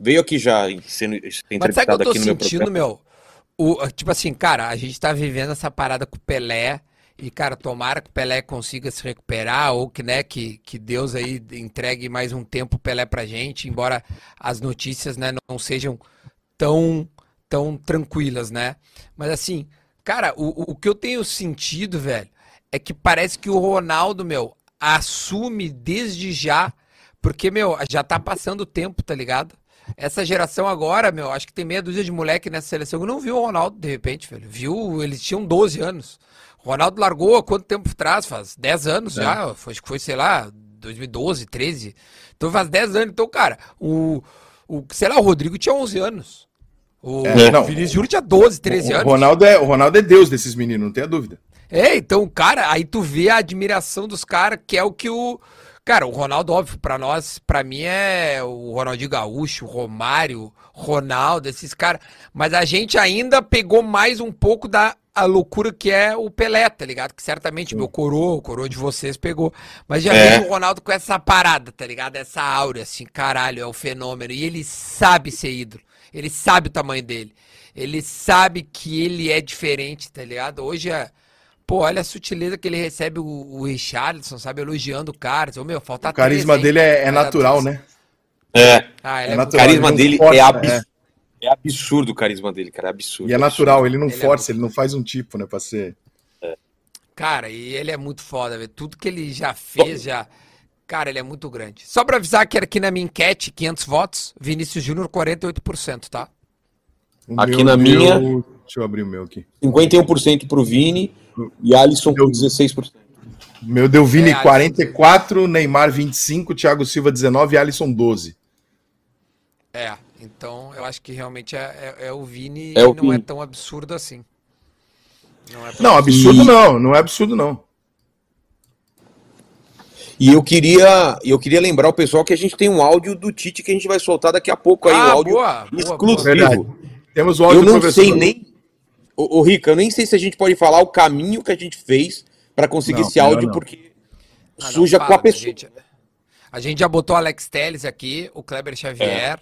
Veio aqui já sendo Mas sabe o que entrevistado eu tô aqui no meu sentindo, programa. meu? O, tipo assim, cara, a gente tá vivendo essa parada com o Pelé. E, cara, tomara que o Pelé consiga se recuperar, ou que, né, que, que Deus aí entregue mais um tempo o Pelé pra gente, embora as notícias, né, não sejam tão, tão tranquilas, né? Mas assim, cara, o- o que eu tenho sentido, velho, é que parece que o Ronaldo, meu, assume desde já, porque, meu, já tá passando o tempo, tá ligado? Essa geração agora, meu, acho que tem meia dúzia de moleque nessa seleção que não viu o Ronaldo, de repente, velho. Viu, eles tinham 12 anos. O Ronaldo largou há quanto tempo atrás? Faz 10 anos É. já, foi, foi, sei lá, 2012, 13. Então faz 10 anos. Então, cara, o, o sei lá, o Rodrigo tinha 11 anos. O É, não. Vinícius Júnior tinha 12, 13 o, anos. Ronaldo é, o Ronaldo é Deus desses meninos, não tenha dúvida. É, então, cara, aí tu vê a admiração dos caras, que é o que o. Cara, o Ronaldo, óbvio, pra nós, pra mim é o Ronaldinho Gaúcho, o Romário, Ronaldo, esses caras. Mas a gente ainda pegou mais um pouco da a loucura que é o Pelé, tá ligado? Que certamente meu coroa, o coroa de vocês pegou. Mas já É. o Ronaldo com essa parada, tá ligado? Essa áurea, assim, caralho, é o fenômeno. E ele sabe ser ídolo. Ele sabe o tamanho dele. Ele sabe que ele é diferente, tá ligado? Hoje é. Pô, olha a sutileza que ele recebe o, o Richarlison, sabe? Elogiando o cara. Ô, meu, falta O carisma três, dele é, é natural, né? É. Ah, ele É é, O natural. carisma ele não dele força, é, é. abs... é absurdo o carisma dele, cara. É absurdo. E é absurdo. natural, ele não Ele é força, ele não faz um tipo, né, pra ser. Cara, e ele é muito foda, velho. Tudo que ele já fez, já. Cara, ele é muito grande. Só pra avisar que era aqui na minha enquete, 500 votos, Vinícius Júnior 48%, tá? O Aqui na minha- Deixa eu abrir o meu aqui. 51% pro Vini e Alisson com 16%. O meu deu Vini É, Alisson, 44, Neymar 25, Thiago Silva 19 e Alisson 12. É, Então, eu acho que realmente é, é- é o Vini É o e não é Vini. tão absurdo assim. Não, é Não, absurdo E- não, não é absurdo não. E eu queria, eu queria lembrar o pessoal que a gente tem um áudio do Tite que a gente vai soltar daqui a pouco aí, Ah, um áudio boa, boa, exclusivo. Verdade. Temos o Eu áudio do não sei nem. Ô, ô, Rica, eu nem sei se a gente pode falar o caminho que a gente fez para conseguir Não, esse áudio, não. porque Ah, não, suja fala, com a A pessoa. gente, a gente já botou o Alex Telles aqui, o Kleber É. Xavier.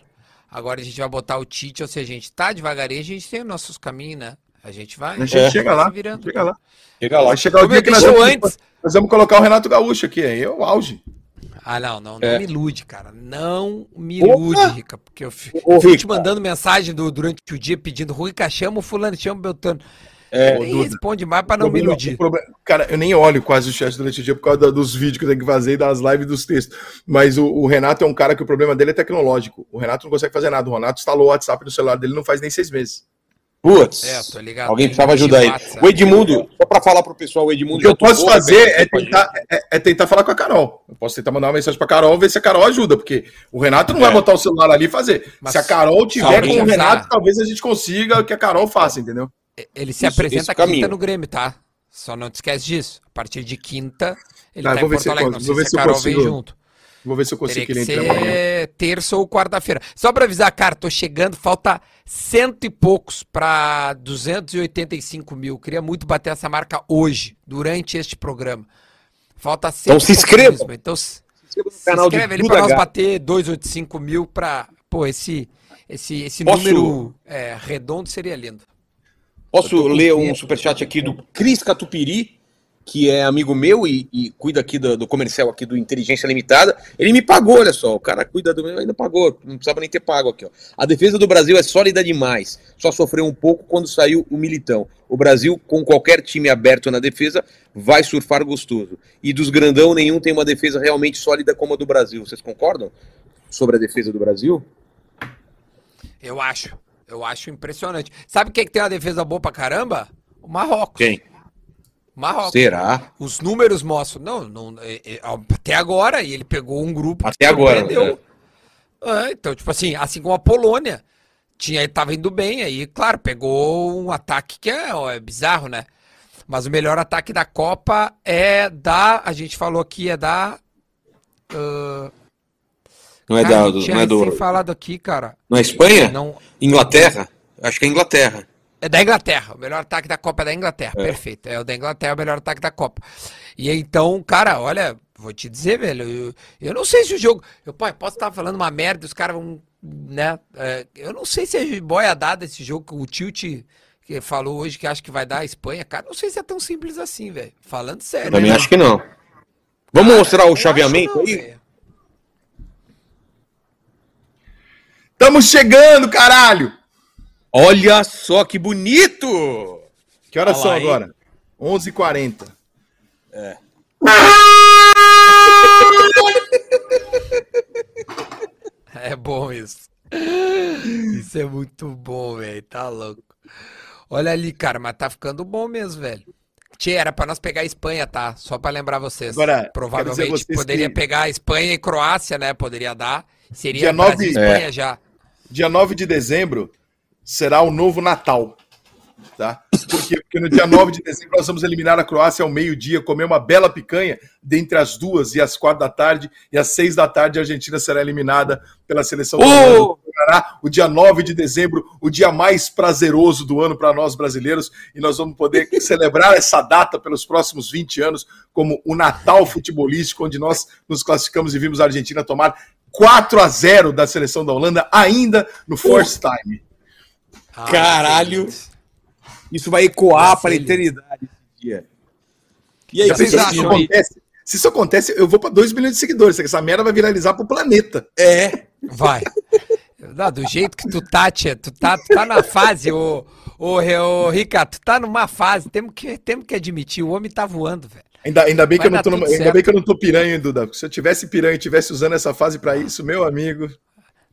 Agora a gente vai botar o Tite, ou seja, a gente tá devagarinho, a gente tem os nossos caminhos, né? A gente vai. A gente É. chega lá, virando. chega lá. Chega lá. Vai chegar o dia que nós vamos, antes. nós vamos colocar o Renato Gaúcho aqui, aí é o auge. Ah, não, não, não É. me ilude, cara. Não me Opa! ilude, Rica. Porque eu, fi- Ô, eu fico te mandando mensagem do- durante o dia pedindo Rica, chama o fulano, chama o Beltrano. É, Nem responde mais pra não O me problema- iludir. problema- cara, eu nem olho quase o chat durante o dia por causa da- dos vídeos que eu tenho que fazer e das lives e dos textos. Mas o, o Renato é um cara que o problema dele é tecnológico. O Renato não consegue fazer nada. O Renato instalou o WhatsApp no celular dele não faz nem seis meses. Putz. É, tô ligado. Alguém precisava ajudar ele. O Edmundo, só para falar pro pessoal, o Edmundo O que eu posso né, fazer é tentar, é, é tentar falar com a Carol. Eu posso tentar mandar uma mensagem pra Carol, ver se a Carol ajuda, porque o Renato não vai É. botar o celular ali e fazer. Mas se a Carol tiver com o Renato, talvez a gente consiga que a Carol faça, entendeu? Ele se Isso, apresenta esse quinta caminho. no Grêmio, tá? Só não te esquece disso. A partir de quinta, ele Tá, tá, vou em ver Porto Alegre. Não sei se se a Carol vem consigo. junto. Vou ver se eu consigo Teria que ele entre amanhã. ser terça ou quarta-feira. Só pra avisar, cara, tô chegando, falta cento e poucos pra 285 mil. Queria muito bater essa marca hoje, durante este programa. Falta cento Então se inscreva. mesmo. Então se, inscreva no se canal de inscreve ali pra nós Gato. bater 285 mil pra... Pô, esse, esse, esse Posso- número é, redondo seria lindo. Posso ler um superchat aqui do Cris Catupiri, que é amigo meu e, e cuida aqui do, do comercial aqui do Inteligência Limitada. Ele me pagou, olha só, o cara cuida do meu, ainda pagou, não precisava nem ter pago aqui, ó. A defesa do Brasil é sólida demais, só sofreu um pouco quando saiu o Militão. O Brasil, com qualquer time aberto na defesa, vai surfar gostoso. E dos grandão, nenhum tem uma defesa realmente sólida como a do Brasil. Vocês concordam sobre a defesa do Brasil? Eu acho. Eu acho impressionante. Sabe quem que tem uma defesa boa pra caramba? O Marrocos. Quem? Marrocos. Será? Os números mostram. Não, não é- é- até agora, e ele pegou um grupo. Até agora, surpreendeu. É, então, tipo assim, assim como a Polônia. Tinha, tava indo bem, aí, claro, pegou um ataque que é, ó, é bizarro, né? Mas o melhor ataque da Copa é da. A gente falou aqui, é da. ah, Não é cara, da, não é do, falado aqui, cara. não é Espanha? Não, Inglaterra? Acho que é Inglaterra. É da Inglaterra. O melhor ataque da Copa é da Inglaterra. É. Perfeito. É o da Inglaterra, o melhor ataque da Copa. E então, cara, olha, vou te dizer, velho. Eu, eu não sei se o jogo. Eu pai, posso estar falando uma merda, os caras vão. Né? é, eu não sei se é boia dada esse jogo que o Tilt que falou hoje que acha que vai dar a Espanha. Cara, não sei se é tão simples assim, velho. Falando sério. Também né? acho que não. Vamos mostrar o Eu chaveamento não, aí? velho. Estamos chegando, caralho! Olha só que bonito! Que horas são agora? 11h40. É. É bom isso. Isso é muito bom, velho. Tá louco. Olha ali, cara, mas tá ficando bom mesmo, velho. Tia, era pra nós pegar a Espanha, tá? Só pra lembrar vocês. Agora, Provavelmente vocês poderia que- pegar a Espanha e Croácia, né? Poderia dar. Seria Dia Brasil nove- e Espanha É. já. Dia 9 de dezembro será o novo Natal. Tá? Por quê? Porque no dia 9 de dezembro nós vamos eliminar a Croácia ao meio-dia, comer uma bela picanha dentre as duas e as quatro da tarde, e às seis da tarde a Argentina será eliminada pela seleção. Oh! O dia 9 de dezembro, o dia mais prazeroso do ano para nós brasileiros, e nós vamos poder celebrar essa data pelos próximos 20 anos como o Natal futebolístico, onde nós nos classificamos e vimos a Argentina tomar 4 a 0 da seleção da Holanda, ainda no first time. Ah, Caralho! Isso vai ecoar para a eternidade esse dia. E aí, vocês isso, acham? acontece, se isso acontece, eu vou para 2 milhões de seguidores. Essa merda vai viralizar pro planeta. É. Vai. Não, do jeito que tu tá, tia, tu tá, tu tá na fase, ô, ô, ô, Ricardo, tu tá numa fase, temos que, temos que admitir, o homem tá voando, velho. Ainda, ainda, bem que eu não tô numa- ainda certo. bem que eu não tô piranha, Duda. Se eu tivesse piranha e tivesse usando essa fase para isso, meu amigo.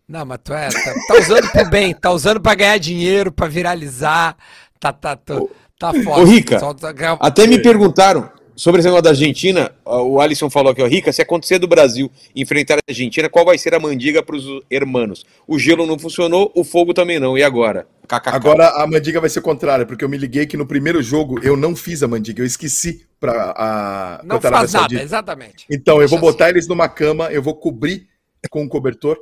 Não, mas tu é, tá, tá usando pro bem, tá usando pra ganhar dinheiro, pra viralizar, tá, tá, tá, tá foda. Ô, Rica, Só Até me perguntaram, sobre esse negócio da Argentina, o Alisson falou aqui, ó, Rica, se acontecer do Brasil enfrentar a Argentina, qual vai ser a mandiga para os hermanos? O gelo não funcionou, o fogo também não. E agora? KKK. Agora a mandiga vai ser contrária, porque eu me liguei que no primeiro jogo eu não fiz a mandiga, eu esqueci para a Não pra faz nada, exatamente. Então, eu vou Deixa botar eles numa cama, eu vou cobrir com um cobertor,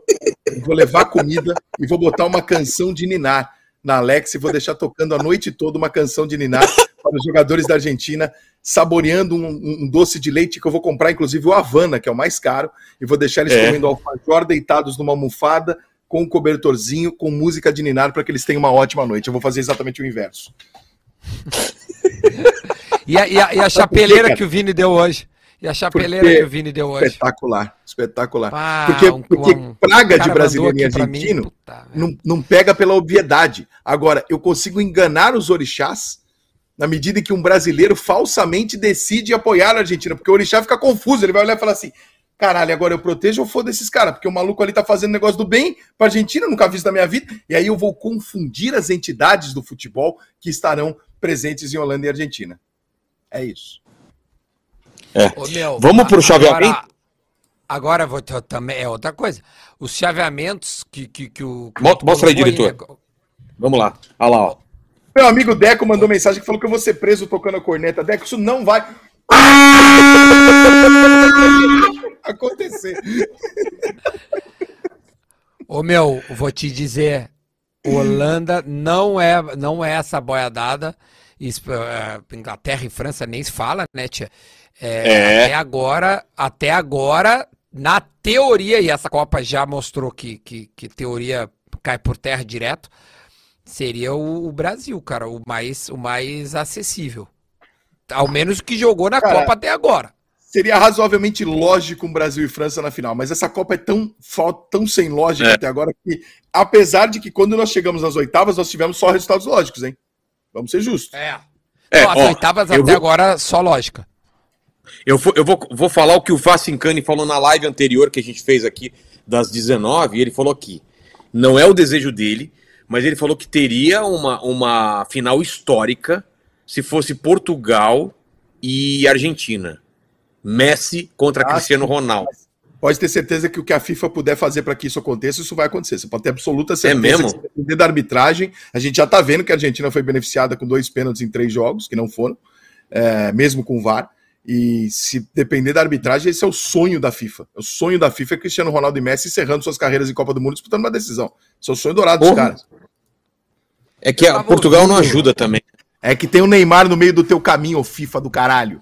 vou levar comida e vou botar uma canção de Ninar na Alex e vou deixar tocando a noite toda uma canção de Ninar para os jogadores da Argentina, saboreando um, um doce de leite que eu vou comprar, inclusive o Havana, que é o mais caro, e vou deixar eles É. comendo alfajor deitados numa almofada com um cobertorzinho, com música de Ninar para que eles tenham uma ótima noite. Eu vou fazer exatamente o inverso. E a, e a- e a chapeleira que o Vini deu hoje. E a chapeleira Porque- que o Vini deu hoje. Espetacular, espetacular. Ah, porque um- porque um- praga o de brasileiro e pra mim, argentino puta não, não pega pela obviedade. Agora, eu consigo enganar os orixás na medida em que um brasileiro falsamente decide apoiar a Argentina, porque o orixá fica confuso, ele vai olhar e falar assim: caralho, agora eu protejo ou foda esses caras? Porque o maluco ali tá fazendo negócio do bem pra Argentina, nunca vi isso na minha vida, e aí eu vou confundir as entidades do futebol que estarão presentes em Holanda e Argentina. É isso. Ô, meu, Vamos pro chaveamento? Agora, agora vou ter- também é outra coisa. Os chaveamentos que, que, que o. que Mostra aí, diretor. né? Vamos lá. Olha lá, ó. Meu amigo Deco mandou mensagem que falou que eu vou ser preso tocando a corneta. Deco, isso não vai acontecer. Ô meu, vou te dizer, Holanda não é, não é essa boiadada. Eh, Inglaterra e França nem se fala, né, tia? É, É. Até agora, até agora, na teoria, e essa Copa já mostrou que, que, que teoria cai por terra direto, seria o, o Brasil, cara, o mais, o mais acessível. Ao menos o que jogou na Cara, Copa até agora. Seria razoavelmente lógico um Brasil e França na final, mas essa Copa é tão, tão sem lógica É. até agora que, apesar de que quando nós chegamos nas oitavas, nós tivemos só resultados lógicos, hein? Vamos ser justos. É. É, Não, as ó, oitavas até vou- agora, só lógica. Eu, vou, eu vou, vou falar o que o Vacincani falou na live anterior que a gente fez aqui das 19, e ele falou aqui. Não é o desejo dele, mas ele falou que teria uma, uma final histórica se fosse Portugal e Argentina. Messi contra Ah, Cristiano. Ronaldo. Pode ter certeza que o que a FIFA puder fazer para que isso aconteça, isso vai acontecer. Você pode ter absoluta certeza. mesmo? que da arbitragem, a gente já tá vendo que a Argentina foi beneficiada com dois pênaltis em três jogos, que não foram, é, mesmo com o VAR. E se depender da arbitragem, esse é o sonho da FIFA. O sonho da FIFA é Cristiano Ronaldo e Messi encerrando suas carreiras em Copa do Mundo disputando uma decisão. Esse é o sonho dourado dos Porra. caras. É que a Portugal não ajuda também. É que tem o Neymar no meio do teu caminho, ô FIFA do caralho.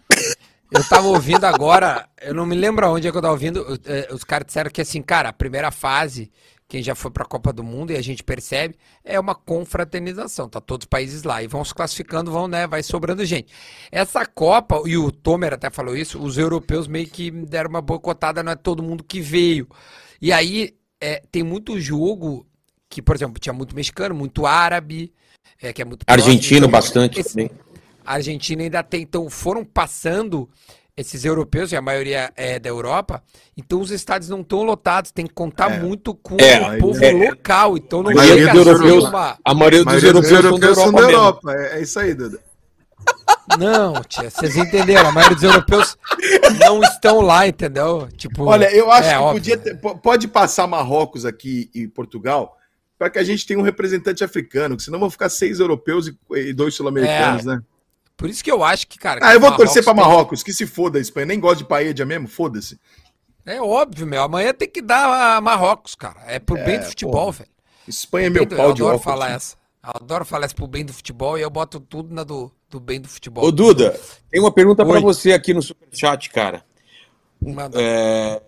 Eu tava ouvindo agora, eu não me lembro aonde é que eu tava ouvindo, eh, os caras disseram que assim, cara, a primeira fase, quem já foi pra Copa do Mundo e a gente percebe, é uma confraternização, tá todos os países lá e vão se classificando, vão, né, vai sobrando gente. Essa Copa, e o Tomer até falou isso, os europeus meio que deram uma boicotada, não é todo mundo que veio. E aí, eh, tem muito jogo que, por exemplo, tinha muito mexicano, muito árabe, eh, que é muito próximo, Argentino então, bastante esse- também. a Argentina ainda tem, então foram passando esses europeus, e a maioria é da Europa, então os estádios não estão lotados, tem que contar muito com É, o povo é. local, então não A maioria chega dos europeus- uma- a maioria dos europeus são da Europa mesmo. É, é isso aí, Duda. Não, tia, vocês entenderam, a maioria dos europeus não estão lá, entendeu? Tipo, Olha, eu acho é, que óbvio. podia ter- po- pode passar Marrocos aqui e Portugal para que a gente tenha um representante africano, que senão vão ficar seis europeus e, e dois sul-americanos, É. né? Por isso que eu acho que, cara... Ah, eu vou Marrocos torcer para tem- Marrocos, que se foda a Espanha. Nem gosto de paella mesmo, foda-se. É óbvio, meu, amanhã tem que dar a Marrocos, cara, é pro bem do futebol, porra. velho. Espanha é Pro meu do- pau eu de adoro óculos. falar essa. Eu adoro falar isso pro bem do futebol e eu boto tudo na do, do bem do futebol. Ô, Duda, tem uma pergunta pra Oi. você aqui no Superchat, cara. Manda. É,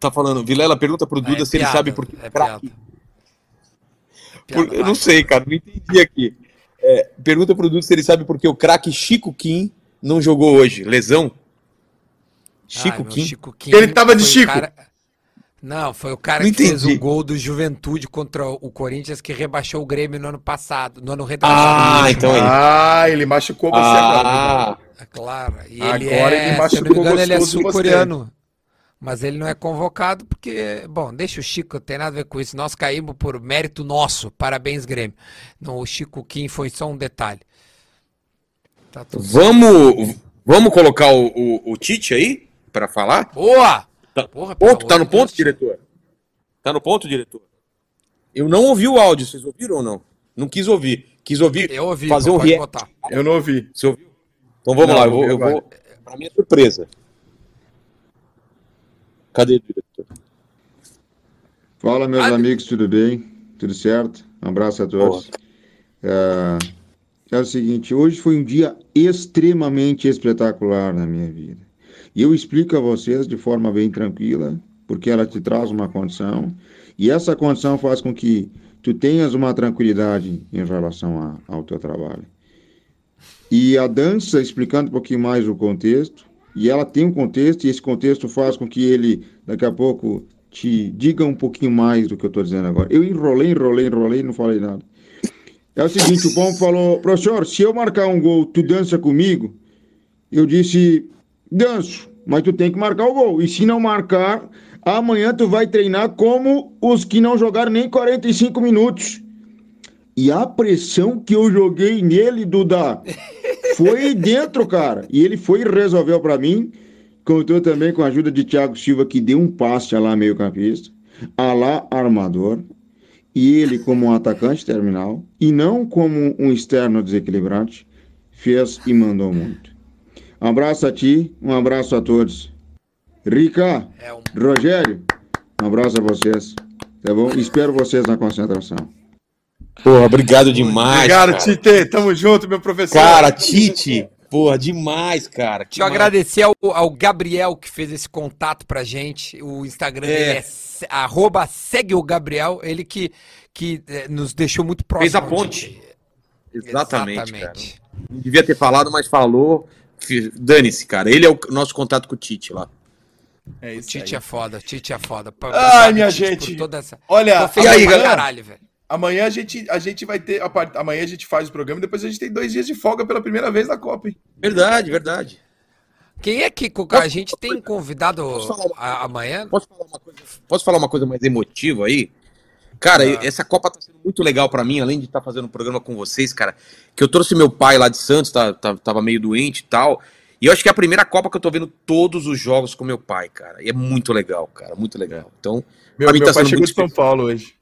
tá falando, Vilela pergunta pro Duda É se ele piada, sabe por que é. Piada, Por- eu não sei, cara, não entendi aqui. É, pergunta pro Duda se ele sabe por que o craque Chico Kim não jogou hoje. Lesão? Chico Ai, Kim? Chico Kim Ele tava de Chico. cara- Não, foi o cara Não que fez entendi. o gol do Juventude contra o Corinthians que rebaixou o Grêmio no ano passado, no ano retrasado. Ah, no último. então ele. Ah, ele machucou você agora. Ah, É claro. E Agora ele ele é, se não machucou me engano, ele é sul-coreano. Mas ele não é convocado porque, bom, deixa o Chico, não tem nada a ver com isso. Nós caímos por mérito nosso. Parabéns, Grêmio. Não, o Chico Kim foi só um detalhe. Tá certo. vamos, Vamos colocar o, o, o Tite aí para falar? Boa! Tá, Porra, tá no ponto, Deus. diretor? Tá no ponto, diretor? Eu não ouvi o áudio, vocês ouviram ou não? Não quis ouvir. Quis ouvir. Eu ouvi, fazer um pode react. botar. Eu não ouvi. Você ouviu? Então vamos Não, lá, eu vou, eu vou. Pra minha surpresa. Cadê o diretor? Fala, meus amigos, tudo bem? Tudo certo? Um abraço a todos. É, é o seguinte, hoje foi um dia extremamente espetacular na minha vida. E eu explico a vocês de forma bem tranquila, porque ela te traz uma condição, e essa condição faz com que tu tenhas uma tranquilidade em relação a- ao teu trabalho. E a dança, explicando um pouquinho mais o contexto, e ela tem um contexto, e esse contexto faz com que ele, daqui a pouco, te diga um pouquinho mais do que eu estou dizendo agora. Eu enrolei, enrolei, enrolei, não falei nada. É o seguinte, o Pombo falou, professor, se eu marcar um gol, tu dança comigo? Eu disse, danço, mas tu tem que marcar o gol. E se não marcar, amanhã tu vai treinar como os que não jogaram nem 45 minutos. E a pressão que eu joguei nele, Duda, foi dentro, cara. E ele foi e resolveu pra mim. Contou também com a ajuda de Thiago Silva, que deu um passe a lá meio campista, a lá armador. E ele, como um atacante terminal, e não como um externo desequilibrante, fez e mandou muito. Um abraço a ti, um abraço a todos. Rica, Rogério, um abraço a vocês. Tá bom? Espero vocês na concentração. Porra, obrigado demais. Obrigado, cara. Tite. Tamo junto, meu professor. Cara, Tite, porra, demais, cara. Deixa eu agradecer ao, ao Gabriel que fez esse contato pra gente. O Instagram É. dele é arroba segue o Gabriel, ele que, que eh, nos deixou muito próximo. Fez a ponte. de- Exatamente, Exatamente. cara. Não devia ter falado, mas falou. Dane-se, cara. Ele é o nosso contato com o Tite lá. É O Tite é foda, o Tite é foda. Ai, obrigado, minha Tite, gente. essa- Olha, e aí, galera? caralho, velho. Amanhã a gente, a gente vai ter. a part- Amanhã a gente faz o programa e depois a gente tem dois dias de folga pela primeira vez na Copa, hein? Verdade, verdade. Quem é que Cuca, a gente tem convidado a- amanhã? Posso falar uma coisa? Posso falar uma coisa mais emotiva aí? Cara, essa Copa tá sendo muito legal pra mim, além de estar fazendo um programa com vocês, cara. Que eu trouxe meu pai lá de Santos, tá, tá- tava meio doente e tal. E eu acho que é a primeira Copa que eu tô vendo todos os jogos com meu pai, cara. E é muito legal, cara, muito legal. Então, Meu, meu tá pai chegou de São. Paulo hoje.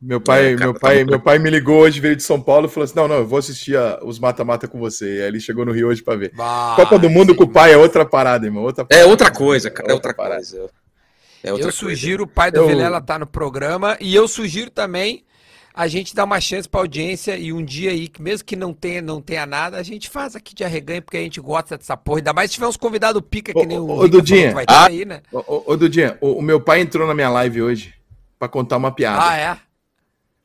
Meu pai, É, cara, meu, tá pai, muito meu pai me ligou hoje, veio de São Paulo e falou assim: Não, não, eu vou assistir a- os mata-mata com você. E aí ele chegou no Rio hoje pra ver. Copa do Mundo com o pai é outra parada, irmão. Outra É outra coisa, cara, é outra coisa. É outra eu sugiro o pai do Eu- Vilela tá no programa e eu sugiro também a gente dar uma chance pra audiência e um dia aí, que mesmo que não tenha, não tenha nada, a gente faz aqui de arreganho porque a gente gosta dessa porra. Ainda mais se tiver uns convidados pica que nem o Ô, Dudinha. que vai ter aí, né? Ô, Dudinha, o, o meu pai entrou na minha live hoje pra contar uma piada. Ah, é?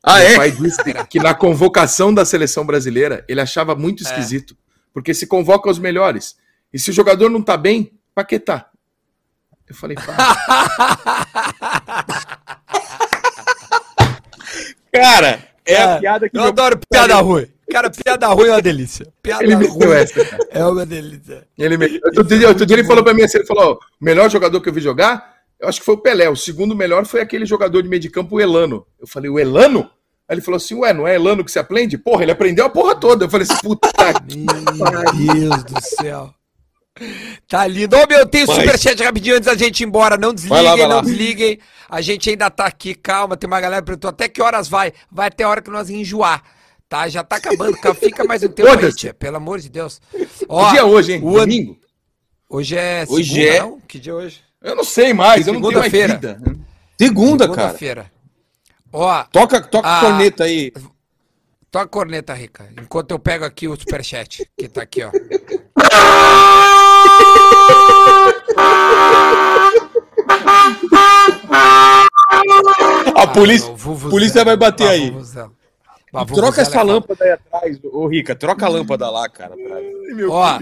Ah, meu é? pai disse que na convocação da seleção brasileira ele achava É. muito esquisito, porque se convoca os melhores. E se o jogador não tá bem, pra que tá? Eu falei, Cara, é a Cara, piada que Eu adoro piada ruim. Cara, piada ruim é uma delícia. Piada Ele ruim essa, cara. é uma delícia. Ele me... outro, dia, outro dia ele falou pra mim assim, ele falou, ó, o melhor jogador que eu vi jogar, eu acho que foi o Pelé, o segundo melhor foi aquele jogador de meio de campo, o Elano. Eu falei, o Elano? Aí ele falou assim, ué, não é Elano que se aprende? Porra, ele aprendeu a porra toda. Eu falei assim, puta Meu Deus do céu. Tá lindo. Ô, meu, tem Mas- superchat rapidinho antes da gente ir embora. Não Vai lá, desliguem, vai lá. não desliguem. A gente ainda tá aqui, calma. Tem uma galera que perguntou até que horas vai. Vai até a hora que nós enjoar. Tá? Já tá acabando. Ca- Fica mais um tempo aí, tia. Pelo amor de Deus. Que dia é hoje, hein? o Domingo? Hoje é Hoje segunda, é- não? Que dia é hoje? Eu não sei mais, eu não tenho mais Segunda-feira. vida. Segunda, cara. Segunda-feira. Ó, Toca, toca a- corneta aí. Toca a corneta, Rica. Enquanto eu pego aqui o superchat, que tá aqui, ó. A polícia, o vuvuzela. polícia vai bater Ah, aí. vuvuzela. Ah, Troca essa é lâmpada aí atrás, ô Rica. Troca a lâmpada lá, cara. pra- Ó,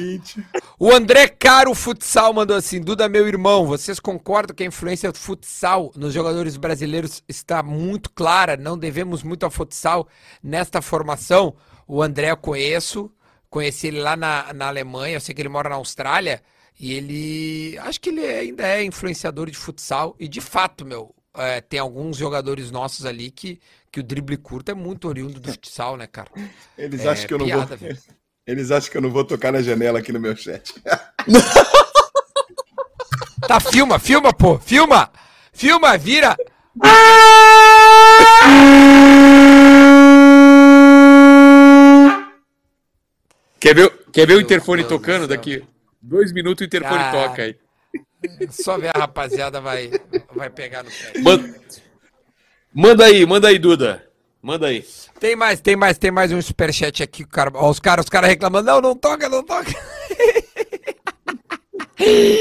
o André Caro Futsal mandou assim: Duda, meu irmão, vocês concordam que a influência do futsal nos jogadores brasileiros está muito clara? Não devemos muito ao futsal nesta formação? O André eu conheço, conheci ele lá na, na Alemanha, eu sei que ele mora na Austrália, e ele. Acho que ele ainda é influenciador de futsal, e de fato, meu. É, tem alguns jogadores nossos ali que, que o drible curto é muito oriundo do futsal, né, cara? Eles É acham que eu não piada, vou. velho. Eles acham que eu não vou tocar na janela aqui no meu chat. Tá, filma, filma, pô, filma! Filma, vira! Quer ver, quer ver o interfone tocando daqui? Dois minutos o interfone Ah. toca aí. Só ver a rapaziada vai, vai pegar no pé. Manda, manda aí, manda aí, Duda. Manda aí. Tem mais, tem mais, tem mais um superchat aqui. Cara, ó, os caras os cara reclamando, não, não toca, não toca.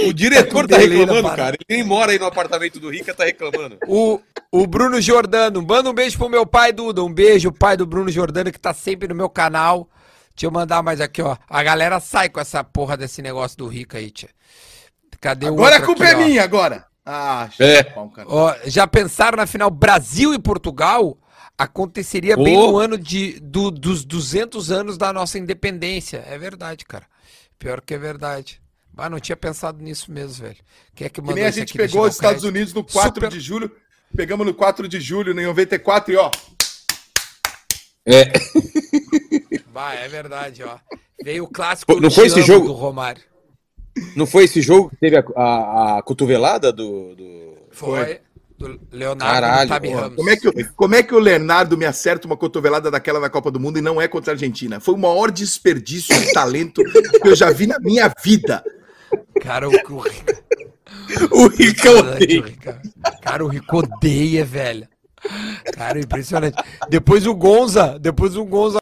O diretor tá na reclamando, cara. Ele nem mora aí no apartamento do Rica, tá reclamando. O, o Bruno Jordano, manda um beijo pro meu pai, Duda. Um beijo, pai do Bruno Jordano, que tá sempre no meu canal. Deixa eu mandar mais aqui, ó. A galera sai com essa porra desse negócio do Rica aí, tia. Cadê o Agora a culpa aqui, é ó? minha, agora. Ah, É. Ó, já pensaram na final Brasil e Portugal? Aconteceria bem Oh. no ano de, do- dos 200 anos da nossa independência. É verdade, cara. Pior que é verdade. Mas não tinha pensado nisso mesmo, velho. Quem é que Que nem a gente pegou os Estados crédito. Unidos no 4 Super- de julho. Pegamos no 4 de julho, em 94, e ó. É. Bah, é verdade, ó. Veio o clássico Não foi esse jogo? do Romário. Não foi esse jogo que teve a, a- a cotovelada do. do- Foi. Do Leonardo Caralho, Tabi porra. Ramos. Como é, que, o- como é que o Leonardo me acerta uma cotovelada daquela na Copa do Mundo e não é contra a Argentina? Foi o maior desperdício de talento que eu já vi na minha vida. Cara, o, o, O Rica Impressionante, odeia. Rica. Cara, o Rico odeia, velho. Cara, impressionante. Depois o Gonza, depois o Gonza.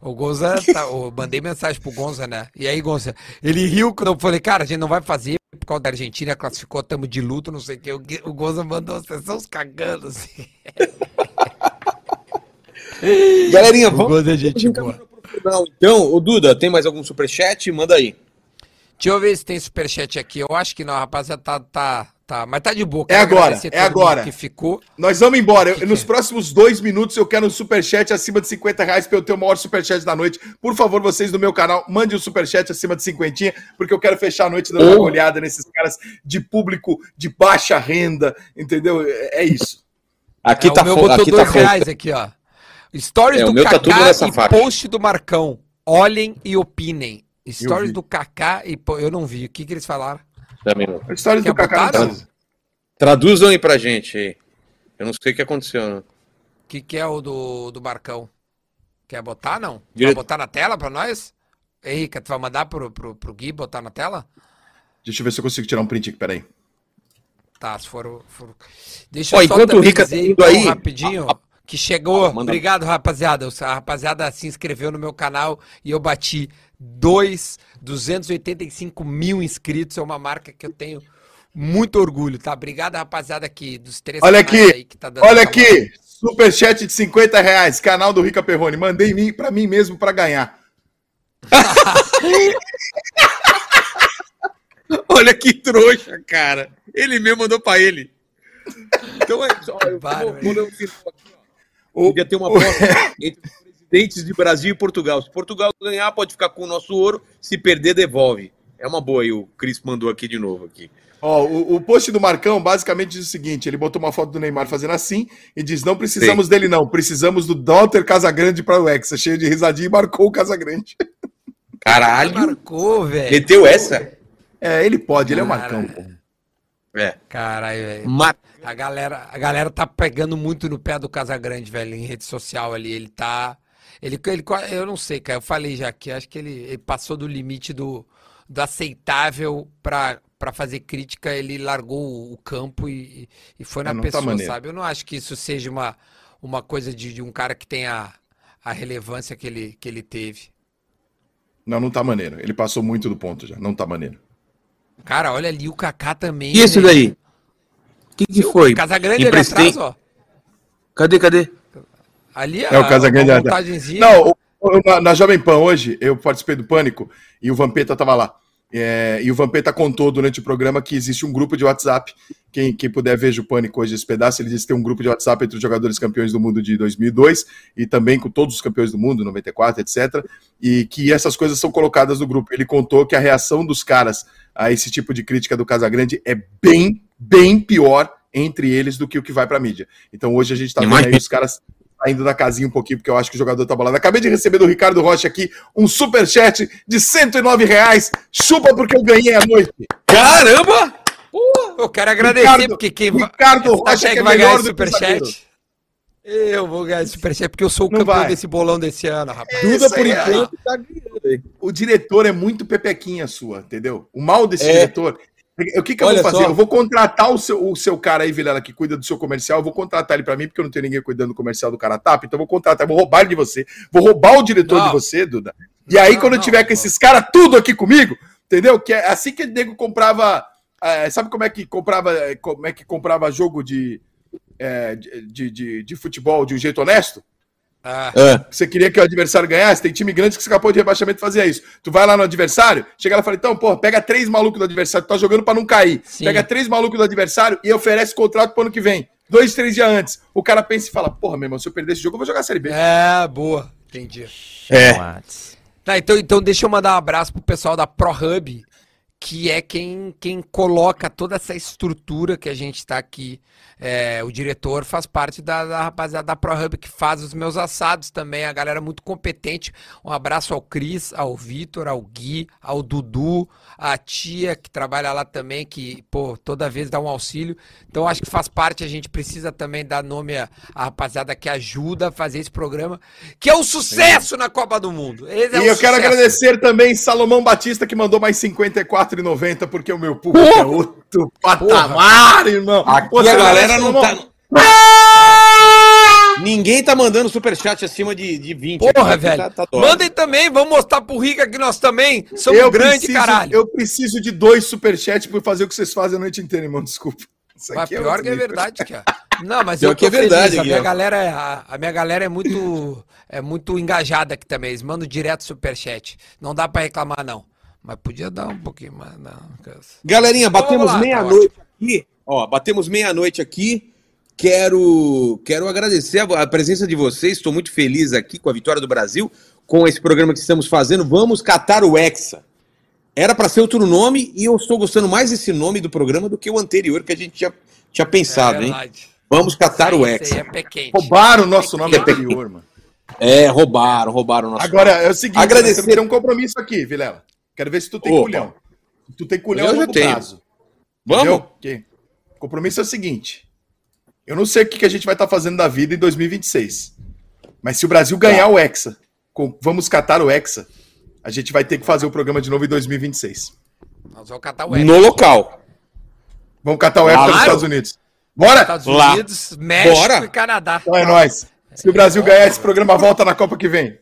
O Gonza, tá, eu mandei mensagem pro Gonza, né? E aí, Gonza, ele riu quando eu falei, cara, a gente não vai fazer por causa da Argentina, classificou, tamo de luto, não sei o que. O O Gonza mandou, vocês estão se cagando, assim. Galerinha, O vamos. Gonza é gente boa. Não, então, o Duda, tem mais algum superchat? Manda aí. Deixa eu ver se tem superchat aqui. Eu acho que não, rapaziada, tá, tá, tá. Mas tá de boa. É agora, é agora. Que ficou. Nós vamos embora. Eu- Que que nos é? próximos dois minutos eu quero um superchat acima de 50 reais para eu ter o maior superchat da noite. Por favor, vocês do meu canal, mande um superchat acima de 50, porque eu quero fechar a noite dando uma Oh. olhada nesses caras de público de baixa renda, entendeu? É é isso. Aqui É, tá o meu fo- botou aqui tá dois fo- reais aqui, ó. Stories É, do tá Kaká nessa e faixa. post do Marcão. Olhem e opinem. Stories do Kaká e... Eu não vi. O que, que eles falaram? Também não. A história Quer do Kaká não? precisa. Traduzam aí pra gente aí. Eu não sei o que aconteceu. Não. O que, que é o do, do Marcão? Quer botar, não? Vai Direto. botar na tela pra nós? Henrique, tu vai mandar pro, pro, pro Gui botar na tela? Deixa eu ver se eu consigo tirar um print aqui, peraí. Tá, se for... for... Deixa Ó, eu só enquanto o também Rica tá dizer, indo então, aí- rapidinho, que chegou... Ah, Obrigado, rapaziada. A rapaziada se inscreveu no meu canal e eu bati dois, 285 mil inscritos. É uma marca que eu tenho muito orgulho, tá? Obrigado, rapaziada, aqui dos três Olha aqui, aí que tá dando olha aqui. Superchat de 50 reais, canal do Rica Perrone. Mandei mim para mim mesmo para ganhar. Olha que trouxa, cara. Ele mesmo mandou pra ele. Então é. Eu vou, vou um aqui, ó. Podia ter uma aposta entre presidentes de Brasil e Portugal. Se Portugal ganhar, pode ficar com o nosso ouro. Se perder, devolve. É uma boa aí. O Cris mandou aqui de novo aqui. Ó, o, o post do Marcão basicamente diz o seguinte: ele botou uma foto do Neymar fazendo assim e diz: não precisamos dele, não, precisamos do Daughter Casagrande para o Hexa. Cheio de risadinha e marcou o Casagrande. Caralho. Marcou, velho. Meteu essa? É, ele pode, ele é o. Marcão, pô. É. Caralho, velho. Ma- A galera, a galera tá pegando muito no pé do Casagrande, velho, em rede social ali. Ele tá. Ele, ele, eu não sei, cara. Eu falei já que acho que ele, ele passou do limite do, do aceitável pra, pra fazer crítica. Ele largou o, campo e, e foi É, na tá pessoa, maneiro. sabe? Eu não acho que isso seja uma, uma coisa de, de um cara que tenha a relevância que ele, que ele teve. Não, não tá maneiro. Ele passou muito do ponto já. Não tá maneiro. Cara, olha ali o Kaká também. E esse velho. daí? O que, que foi? Casagrande ali Emprestei- atrás, ó. Cadê, cadê? Ali É o Casagrande. a atrás. montagenzinha. Não, o- o- na, na Jovem Pan hoje, eu participei do Pânico e o Vampeta tava lá. É, e o Vampeta contou durante o programa que existe um grupo de WhatsApp. Quem, quem puder veja o Pânico hoje, esse pedaço, ele disse que tem um grupo de WhatsApp entre os jogadores campeões do mundo de 2002 e também com todos os campeões do mundo, 94, etc. E que essas coisas são colocadas no grupo. Ele contou que a reação dos caras a esse tipo de crítica do Casagrande é bem, bem pior entre eles do que o que vai pra mídia. Então hoje a gente tá vendo aí os caras saindo da casinha um pouquinho, porque eu acho que o jogador tá bolado. Acabei de receber do Ricardo Rocha aqui um superchat de 109 reais. Chupa porque eu ganhei a noite. Caramba! Eu quero agradecer, Ricardo- porque quem Ricardo Rocha que é vai melhor ganhar esse o superchat? Eu vou ganhar esse superchat, porque eu sou o Não campeão vai. desse bolão desse ano, rapaz. Duda, Isso por aí, enquanto, tá ganhando. O diretor é muito pepequinha sua, entendeu? O mal desse É. diretor. O que, que eu Olha vou fazer? só. Eu vou contratar o seu, o seu cara aí, Vilela, que cuida do seu comercial. Eu vou contratar ele pra mim, porque eu não tenho ninguém cuidando do comercial do Caratap. Então eu vou contratar, eu vou roubar ele de você. Vou roubar o diretor Não. de você, Duda. E aí, Não, quando eu não, tiver com esses caras tudo aqui comigo, entendeu? Que é assim que o nego comprava. é, sabe como é que comprava, é, como é que comprava jogo de, é, de, de, de- de futebol de um jeito honesto? Ah, É. Você queria que o adversário ganhasse? Tem time grande que escapou de rebaixamento e fazia isso. Tu vai lá no adversário, chega lá e fala, então, pô, pega três malucos do adversário, tu tá jogando pra não cair. Sim. Pega três malucos do adversário e oferece contrato pro ano que vem. Dois, três dias antes. O cara pensa e fala, porra, meu irmão, se eu perder esse jogo, eu vou jogar a Série B. é, boa. Entendi. É. Tá, então, então deixa eu mandar um abraço pro pessoal da ProHub, que é quem, quem coloca toda essa estrutura que a gente está aqui. É, o diretor faz parte da, da rapaziada da ProHub que faz os meus assados também, a galera muito competente. Um abraço ao Cris, ao Vitor, ao Gui, ao Dudu, à tia que trabalha lá também, que pô, toda vez dá um auxílio. Então acho que faz parte, a gente precisa também dar nome à, à rapaziada que ajuda a fazer esse programa, que é um sucesso Sim. na Copa do Mundo. É e um eu sucesso. quero agradecer também Salomão Batista que mandou mais 54 4,90 porque o meu público é Porra. é outro patamar, Porra. irmão. Aqui Pô, a galera não, tá. Ah! Ninguém tá mandando superchat acima de, de 20. Porra, aqui, velho. Tá, tá Mandem também, vamos mostrar pro Rica que nós também somos eu grande, preciso, caralho. Eu preciso de dois superchats pra fazer o que vocês fazem a noite inteira, irmão. Desculpa. Isso mas é pior é que é verdade, cara. Não, mas eu, eu que é verdade, feliz. a minha galera, é- a, a, minha galera é muito é muito engajada aqui também. Eles mandam direto superchat. Não dá para reclamar não. Mas podia dar um pouquinho mais, não. Galerinha, Então, batemos lá, tá meia-noite aqui. Ó, batemos meia-noite aqui. Quero, quero agradecer a, a presença de vocês. Estou muito feliz aqui com a vitória do Brasil, com esse programa que estamos fazendo. Vamos catar o Hexa. Era para ser outro nome e eu estou gostando mais desse nome do programa do que o anterior que a gente tinha, tinha pensado, é hein? Vamos catar o Hexa. é. Roubaram o nosso nome É, anterior, mano. É, roubaram, roubaram o nosso Agora, é o seguinte, Agradecer- um compromisso aqui, Vilela. Quero ver se tu tem Opa. culhão. Tu tem culhão Eu a longo tenho. prazo. Vamos? Porque O compromisso é o seguinte. Eu não sei o que que a gente vai estar fazendo da vida em 2026. Mas se o Brasil ganhar o Hexa, Vamos Catar o Hexa, a gente vai ter que fazer o programa de novo em 2026. Nós vamos catar o Hexa. No local. Vamos catar o Hexa Claro. nos Estados Unidos. Bora? Estados Lá. Unidos, México Bora. e Canadá. Então é nóis. Se o Brasil ganhar esse programa, volta na Copa que vem.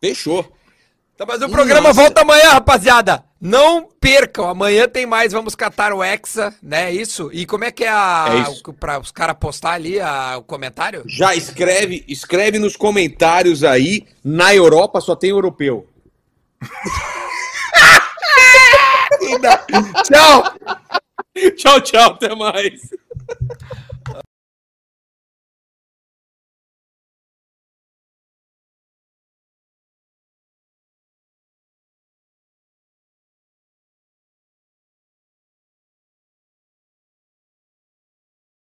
Fechou. Tá, mas o programa Nossa. volta amanhã, rapaziada. Não percam, amanhã tem mais. Vamos catar o Hexa, né? Isso. E como é que é a. É isso. Para os caras postar ali a- o comentário? Já escreve, escreve nos comentários aí. Na Europa só tem europeu. Tchau! Tchau, tchau, até mais.